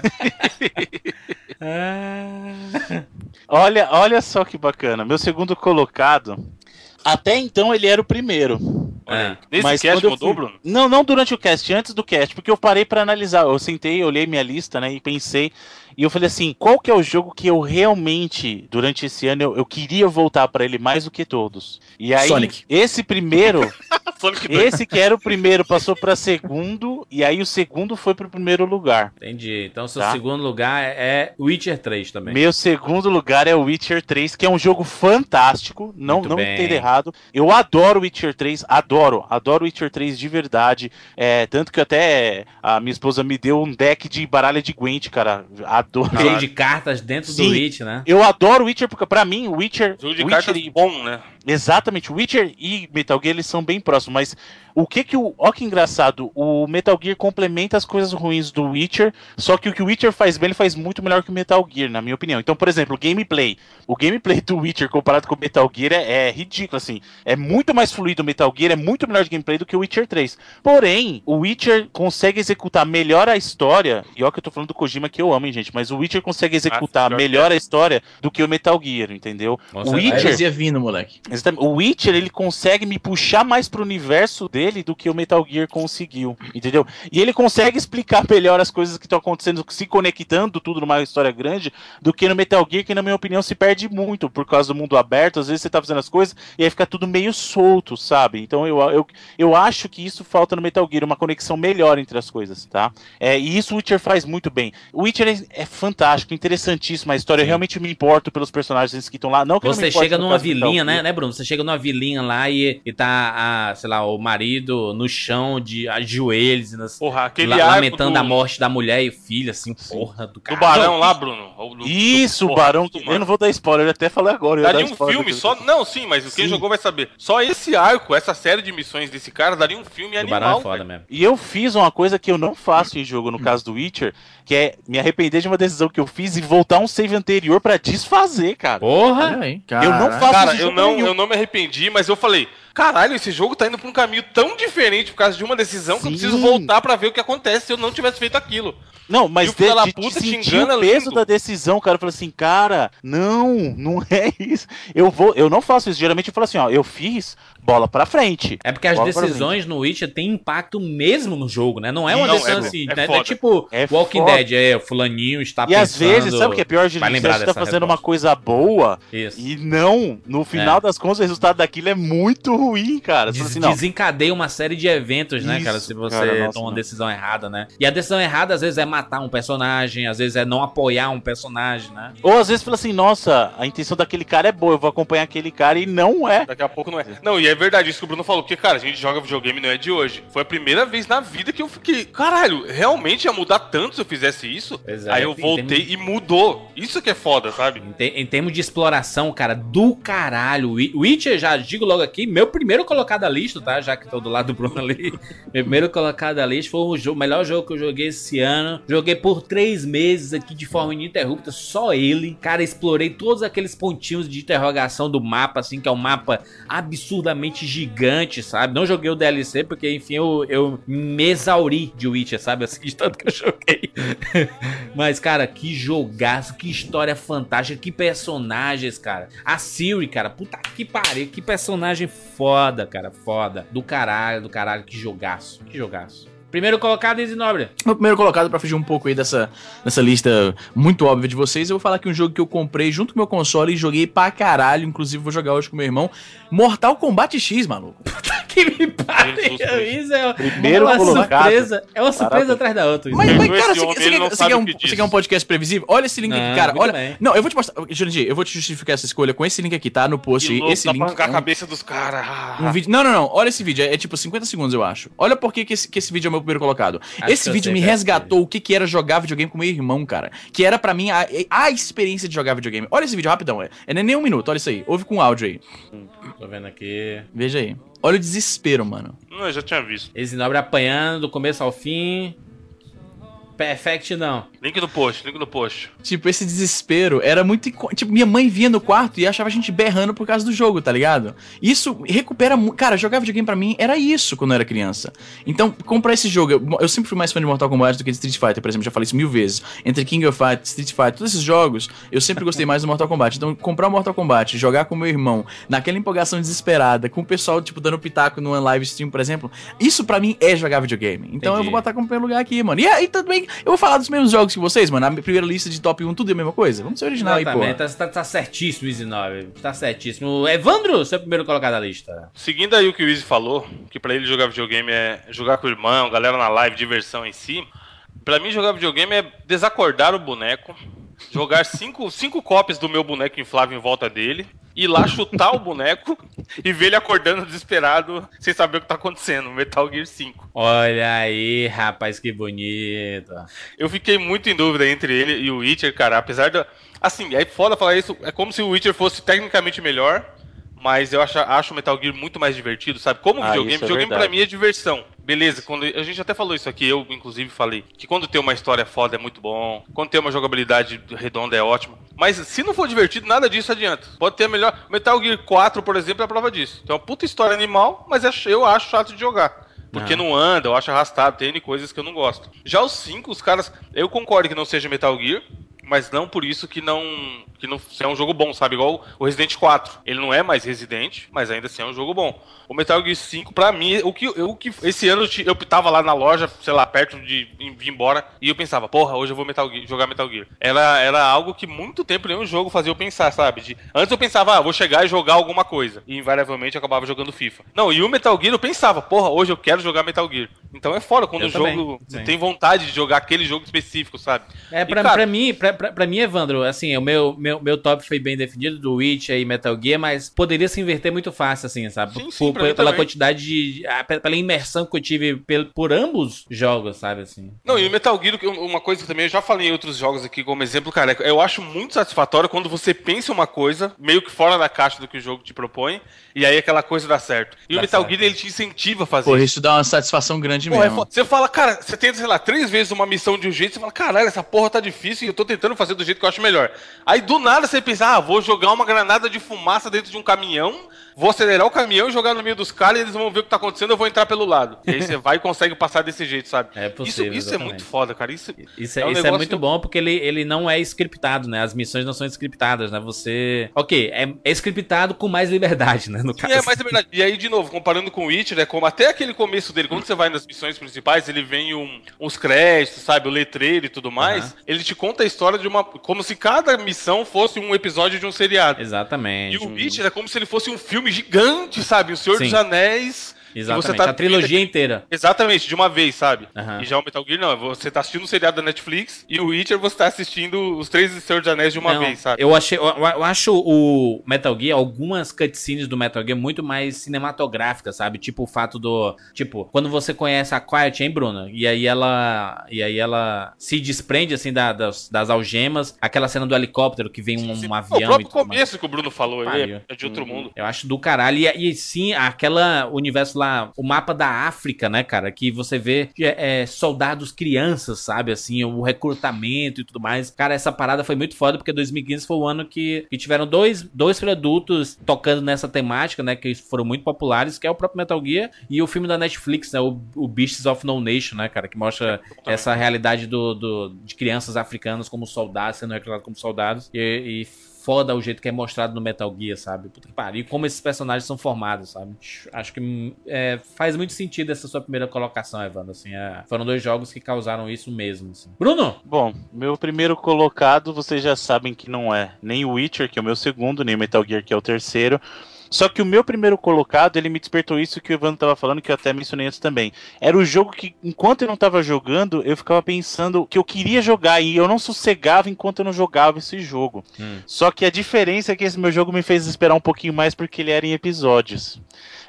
Ah. [LAUGHS] Olha, olha só que bacana. Meu segundo colocado. Até então ele era o primeiro. É. Nesse Mas cast quando eu mudou, fui- Bruno? Não, não durante o cast, antes do cast, porque eu parei pra analisar. Eu sentei, olhei minha lista, né, e pensei. E eu falei assim, qual que é o jogo que eu realmente, durante esse ano, eu, eu queria voltar pra ele mais do que todos? E aí, Sonic. esse primeiro, [LAUGHS] Sonic 2. esse que era o primeiro passou pra segundo, e aí o segundo foi pro primeiro lugar. Entendi. Então, seu Tá. segundo lugar é Witcher 3 também. Meu segundo lugar é o Witcher 3, que é um jogo fantástico. Não, Muito não bem. entenda errado. Eu adoro Witcher 3, adoro, adoro Witcher 3 de verdade. É, tanto que até a minha esposa me deu um deck de baralha de Gwent, cara. Adoro. Cheio de cartas dentro Sim. do Witch, né? Eu adoro Witcher, porque pra mim, Witcher. Jogo de Witcher cartas e- bom, né? Exatamente, Witcher e Metal Gear eles são bem próximos, mas o que que o. Ó, que engraçado, o Metal Gear complementa as coisas ruins do Witcher, só que o que o Witcher faz bem, ele faz muito melhor que o Metal Gear, na minha opinião. Então, por exemplo, o gameplay. O gameplay [LAUGHS] do Witcher comparado com o Metal Gear é, é ridículo, assim. É muito mais fluido o Metal Gear, é muito melhor de gameplay do que o Witcher 3. Porém, o Witcher consegue executar melhor a história, e ó que eu tô falando do Kojima que eu amo, hein, gente, mas o Witcher consegue executar pior que melhor a história do que o Metal Gear, entendeu? Com O Witcher, vindo, moleque. Exatamente. O Witcher, ele consegue me puxar mais pro universo dele do que o Metal Gear conseguiu, entendeu? E ele consegue explicar melhor as coisas que estão acontecendo, se conectando tudo numa história grande, do que no Metal Gear, que na minha opinião se perde muito por causa do mundo aberto. Às vezes você tá fazendo as coisas e aí fica tudo meio solto, sabe? Então eu, eu, eu acho que isso falta no Metal Gear, uma conexão melhor entre as coisas, tá? É, e isso o Witcher faz muito bem. O Witcher é, é fantástico, interessantíssima a história. Eu realmente me importo pelos personagens que estão lá. Não que eu não me Você importe chega numa vilinha, né, né, Bruno? Você chega numa vilinha lá e, e tá, a, sei lá, o marido no chão, de ajoelhos, nas, Porra, aquele la- lamentando do, a morte da mulher e o filho, assim, porra do do cara. barão lá, Bruno. Do- Isso, do- o Barão. do- Eu não vou dar spoiler, eu até falei agora. ia Daria dar um filme só. Não, sim, mas quem Sim. jogou vai saber. Só esse arco, essa série de missões desse cara, daria um filme Do barão animal. é foda velho. mesmo. E eu fiz uma coisa que eu não faço em jogo, no caso do Witcher, que é me arrepender de uma decisão que eu fiz e voltar um save anterior pra desfazer, cara. Porra! Eu não faço Cara, eu não, nenhum. eu não me arrependi, mas eu falei, caralho, esse jogo tá indo pra um caminho tão diferente por causa de uma decisão que eu Sim. preciso voltar pra ver o que acontece se eu não tivesse feito aquilo. Não, E mas o de, da de, puta de te sentir engana o peso lindo. da decisão, cara. Eu falei assim, cara, não, não [LAUGHS] é isso. Eu vou, eu não faço isso. Geralmente eu falo assim, ó, eu fiz bola pra frente. É porque as decisões no Witcher têm impacto mesmo no jogo, né? Não é uma Não, decisão é- assim, é né? É tipo É Walking foda. Dead, é, o fulaninho está E às pensando... vezes, sabe o que é pior, gente? lembrar Você tá fazendo uma resposta. coisa boa Isso. e não, no final É. das contas, o resultado daquilo é muito ruim, cara. Você Des assim, não, desencadeia uma série de eventos, né, Isso, cara? Se você cara, nossa, toma uma não. decisão errada, né? E a decisão errada, às vezes, é matar um personagem, às vezes é não apoiar um personagem, né? Ou às vezes fala assim, nossa, a intenção daquele cara é boa, eu vou acompanhar aquele cara e não é. Daqui a pouco não é. Não, e é verdade isso que o Bruno falou, porque, cara, a gente joga videogame não é de hoje. Foi a primeira vez na vida que eu fiquei, caralho, realmente ia mudar tanto se eu fizesse isso? Pois é, Aí eu voltei e mudou. Isso que é foda, sabe? Em, te- em termos de exploração, cara, do caralho. Wi- Witcher, já digo logo aqui, meu primeiro colocado da lista, tá? Já que tô do lado do Bruno ali. meu [LAUGHS] primeiro colocado da lista foi o melhor jogo que eu joguei esse ano. Joguei por três meses aqui de forma ininterrupta, só ele. Cara, explorei todos aqueles pontinhos de interrogação do mapa, assim, que é um mapa absurdamente gigante, sabe? Não joguei o DLC, porque, enfim, eu, eu me exauri de Witcher, sabe? Assim, de tanto que eu joguei. [LAUGHS] Mas, cara, que jogaço, que história fantástica, que personagens, cara. A Siri, cara, puta que pariu, que personagem foda, cara, foda. Do caralho, do caralho, que jogaço, que jogaço. Primeiro colocado, Easy Nobre. Meu primeiro colocado, pra fugir um pouco aí dessa, dessa lista muito óbvia de vocês, eu vou falar aqui um jogo que eu comprei junto com o meu console e joguei pra caralho. Inclusive, vou jogar hoje com meu irmão. Mortal Kombat X, maluco. [LAUGHS] Que me pariu, isso é Primeiro uma colocado. surpresa. É uma surpresa Parabéns. atrás da outra. Mas, mas cara, você, você quer, você quer um, que você quer um podcast previsível? Olha esse link aqui, Não, cara. muito Olha. bem. Não, eu vou te mostrar. Jurandir, eu vou te justificar essa escolha com esse link aqui, tá? No post Que aí. louco, Esse dá link. pra arrancar é a um- cabeça dos caras. Um vídeo. Não, não, não. Olha esse vídeo. É, é tipo 50 segundos, eu acho. Olha por que, que, esse, que esse vídeo é o meu primeiro colocado. Acho esse vídeo me é esse resgatou o que, que era jogar videogame com meu irmão, cara. Que era pra mim a, a experiência de jogar videogame. Olha esse vídeo rapidão, é. É nem um minuto, olha isso aí. Ouve com áudio aí. Tô vendo aqui. Veja aí. Olha o desespero, mano. Não, eu já tinha visto. Easy Nobre apanhando do começo ao fim. Perfect não. Link no post, link no post. Tipo, esse desespero era muito. Tipo, minha mãe vinha no quarto e achava a gente berrando por causa do jogo, tá ligado? Isso recupera. Cara, jogar videogame pra mim era isso quando eu era criança. Então, comprar esse jogo. Eu, eu sempre fui mais fã de Mortal Kombat do que de Street Fighter, por exemplo. Já falei isso mil vezes. Entre King of Fighters, Street Fighter, todos esses jogos, eu sempre gostei mais do Mortal Kombat. Então, comprar o Mortal Kombat, jogar com meu irmão, naquela empolgação desesperada, com o pessoal, tipo, dando pitaco numa live stream, por exemplo, isso pra mim é jogar videogame. Então, eu Entendi. vou botar como primeiro lugar aqui, mano. E aí, também, eu vou falar dos mesmos jogos que vocês, mano. A minha primeira lista de top 1, tudo é a mesma coisa. Vamos ser original aí, pô. Exatamente, tá, tá, tá certíssimo, Easy 9. Tá certíssimo. Evandro, seu primeiro colocado da lista. Seguindo aí o que o Easy falou, que pra ele jogar videogame é jogar com o irmão, galera na live, diversão em si. Pra mim, jogar videogame é desacordar o boneco, jogar cinco, cinco cópias do meu boneco inflável em volta dele, ir lá chutar o boneco e ver ele acordando desesperado, sem saber o que tá acontecendo. Metal Gear 5. Olha aí, rapaz, que bonito. Eu fiquei muito em dúvida entre ele e o Witcher, cara. Apesar da. Assim, é foda falar isso. É como se o Witcher fosse tecnicamente melhor. Mas eu acho, acho o Metal Gear muito mais divertido, sabe? Como Ah, videogame, é videogame pra verdade. mim é diversão. Beleza, quando a gente até falou isso aqui, eu inclusive falei que quando tem uma história foda é muito bom, quando tem uma jogabilidade redonda é ótimo. Mas se não for divertido, nada disso adianta. Pode ter a melhor. Metal Gear 4, por exemplo, é a prova disso. Tem uma puta história animal, mas é- eu acho chato de jogar. Porque Ah. não anda, eu acho arrastado, tem N coisas que eu não gosto. Já os 5, os caras. Eu concordo que não seja Metal Gear, mas não por isso que não. que não é um jogo bom, sabe? Igual o Resident 4. Ele não é mais Resident, mas ainda assim é um jogo bom. O Metal Gear 5, pra mim, o que, eu, o que esse ano eu tava lá na loja, sei lá, perto de ir ir embora, e eu pensava, porra, hoje eu vou Metal Gear- jogar Metal Gear. Era, era algo que muito tempo nenhum jogo fazia eu pensar, sabe? De- antes eu pensava, ah, vou chegar e jogar alguma coisa. E invariavelmente eu acabava jogando FIFA. Não, e o Metal Gear eu pensava, porra, hoje eu quero jogar Metal Gear. Então é fora quando Eu o também, jogo sim. tem vontade de jogar aquele jogo específico, sabe? É, E, pra, cara, pra mim, pra, pra, pra mim, Evandro, assim, o meu, meu, meu top foi bem definido do Witch e Metal Gear, mas poderia se inverter muito fácil, assim, sabe? Sim, sim, Por- pela também. quantidade de. pe- pela imersão que eu tive pel- por ambos jogos, sabe, assim. Não, e o Metal Gear, uma coisa que também eu já falei em outros jogos aqui como exemplo, cara, eu acho muito satisfatório quando você pensa uma coisa, meio que fora da caixa do que o jogo te propõe, e aí aquela coisa dá certo. E Dá o Metal certo. Gear, ele te incentiva a fazer Porra, isso. isso dá uma satisfação grande Porra, é mesmo. foda. Você fala, cara, você tenta, sei lá, três vezes uma missão de um jeito, você fala, caralho, essa porra tá difícil e eu tô tentando fazer do jeito que eu acho melhor. Aí do nada você pensa, ah, vou jogar uma granada de fumaça dentro de um caminhão, vou acelerar o caminhão e jogar no meio dos caras e eles vão ver o que tá acontecendo, eu vou entrar pelo lado. E aí você vai e consegue passar desse jeito, sabe? [LAUGHS] É possível, Isso, isso é muito foda, cara. Isso, Isso, é, É um isso é muito bom porque ele, ele não é scriptado, né? As missões não são scriptadas, né? Você. Ok, é, é scriptado com mais liberdade, né? No Sim, caso. é, mas é verdade. E aí, de novo, comparando com o Witcher, é como até aquele começo dele, quando você vai nas missões principais, ele vem um- uns créditos, sabe, o letreiro e tudo mais, Aham. ele te conta a história de uma. como se cada missão fosse um episódio de um seriado. Exatamente. E o Witcher é como se ele fosse um filme gigante, sabe? O Senhor Sim. dos Anéis. Exatamente. tá a trilogia inteira. Exatamente, de uma vez, sabe? Aham. E já o Metal Gear não, você tá assistindo o seriado da Netflix e o Witcher você tá assistindo os três Senhor dos Anéis de uma Não, vez, sabe? Eu, achei, eu, eu acho o Metal Gear, algumas cutscenes do Metal Gear muito mais cinematográficas, sabe? Tipo o fato do. Tipo, quando você conhece a Quiet, hein, Bruno? E aí ela. E aí ela se desprende, assim, da- das, das algemas. Aquela cena do helicóptero que vem um, um avião o próprio e mais. começo que o Bruno falou aí Pariu. é, é de outro mundo. Eu acho do caralho. E, e sim, aquela universo lá, o mapa da África, né, cara? Que você vê é, é, soldados crianças, sabe? Assim, o recrutamento e tudo mais. Cara, essa parada foi muito foda, porque 2015 foi o ano que, que tiveram dois, dois produtos tocando nessa temática, né? Que foram muito populares, que é o próprio Metal Gear e o filme da Netflix, né? O, o Beasts of No Nation, né, cara? Que mostra essa realidade do, do- de crianças africanas como soldados, sendo recrutados como soldados. E, e foda o jeito que é mostrado no Metal Gear, sabe? Puta que pariu. E como esses personagens são formados, sabe? Acho que é, faz muito sentido essa sua primeira colocação, Evandro. Assim, é, foram dois jogos que causaram isso mesmo. assim. Bruno! Bom, meu primeiro colocado, vocês já sabem que não é nem o Witcher, que é o meu segundo, nem o Metal Gear, que é o terceiro. Só que o meu primeiro colocado, ele me despertou isso que o Evandro tava falando, que eu até mencionei antes também. Era o jogo que, enquanto eu não tava jogando, eu ficava pensando que eu queria jogar e eu não sossegava enquanto eu não jogava esse jogo. Hum. Só que a diferença é que esse meu jogo me fez esperar um pouquinho mais porque ele era em episódios.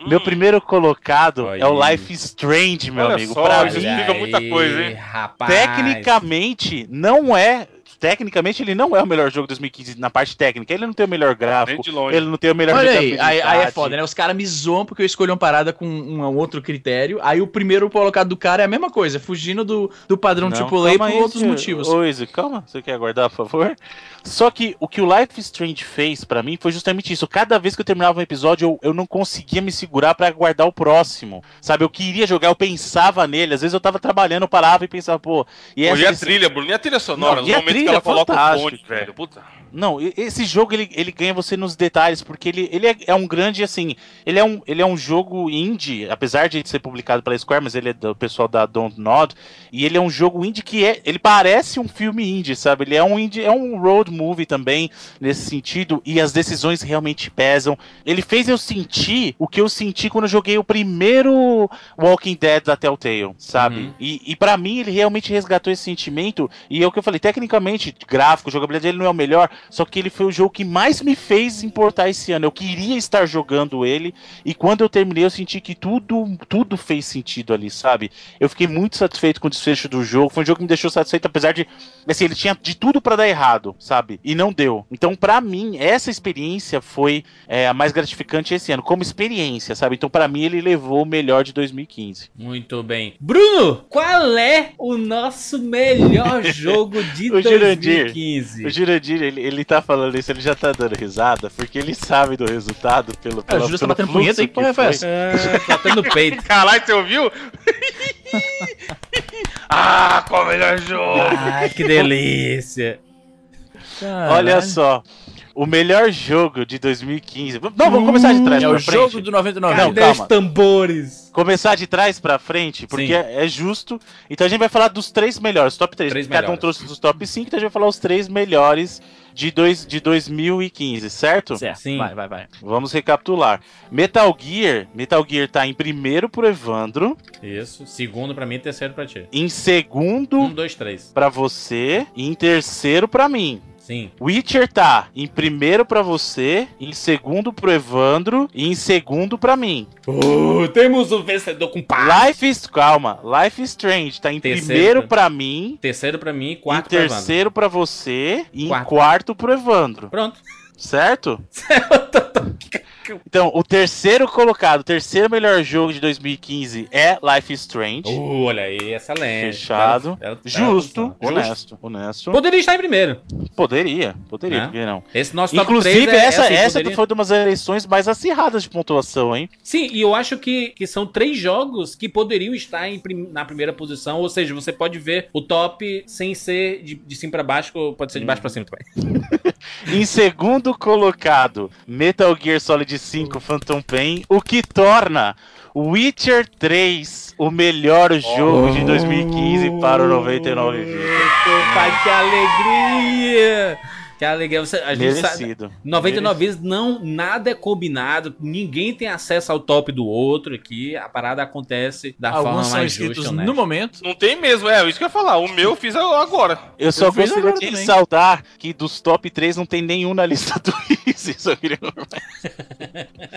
Meu primeiro colocado Olha é o. Life is Strange, meu Olha amigo. só, pra isso mim, explica muita coisa, hein? Rapaz. tecnicamente não é tecnicamente ele não é o melhor jogo de 2015 na parte técnica ele não tem o melhor gráfico ele não tem o melhor Olha aí, aí, aí é foda, né? Os caras me zoam porque eu escolhi uma parada com um, um outro critério. Aí o primeiro colocado do cara é a mesma coisa, fugindo do, do padrão Não, AAA calma por aí, outros senhor. motivos. Ô, Izzy, calma, você quer aguardar, por favor? Só que o que o Life is Strange fez pra mim foi justamente isso. Cada vez que eu terminava um episódio, eu, eu não conseguia me segurar pra aguardar o próximo. Sabe, eu queria jogar, eu pensava nele. Às vezes eu tava trabalhando, eu parava e pensava, pô. E Pô, e a desse- trilha, Bruno? E a trilha sonora? Não, e a trilha que ela é coloca o fantástico, ponte, cara. velho. Puta. Não, esse jogo ele, ele ganha você nos detalhes, porque ele, ele é, é um grande, assim, ele é um, ele é um jogo indie, apesar de ser publicado pela Square, mas ele é do pessoal da Don't Nod, e ele é um jogo indie que é, ele parece um filme indie, sabe? Ele é um indie, é um road movie também, nesse sentido, e as decisões realmente pesam. Ele fez eu sentir o que eu senti quando eu joguei o primeiro Walking Dead da Telltale, sabe? Uhum. E, e para mim ele realmente resgatou esse sentimento, e é o que eu falei, tecnicamente, gráfico, jogabilidade ele não é o melhor, só que ele foi o jogo que mais me fez importar esse ano. Eu queria estar jogando ele e quando eu terminei eu senti que tudo tudo fez sentido ali, sabe? Eu fiquei muito satisfeito com o desfecho do jogo. Foi um jogo que me deixou satisfeito apesar de assim, ele tinha de tudo pra dar errado, sabe? E não deu. Então, pra mim, essa experiência foi é, a mais gratificante esse ano, como experiência, sabe? Então, pra mim, ele levou o melhor de 2015. Muito bem. Bruno, qual é o nosso melhor [LAUGHS] jogo de O Jurandir. 2015? O Jurandir, ele, ele tá falando isso, ele já tá dando risada, porque ele sabe do resultado pelo. É, o Júlio tá pelo batendo punheta que porra foi foi. essa? Ah, tá tendo [LAUGHS] peito. Caralho, você ouviu? [LAUGHS] ah, qual o melhor jogo? Ai, que delícia. Olha só. O melhor jogo de 2015. Não, vamos começar de trás É pra o frente. jogo do 99. Não, Cadê calma. tambores? Começar de trás pra frente, porque é, é justo. Então a gente vai falar dos três melhores, top 3. Três Cada um melhores. trouxe dos top 5, então a gente vai falar os três melhores de, dois, de 2015, certo? Certo, Sim. vai, vai, vai. Vamos recapitular. Metal Gear, Metal Gear tá em primeiro pro Evandro, Isso. Segundo pra mim e terceiro pra ti. em segundo Um, dois, três. pra você e em terceiro pra mim. Sim. Witcher tá em primeiro pra você, em segundo pro Evandro e em segundo pra mim. Uh, temos o vencedor com pá. Life is calma, Life is Strange tá em Terceiro primeiro pra- pra mim, Terceiro pra mim em quarto pra Evandro. terceiro pra você e em Quarto. quarto pro Evandro. Pronto. Certo? [LAUGHS] Então, o terceiro colocado, o terceiro melhor jogo de 2015 é Life is Strange. Uh, olha aí, excelente. Fechado. Bela- bela- Justo, bela- honesto, honesto. Poderia estar em primeiro. Poderia, poderia, Né? por que não? Esse nosso top Inclusive, 3 é, essa, é assim, essa foi uma das eleições mais acirradas de pontuação, hein? Sim, e eu acho que, que são três jogos que poderiam estar em na primeira posição, ou seja, você pode ver o top sem ser de, de cima pra baixo, ou pode ser de baixo pra cima também. [LAUGHS] Em segundo colocado, Metal Gear Solid 5 Phantom Pain, o que torna Witcher 3 o melhor jogo de 2015 para o 99 vidas. Pai, que alegria! Que alegria. Você, a gente sabe, Merecido. 99 vezes não, nada é combinado, ninguém tem acesso ao top do outro aqui, a parada acontece da Alguns forma são mais justa, no né? momento. Não tem mesmo, é isso que eu ia falar. O meu eu fiz agora. Eu só Eu fiz gostaria de ressaltar que dos top 3 não tem nenhum na lista do. [LAUGHS] Só queria...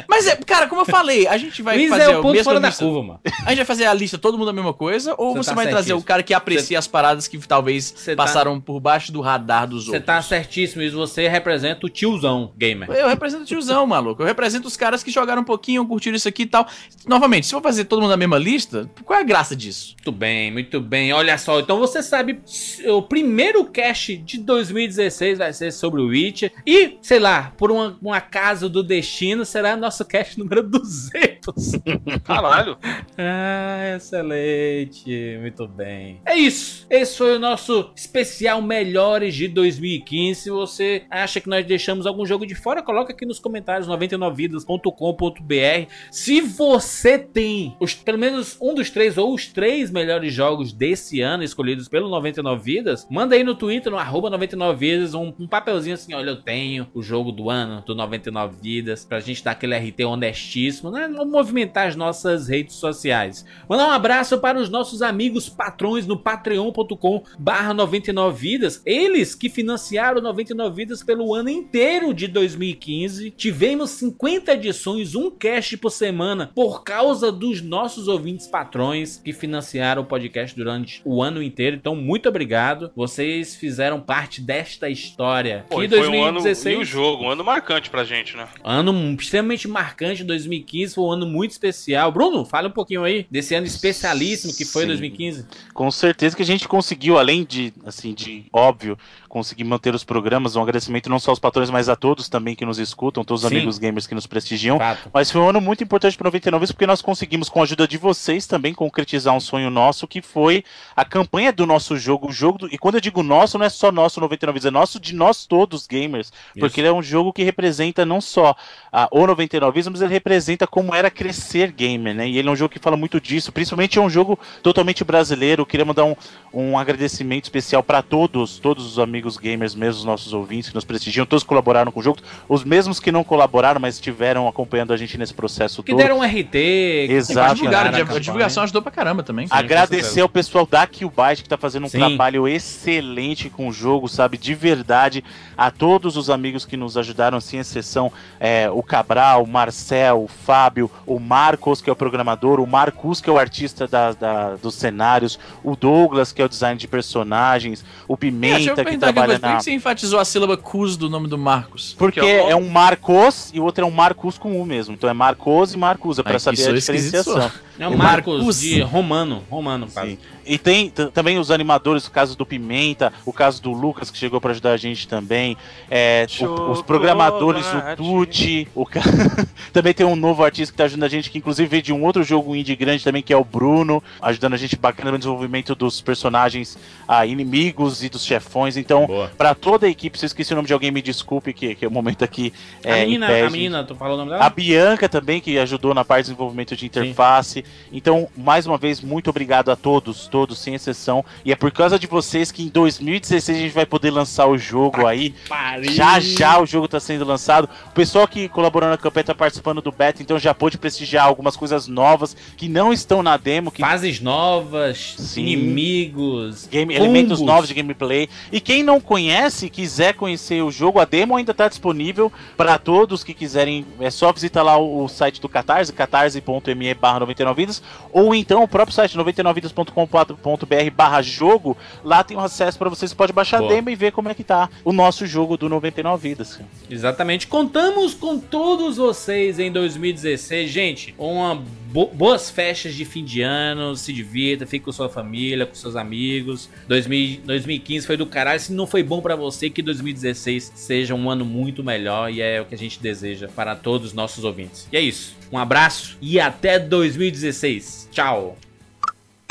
Mas, é, cara, como eu falei, a gente vai Luiz fazer é o ponto fora da lista. curva, mano. A gente vai fazer a lista todo mundo a mesma coisa? Ou Você você, tá vai trazer certíssimo. o cara que aprecia as paradas que talvez Você tá- passaram por baixo do radar dos Você outros? tá certíssimo, isso você representa o tiozão gamer. Eu represento o tiozão, maluco. Eu represento os caras que jogaram um pouquinho, curtiram isso aqui e tal. Novamente, se for fazer todo mundo na mesma lista, qual é a graça disso? Muito bem, muito bem. Olha só, então você sabe, o primeiro cast de 2016 vai ser sobre o Witcher. E, sei lá, por uma- um acaso do destino, será nosso cast número 200. [LAUGHS] Caralho. ah, excelente. Muito bem. É isso. Esse foi o nosso especial Melhores de 2015. Se você acha que nós deixamos algum jogo de fora, coloca aqui nos comentários 99vidas.com.br. Se você tem os, pelo menos um dos três ou os três melhores jogos desse ano escolhidos pelo 99 Vidas, manda aí no Twitter, no arroba 99vidas, um, um papelzinho assim, olha, eu tenho o jogo do ano do 99 Vidas, pra gente dar aquele RT honestíssimo, né? Movimentar as nossas redes sociais. Mandar um abraço para os nossos amigos patrões no patreon.com barra 99 vidas. Eles que financiaram 99 vidas pelo ano inteiro de 2015. Tivemos 50 edições, um cast por semana, por causa dos nossos ouvintes patrões que financiaram o podcast durante o ano inteiro. Então, muito obrigado. Vocês fizeram parte desta história. Pô, que e foi um ano 2016 e o jogo, um ano marcante pra gente, né? Ano extremamente marcante, 2015 foi um ano muito especial. Bruno, fala um pouquinho aí desse ano especialíssimo que foi Sim. 2015. Com certeza que a gente conseguiu, além de, assim, de óbvio, conseguir manter os programas. Um agradecimento não só aos patrões, mas a todos também que nos escutam, todos os Sim. amigos gamers que nos prestigiam. Fato. Mas foi um ano muito importante para 99 porque nós conseguimos, com a ajuda de vocês, também concretizar um sonho nosso, que foi a campanha do nosso jogo. O jogo do- E quando eu digo nosso, não é só nosso 99, é nosso de nós todos gamers. Porque ele é um jogo que representa não só a, o 99, mas ele representa como era crescer gamer, né? E ele é um jogo que fala muito disso. Principalmente é um jogo totalmente brasileiro. Queria mandar um, um agradecimento especial para todos, todos os amigos gamers, mesmo os nossos ouvintes que nos prestigiam, todos colaboraram com o jogo. Os mesmos que não colaboraram, mas estiveram acompanhando a gente nesse processo Que todo. deram um RT. que Exato. divulgaram, a, divulgação ajudou pra caramba também. Agradecer ao pessoal da Killbyte que tá fazendo um Sim. trabalho excelente com o jogo, sabe? De verdade. A todos os amigos que nos ajudaram, sem exceção, é, o Cabral, o Marcel, o Fábio, o Marcos, que é o programador, o Marcus, que é o artista da, da- dos cenários, o Douglas, que é o design de personagens, o É, Pimenta, que perguntar aqui, trabalha mas por que na. que você enfatizou a sílaba cus do nome do Marcos? Porque Que é o é um Marcos e o outro é um Marcus com U mesmo. Então é Marcos e Marcus, é pra Ai, que saber a esquisito, diferenciação. É o Marcos Marcus. de Romano. Romano, quase. Sim. E tem também os animadores, o caso do Pimenta, o caso do Lucas, que chegou pra ajudar a gente também. É, o- os programadores, o. Tuti. O ca- [LAUGHS] também tem um novo artista que tá ajudando a gente, que inclusive veio de um outro jogo indie grande também, que é o Bruno, ajudando a gente bacana no desenvolvimento dos personagens ah, inimigos e dos chefões. Então, Boa. pra toda a equipe, se eu esqueci o nome de alguém, me desculpe, que, que é o momento aqui. A é, menina, impede. a menina, tu falou o nome A dela? Bianca também, que ajudou na parte de desenvolvimento de interface. Então, mais uma vez, muito obrigado a todos, todos, sem exceção. E é por causa de vocês que em 2016 a gente vai poder lançar o jogo aí. Pariu. Já já o jogo tá sendo lançado. O pessoal que colaborou na campanha tá participando do beta, então já pôde prestigiar algumas coisas novas que não estão na demo, que Fases novas, Sim. inimigos, Game, elementos novos de gameplay. E quem não conhece, quiser conhecer o jogo, a demo ainda está disponível para todos que quiserem. É só visitar lá o, site do Catarse, catarse.me barra 99vidas, ou então o próprio site 99vidas.com.br gameplay.com.br barra jogo, lá tem um acesso para vocês, pode baixar Boa. a demo e ver como é que tá o nosso jogo do 99 vidas. cara. Exatamente. Contamos com todos vocês em 2016. Gente, uma bo- boas festas de fim de ano. Se divirta, fique com sua família, com seus amigos. 2000 2015 foi do caralho. Se não foi bom pra você, que 2016 seja um ano muito melhor. E é o que a gente deseja para todos os nossos ouvintes. E é isso. Um abraço e até 2016. Tchau.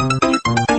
Música